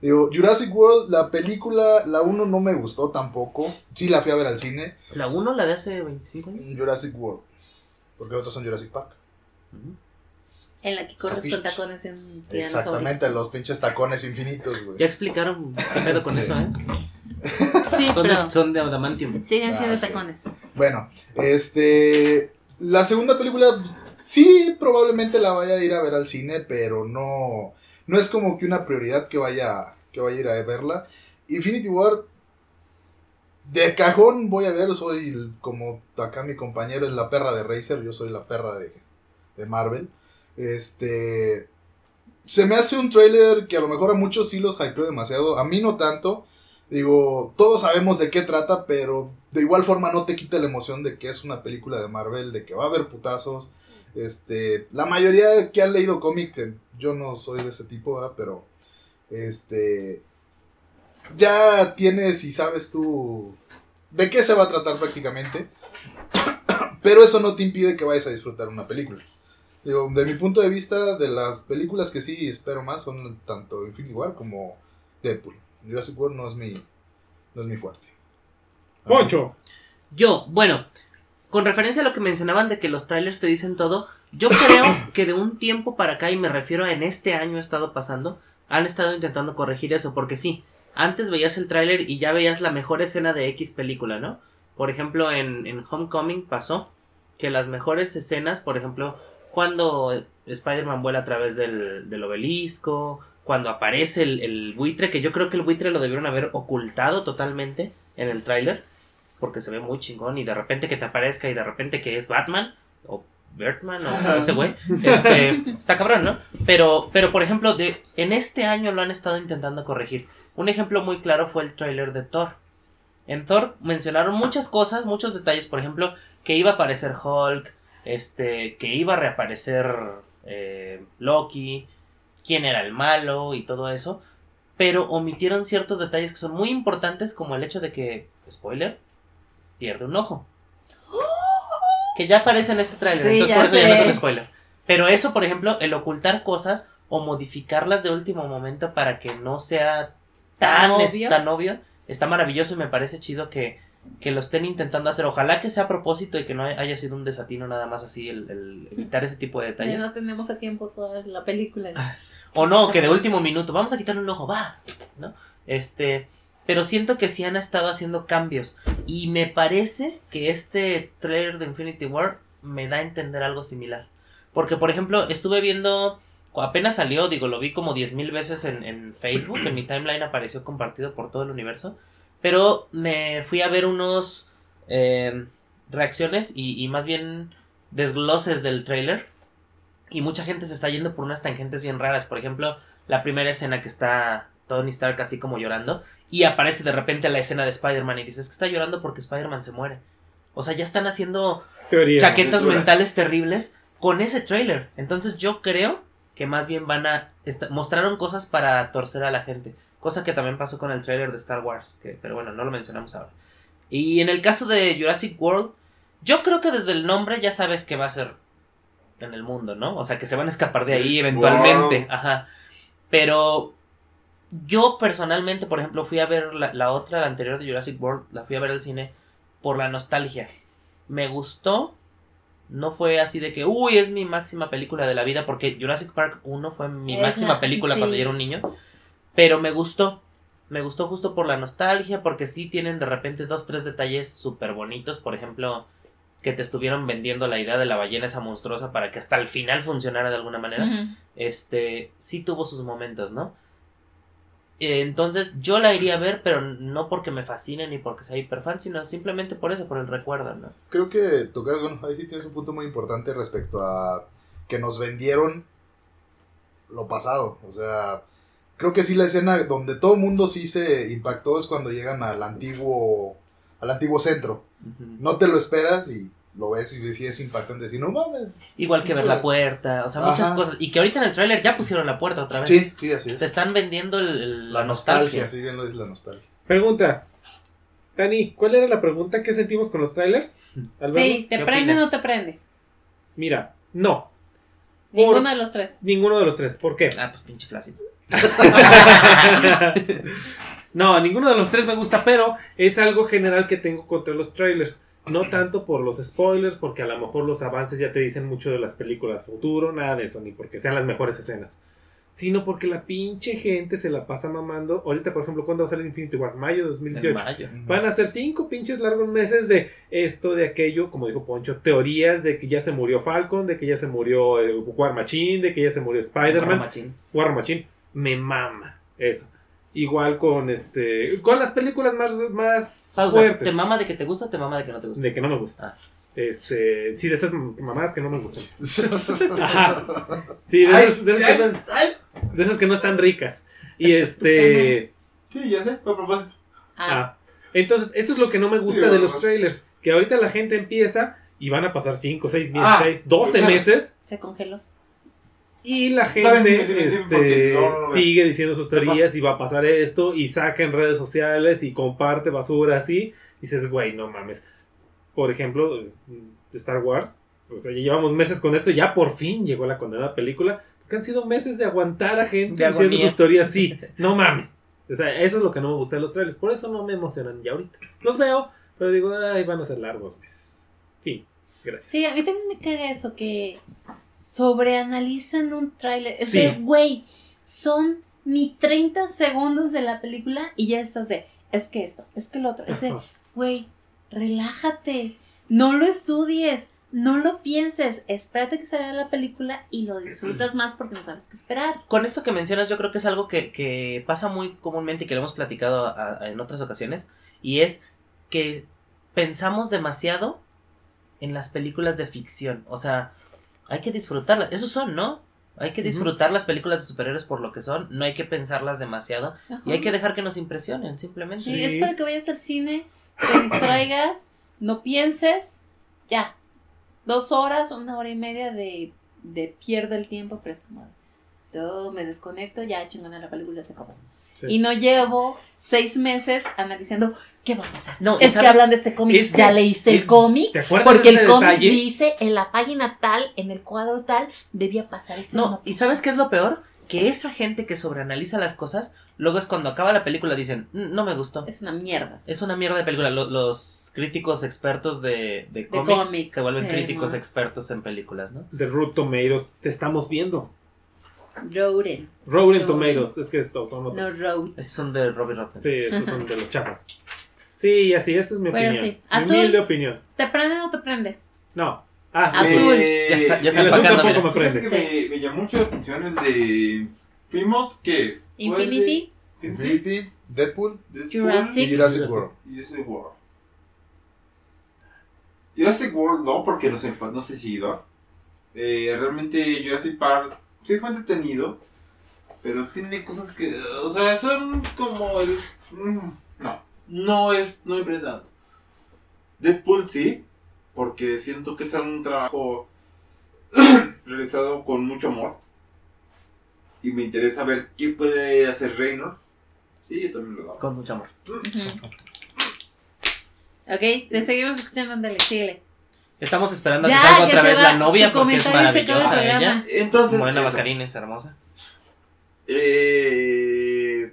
Digo, Jurassic World, la película, la 1 no me gustó tampoco. Sí la fui a ver al cine. La 1, la de hace 25 años. Jurassic World. Porque otros son Jurassic Park. En la que corres con tacones en tiranosaurio. Exactamente, los pinches tacones infinitos, güey. Ya explicaron qué pedo con eso, ¿eh? Sí, Son pero de, son de adamantium. siguen siendo Ah, tacones. Bueno, este. La segunda película, sí, probablemente la vaya a ir a ver al cine, pero no. No es como que una prioridad que vaya, que vaya a ir a verla. Infinity War. De cajón voy a ver, soy el- como acá mi compañero es la perra de Razer, yo soy la perra de, de Marvel. Este. Se me hace un trailer que a lo mejor a muchos sí los hypeó demasiado, a mí no tanto. Digo, todos sabemos de qué trata, pero de igual forma no te quita la emoción de que es una película de Marvel, de que va a haber putazos. Este, la mayoría que han leído cómic, yo no soy de ese tipo, ¿verdad? Pero, este, ya tienes y sabes tú de qué se va a tratar prácticamente. Pero eso no te impide que vayas a disfrutar una película. Digo, de mi punto de vista, de las películas que sí espero más son tanto Infinity War como Deadpool. Jurassic World no es mi, no es mi fuerte. Poncho. Yo, bueno, con referencia a lo que mencionaban de que los trailers te dicen todo, yo creo que de un tiempo para acá, y me refiero a en este año ha estado pasando, han estado intentando corregir eso, porque sí, antes veías el tráiler y ya veías la mejor escena de X película, ¿no? Por ejemplo, en, en Homecoming pasó que las mejores escenas, por ejemplo, cuando Spider-Man vuela a través del, del obelisco, cuando aparece el, el buitre, que yo creo que el buitre lo debieron haber ocultado totalmente en el tráiler, porque se ve muy chingón y de repente que te aparezca y de repente que es Batman o Bertman o ese güey, este, está cabrón, ¿no? Pero, pero por ejemplo, de, en este año lo han estado intentando corregir. Un ejemplo muy claro fue el tráiler de Thor. En Thor mencionaron muchas cosas, muchos detalles, por ejemplo, que iba a aparecer Hulk, este, que iba a reaparecer eh, Loki, quién era el malo y todo eso, pero omitieron ciertos detalles que son muy importantes, como el hecho de que, spoiler, pierde un ojo. Que ya aparece en este tráiler, Sí, entonces por eso ya no es un spoiler. Pero eso, por ejemplo, el ocultar cosas o modificarlas de último momento para que no sea tan, Tan es- obvio. tan obvio, está maravilloso y me parece chido que, que lo estén intentando hacer. Ojalá que sea a propósito y que no haya sido un desatino nada más así el, el evitar ese tipo de Ya detalles. no tenemos a tiempo toda la película. O no, que de último minuto, vamos a quitarle un ojo, va, ¿no? Este, pero siento que sí han estado haciendo cambios y me parece que este trailer de Infinity War me da a entender algo similar. Porque, por ejemplo, estuve viendo, apenas salió, digo, lo vi como 10.000 veces en, en Facebook, en mi timeline apareció compartido por todo el universo, pero me fui a ver unos eh, reacciones y, y más bien desgloses del trailer y mucha gente se está yendo por unas tangentes bien raras. Por ejemplo, la primera escena que está Tony Stark así como llorando y aparece de repente la escena de Spider-Man y dices que está llorando porque Spider-Man se muere. O sea, ya están haciendo Teorías. chaquetas mentales terribles con ese trailer. Entonces yo creo que más bien van a... mostraron cosas para torcer a la gente. Cosa que también pasó con el trailer de Star Wars. Que, pero bueno, no lo mencionamos ahora. Y en el caso de Jurassic World, yo creo que desde el nombre ya sabes que va a ser en el mundo, ¿no? O sea, que se van a escapar de ahí eventualmente. Wow. Ajá. Pero yo personalmente, por ejemplo, fui a ver la, la otra, la anterior de Jurassic World, la fui a ver al cine por la nostalgia. Me gustó. No fue así de que, uy, es mi máxima película de la vida, porque Jurassic Park 1 fue mi Es máxima la- película sí. cuando yo era un niño. Pero me gustó. Me gustó justo por la nostalgia, porque sí tienen de repente dos, tres detalles súper bonitos. Por ejemplo, que te estuvieron vendiendo la idea de la ballena esa monstruosa para que hasta el final funcionara de alguna manera este, sí tuvo sus momentos, ¿no? Entonces yo la iría a ver, pero no porque me fascine ni porque sea hiperfan, sino simplemente por eso, por el recuerdo, ¿no? Creo que tocas, bueno, ahí sí tienes un punto muy importante respecto a que nos vendieron lo pasado. O sea, creo que sí la escena donde todo el mundo sí se impactó es cuando llegan al antiguo, al antiguo centro. No te lo esperas y lo ves y sí es impactante decir, no mames. Igual que ver la puerta, o sea, muchas Ajá. cosas. Y que ahorita en el tráiler ya pusieron la puerta otra vez. Sí, sí, así Te es. están vendiendo el- el- La nostalgia, sí bien lo es la nostalgia. Pregunta. Dani, ¿cuál era la pregunta que sentimos con los trailers? ¿Al Sí? ¿te ¿Qué prende o no te prende? Mira, no. Ninguno de los tres. Ninguno de los tres. ¿Por qué? Ah, pues pinche flácido. No, ninguno de los tres me gusta, pero es algo general que tengo contra los trailers. No tanto por los spoilers, porque a lo mejor los avances ya te dicen mucho de las películas futuro, nada de eso, ni porque sean las mejores escenas. Sino porque la pinche gente se la pasa mamando. Ahorita, por ejemplo, ¿cuándo va a salir Infinity War? Mayo de En 2018. mayo. Van a ser cinco pinches largos meses de esto, de aquello, como dijo Poncho, teorías de que ya se murió Falcon, de que ya se murió eh, War Machine, de que ya se murió Spider-Man. Machín. War Machine. Me mama eso. Igual con este. Con las películas más, más Pausa. fuertes. ¿Te mama de que te gusta o te mama de que no te gusta? De que no me gusta. Ah. Este. Sí, de esas mamadas que no me gustan. Ajá. Sí, de Ay, esas, de esas ay, que no, de esas que no están ricas. Y este. Sí, ya sé, fue a propósito. Ah, Ah, entonces, eso es lo que no me gusta Sí, de los trailers. Que ahorita la gente empieza y van a pasar 5, 6, Ah, 6, 12 claro. meses. se congeló. Y la gente dime, dime, dime, este, no, sigue diciendo sus ¿Qué teorías y va a pasar esto y saca en redes sociales y comparte basura así. Y dices, güey, no mames. Por ejemplo, Star Wars. O sea, ya llevamos meses con esto. Ya por fin llegó la condenada película. Porque han sido meses de aguantar a gente De diciendo agonía. sus teorías. Sí, no mames. O sea, eso es lo que no me gusta de los trailers. Por eso no me emocionan ya ahorita. Los veo, pero digo, ay, van a ser largos meses. Fin. Gracias. Sí, a mí también me caga eso, que sobreanalizan un tráiler. Es Sí. de, güey, son ni 30 segundos de la película y ya estás de, es que esto, es que lo otro. Es de, güey, relájate, no lo estudies, no lo pienses, espérate que salga la película y lo disfrutas más porque no sabes qué esperar. Con esto que mencionas, yo creo que es algo que, que pasa muy comúnmente y que lo hemos platicado a- a- en otras ocasiones. Y es que pensamos demasiado en las películas de ficción. O sea, hay que disfrutarlas. Esos son, ¿no? Hay que disfrutar las películas de superhéroes por lo que son. No hay que pensarlas demasiado. Y hay que dejar que nos impresionen, simplemente. Sí, es para que vayas al cine, te distraigas, no pienses, ya. Dos horas, una hora y media de, de pierde el tiempo, pero es como, todo me desconecto, ya chingona la película se acabó. Sí. Y no llevo seis meses analizando qué va a pasar. No, es que hablan de este cómic, es que- ya leíste el ¿te- cómic, ¿Te acuerdas porque de el cómic detalle? dice en la página tal, en el cuadro tal, debía pasar esto. No, ¿y sabes qué es lo peor? Que esa gente que sobreanaliza las cosas, luego es cuando acaba la película dicen, "Mm, no me gustó. Es una mierda. Es una mierda de película. Lo- los críticos expertos de, de cómics, cómics, se vuelven sí, críticos expertos en películas, ¿no? De Root Tomatoes. Te estamos viendo. Roden, Rotten. Tomatoes. Es que son no road. Esos son de Robbie Rotten. Sí, estos son de los chafas. Sí, así, esa es mi Pero opinión. sí, Mi azul. humilde opinión. ¿Te prende o no te prende? No. Ah, Azul. Eh, Ya está, ya está el azul tampoco mira. me prende. que me, me llamó mucho la atención el de. Fuimos que. Infinity, Infinity, Deadpool Deadpool Jurassic. y Jurassic World. Jurassic World. Jurassic World no, porque no fan- no soy seguidor. Eh, realmente Jurassic Park sí fue entretenido, pero tiene cosas que, o sea, son como el... mm, No, es, no me prende tanto. Deadpool sí, porque siento que es un trabajo realizado con mucho amor. Y me interesa ver qué puede hacer Reynolds. Sí, yo también lo hago. Con mucho amor. Ok, te seguimos escuchando, ándale, síguele. Estamos esperando a que salga que otra vez la novia porque es maravillosa ella. Entonces, Morena. Bacarín es hermosa. Eh,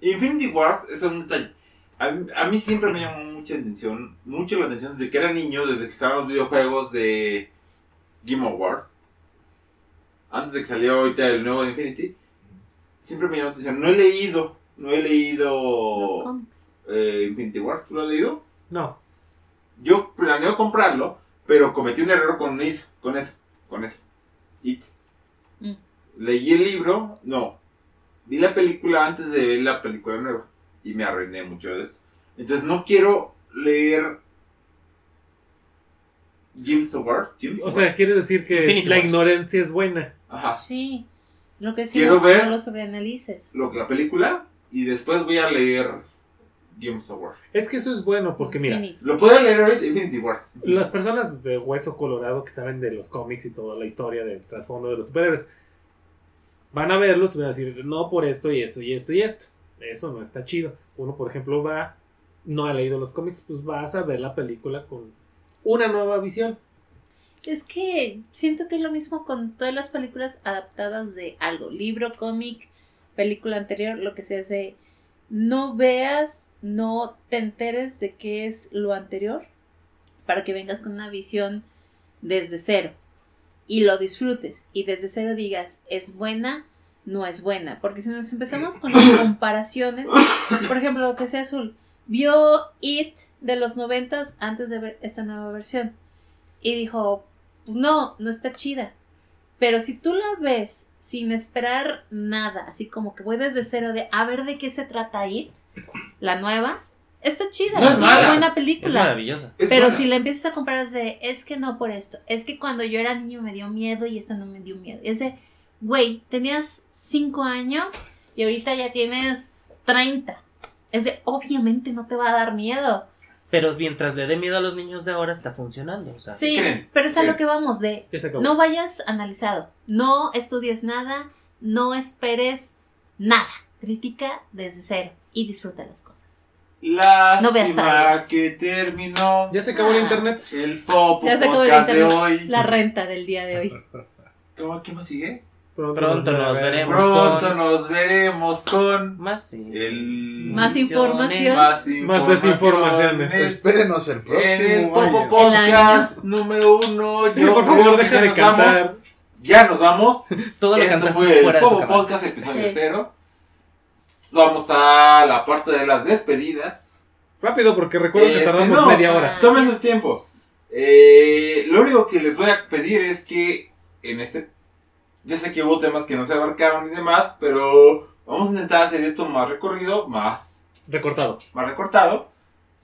Infinity Wars es un detalle. A, mí- a mí siempre me llamó mucha atención, mucho la atención desde que era niño, desde que estaban los videojuegos de Game of Wars. Antes de que salió ahorita el nuevo de Infinity, siempre me llamó la atención. No he leído, no he Los leído cómics. eh, Infinity Wars. ¿Tú lo has leído? No. Yo planeo comprarlo, pero cometí un error con eso, con eso, con eso. It. Mm. Leí el libro, no. Vi la película antes de ver la película nueva y me arruiné mucho de esto. Entonces no quiero leer James Wars. James O sea, quieres decir que Infinity la Wars. ignorancia es buena. Ajá. Sí, lo que Quiero decimos, ver- no lo sobreanalices. Lo, la película y después voy a leer James Wars. Es que eso es bueno porque, mira, Infinity. Lo puedo leer ahorita Infinity Wars. las personas de hueso colorado que saben de los cómics y toda la historia del trasfondo de los superhéroes van a verlos y van a decir, no por esto y esto y esto y esto. Eso no está chido. Uno, por ejemplo, va, no ha leído los cómics, pues vas a ver la película con una nueva visión. Es que siento que es lo mismo con todas las películas adaptadas de algo, libro, cómic, película anterior, lo que sea, de no veas, no te enteres de qué es lo anterior para que vengas con una visión desde cero y lo disfrutes y desde cero digas, es buena, no es buena, porque si nos empezamos con las comparaciones, por ejemplo, lo que sea azul, vio It de los noventas antes de ver esta nueva versión y dijo, pues no, no está chida. Pero si tú la ves sin esperar nada, así como que voy desde cero de a ver de qué se trata It, la nueva, está chida, No es, es una mala. buena Es película. maravillosa. Es Pero buena. si la empiezas a comparar es de, es que no por esto, es que cuando yo era niño me dio miedo y esta no me dio miedo. Es de, güey, tenías 5 años y ahorita ya tienes 30. Es de, obviamente no te va a dar miedo. Pero mientras le dé miedo a los niños de ahora, está funcionando. O sea, Sí, pero es a lo que vamos de, Ya se acabó. no vayas analizado, no estudies nada, no esperes nada. Critica desde cero y disfruta las cosas. Lástima No veas trailers. que terminó Ya se acabó el Ah. internet. el Popo Ya se acabó el Podcast de internet. hoy. La renta del día de hoy. ¿Cómo, ¿Qué más sigue? Pronto nos veremos Pronto con- nos veremos con Más el... Más información. Más, Más desinformaciones. Espérenos el En el próximo Popo año. Podcast número uno. Sí, Yo por favor, deja ya de nos vamos. cantar. Ya nos vamos. Todo lo Esto fue el fuera de tu Popo. Podcast episodio Sí. cero. Vamos a la parte de las despedidas. Rápido, porque recuerdo que Este, tardamos no. media hora. Tomen su tiempo. Eh, lo único que les voy a pedir es que en este... Yo sé que hubo temas que no se abarcaron y demás, pero vamos a intentar hacer esto más recorrido, más, Recortado. más recortado,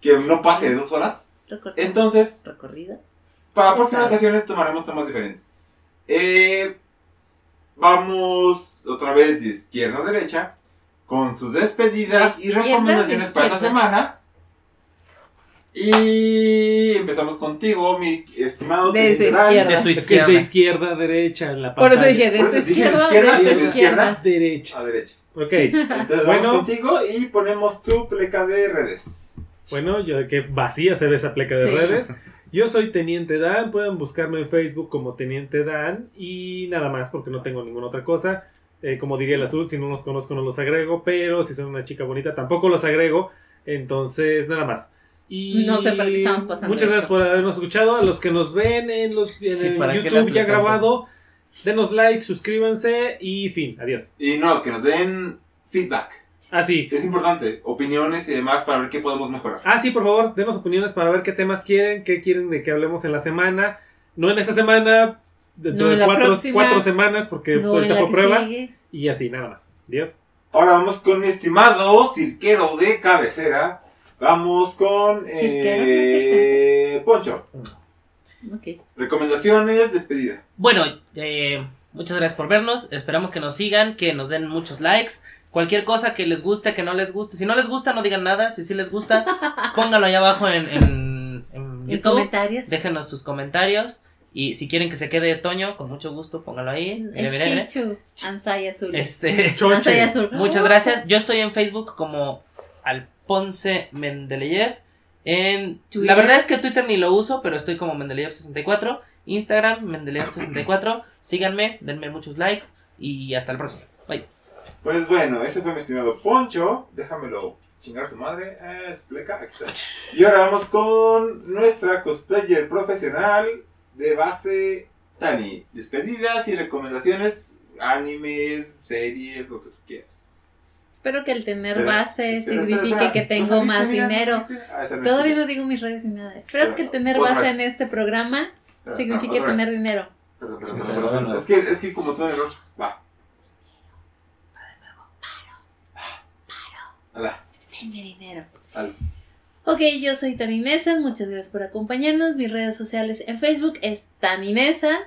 que no pase de dos horas. Recorrido. Entonces, Recorrido. para próximas ocasiones tomaremos temas diferentes. Eh, vamos otra vez de izquierda a derecha con sus despedidas De y recomendaciones para esta izquierda. semana. Y empezamos contigo, mi estimado De su izquierda. De su que es izquierda. de izquierda a derecha en la Por eso pantalla. dije, de Por eso dije de izquierda, izquierda, de de izquierda. izquierda. Derecha. A derecha. Ok. Entonces Bueno. vamos contigo y ponemos tu pleca de redes. Bueno, yo que vacía se ve esa pleca de Sí. redes. Yo soy Teniente Dan, pueden buscarme en Facebook como Teniente Dan y nada más porque no tengo ninguna otra cosa. Eh, como diría el azul, si no los conozco no los agrego, pero si son una chica bonita tampoco los agrego. Entonces, nada más. Y No sé para qué estamos pasando Muchas gracias esto. por habernos escuchado. A los que nos ven en, los, en Sí, el ¿para qué le YouTube ya grabado, denos like, suscríbanse y fin. Adiós. Y no, que nos den feedback. Ah, sí. Es importante, opiniones y demás para ver qué podemos mejorar. Ah, sí, por favor, denos opiniones para ver qué temas quieren, qué quieren de que hablemos en la semana. No en esta semana, dentro No, de cuatro, próxima. cuatro semanas, porque No, ahorita fue prueba. sigue. Y así, nada más. Adiós. Ahora vamos con mi estimado cirquero de cabecera. Vamos con eh, Poncho. Recomendaciones, despedida. Bueno, eh, muchas gracias por vernos. Esperamos que nos sigan, que nos den muchos likes. Cualquier cosa que les guste, que no les guste. Si no les gusta, no digan nada. Si sí les gusta, pónganlo ahí abajo en, en, en En YouTube. comentarios. Déjenos sus comentarios. Y si quieren que se quede Toño, con mucho gusto, pónganlo ahí. Es Chichu. Ansaya azul. Este, Ansaya azul. muchas gracias. Yo estoy en Facebook como En, Twitter. la verdad es que Twitter ni lo uso, pero estoy como Mendeleyev64. Instagram, Mendeleyev64. Síganme, denme muchos likes. Y hasta el próximo. Bye. Pues bueno, ese fue mi estimado Poncho. Déjamelo chingar su madre. Eh, explica. Aquí está. Y ahora vamos con nuestra cosplayer profesional de base Tani. Despedidas y recomendaciones, animes, series, lo que tú quieras. Espero que el tener Espera, base espera, signifique espera, que tengo ¿No más dinero. Ah, no Todavía no digo mis redes ni nada. Espero que el tener base vez. en este programa signifique no, otra vez. tener dinero. Es que, es que como todo error. Va. Ala, Denme dinero. ala. Ok, yo soy Taninesa, muchas gracias por acompañarnos. Mis redes sociales en Facebook es Taninesa.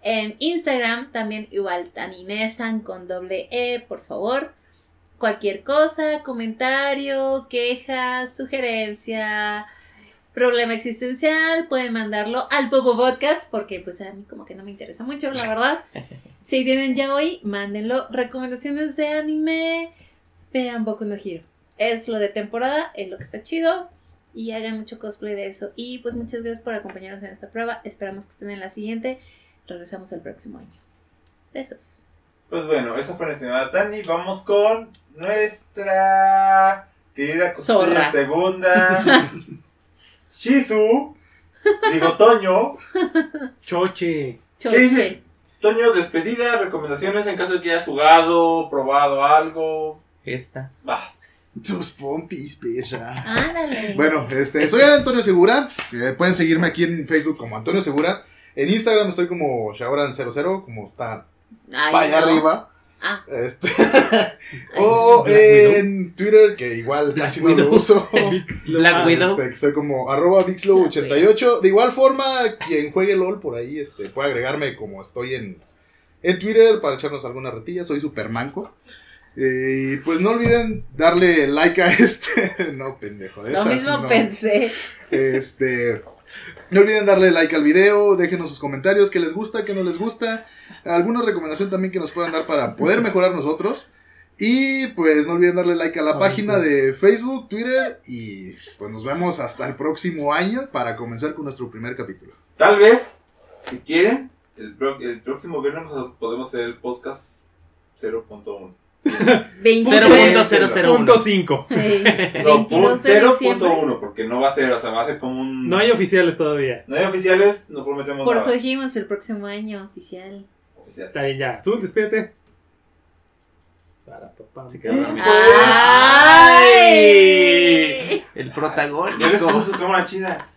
En Instagram también igual Taninesan con doble E, por favor. Cualquier cosa, comentario, queja, sugerencia, problema existencial, pueden mandarlo al Popo Podcast porque pues a mí como que no me interesa mucho, la verdad. Si tienen ya hoy, mándenlo. Recomendaciones de anime, vean Boku no Hero. Es lo de temporada, es lo que está chido y hagan mucho cosplay de eso. Y pues muchas gracias por acompañarnos en esta prueba. Esperamos que estén en la siguiente. Regresamos el próximo año. Besos. Pues bueno, esa fue nuestra estimada Tani. Vamos con nuestra querida Zorra. segunda, Shizu. Digo, Toño. Choche. ¿Qué dice? Toño, despedida, recomendaciones en caso de que hayas jugado, probado algo. Esta. Vas. Tus pompis, perra. Ándale. Bueno, este, soy Antonio Segura. eh, pueden seguirme aquí en Facebook como Antonio Segura. En Instagram estoy como Shaoran00, como está Ay, para allá no. arriba. Ah, Este, o Black Widow. en Twitter, que igual Black casi no lo uso. Black Widow. Este, que soy como arroba Vixlow88. De igual forma, quien juegue LOL por ahí este, puede agregarme como estoy en, en Twitter para echarnos alguna retilla. Soy super manco. Eh, y pues no olviden darle like a este. no, pendejo. De lo esas, mismo no. pensé. Este. No olviden darle like al video, déjenos sus comentarios, qué les gusta, qué no les gusta, alguna recomendación también que nos puedan dar para poder mejorar nosotros. Y pues no olviden darle like a la página de Facebook, Twitter y pues nos vemos hasta el próximo año para comenzar con nuestro primer capítulo. Tal vez, si quieren, El, pro- el próximo viernes podemos hacer el podcast 0.1. 0.001. Punto 5. Ey, No, 22 de diciembre. 0.1, porque no va a ser, o sea, va a ser como un... No hay oficiales todavía. No hay oficiales, no prometemos Por nada. eso dijimos el próximo año oficial. Oficial. Está bien ya. Zul, despídete. Para, papá. Se quedó dormido. ¡Ay! El Ya les protagónico. puso su cámara chida.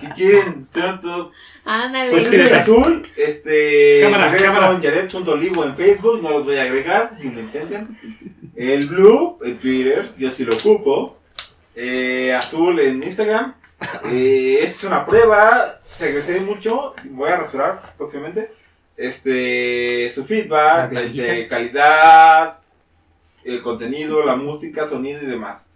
¿Qué quieren? Todo... Ándale. Pues el azul, este... Cámara, cámara. son Yaret.olivo en Facebook, no los voy a agregar, ni lo intenten. El blue, en Twitter, yo sí lo ocupo. Eh, azul en Instagram. Eh, esta es una prueba, regresé mucho, voy a rasurar próximamente. Este, su feedback, Las de nalguitas. calidad, el contenido, la música, sonido y demás.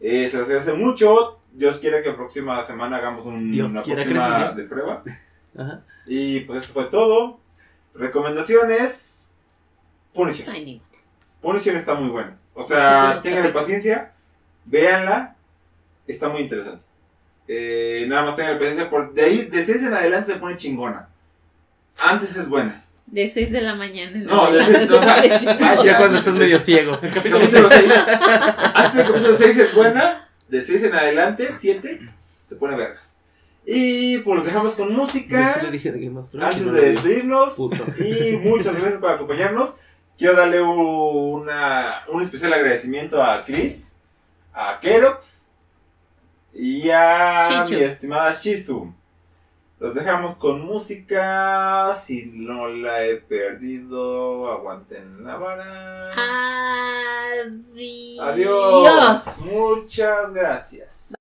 Eh, se hace mucho. Dios quiere que próxima semana hagamos un- Dios una quiera, próxima de prueba. Ajá. Y pues eso fue todo. Recomendaciones. Punisher. Ay, Punisher está muy bueno. O sea, tengan paciencia. Véanla. Está muy interesante. Eh, nada más tengan paciencia. Por, de ahí, de 6 en adelante se pone chingona. Antes es buena. De 6 de la mañana. en No, de adelante seis, o sea, vaya. Ya cuando estás medio ciego. El capítulo 6. Antes del capítulo 6 es buena. De 6 en adelante, 7, se pone vergas. Y pues los dejamos con Yo música. sí le dije de Game of Thrones. y Antes no de despedirnos, Puto. y muchas gracias por acompañarnos. Quiero darle una, un especial agradecimiento a Chris, a Kerox y a mi estimada Shizu. Los dejamos con música. Si no la he perdido, aguanten la vara. Adiós. Adiós. Muchas gracias.